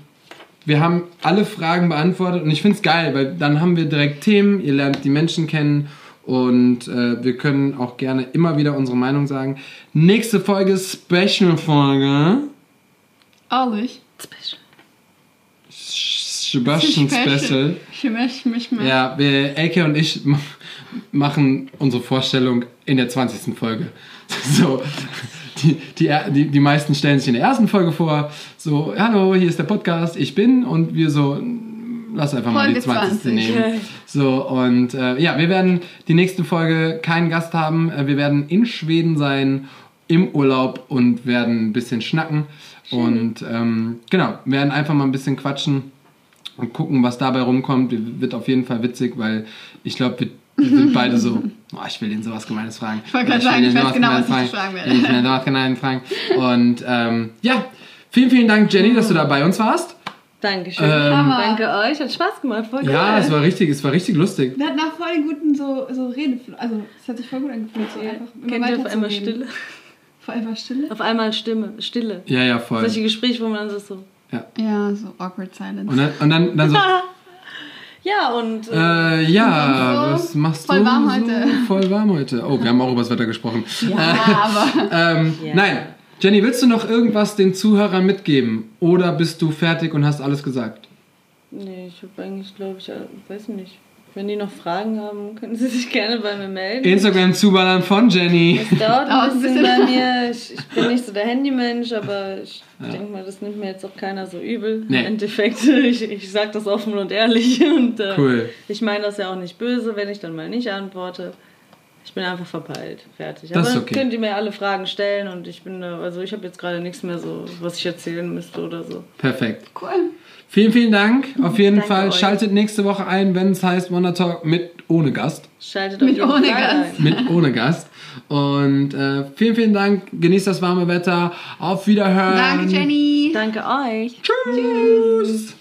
wir haben alle Fragen beantwortet und ich finde es geil, weil dann haben wir direkt Themen, ihr lernt die Menschen kennen und äh, wir können auch gerne immer wieder unsere Meinung sagen. Nächste Folge, Special-Folge. Ehrlich. Special. Sebastian Special. Ich möchte mich mal. Ja, wir, Elke und ich ma- machen unsere Vorstellung in der 20. Folge. So, die, die, die, die meisten stellen sich in der ersten Folge vor, so, hallo, hier ist der Podcast, ich bin, und wir so, lass einfach mal die Folge 20. 20. nehmen. So, und äh, ja, wir werden die nächste Folge keinen Gast haben. Äh, Wir werden in Schweden sein, im Urlaub und werden ein bisschen schnacken. Und ähm, genau, werden einfach mal ein bisschen quatschen und gucken, was dabei rumkommt. Wird auf jeden Fall witzig, weil ich glaube, wir, wir sind beide so, oh, ich will ihn sowas Gemeines fragen. Ich wollte gerade sagen, will ich weiß sowas genau, was ich fragen werde. Ich will ihn sowas Gemeines fragen. Und ähm, ja, vielen, vielen Dank, Jenny, dass du da bei uns warst. Dankeschön. Ähm. Danke euch, hat Spaß gemacht. Voll Ja, geil. es war richtig, es war richtig lustig. Wir hatten auch voll den guten so, so Redefluss. Also, es hat sich voll gut angefühlt. So einfach immer Kennt ihr auf einmal reden. Stille? Vor einfach Stille? Auf einmal Stimme, Stille. Ja, ja, voll. Solche Gespräche, wo man dann so. Ja, so awkward silence. Und dann, und dann, dann so, Ja, und. Äh, äh, ja, Und so, was machst voll du? warm so? heute. Voll warm heute. Oh, wir haben auch über das Wetter gesprochen. ja, aber. Ähm, Ja. Nein, Jenny, willst du noch irgendwas den Zuhörern mitgeben? Oder bist du fertig und hast alles gesagt? nee, ich habe eigentlich, glaube ich, äh, weiß nicht. Wenn die noch Fragen haben, können sie sich gerne bei mir melden. Instagram zuballern von Jenny. Es dauert ein bisschen bei mir. Ich, ich bin nicht so der Handymensch, aber ich denke mal, das nimmt mir jetzt auch keiner so übel. Nee. Im Endeffekt, ich, ich sage das offen und ehrlich. Und äh, Cool. ich meine das ja auch nicht böse, wenn ich dann mal nicht antworte. Ich bin einfach verpeilt, fertig. Das ist Aber okay. könnt ihr mir alle Fragen stellen und ich bin, also ich habe jetzt gerade nichts mehr so, was ich erzählen müsste oder so. Perfekt. Cool. Vielen, vielen Dank. Auf jeden Danke Fall euch. schaltet nächste Woche ein, wenn es heißt Wonder Talk mit ohne Gast. Schaltet Mit ohne Gast. ein. Mit ohne Gast. Und äh, vielen, vielen Dank. Genießt das warme Wetter. Auf Wiederhören. Danke, Jenny. Danke euch. Tschüss.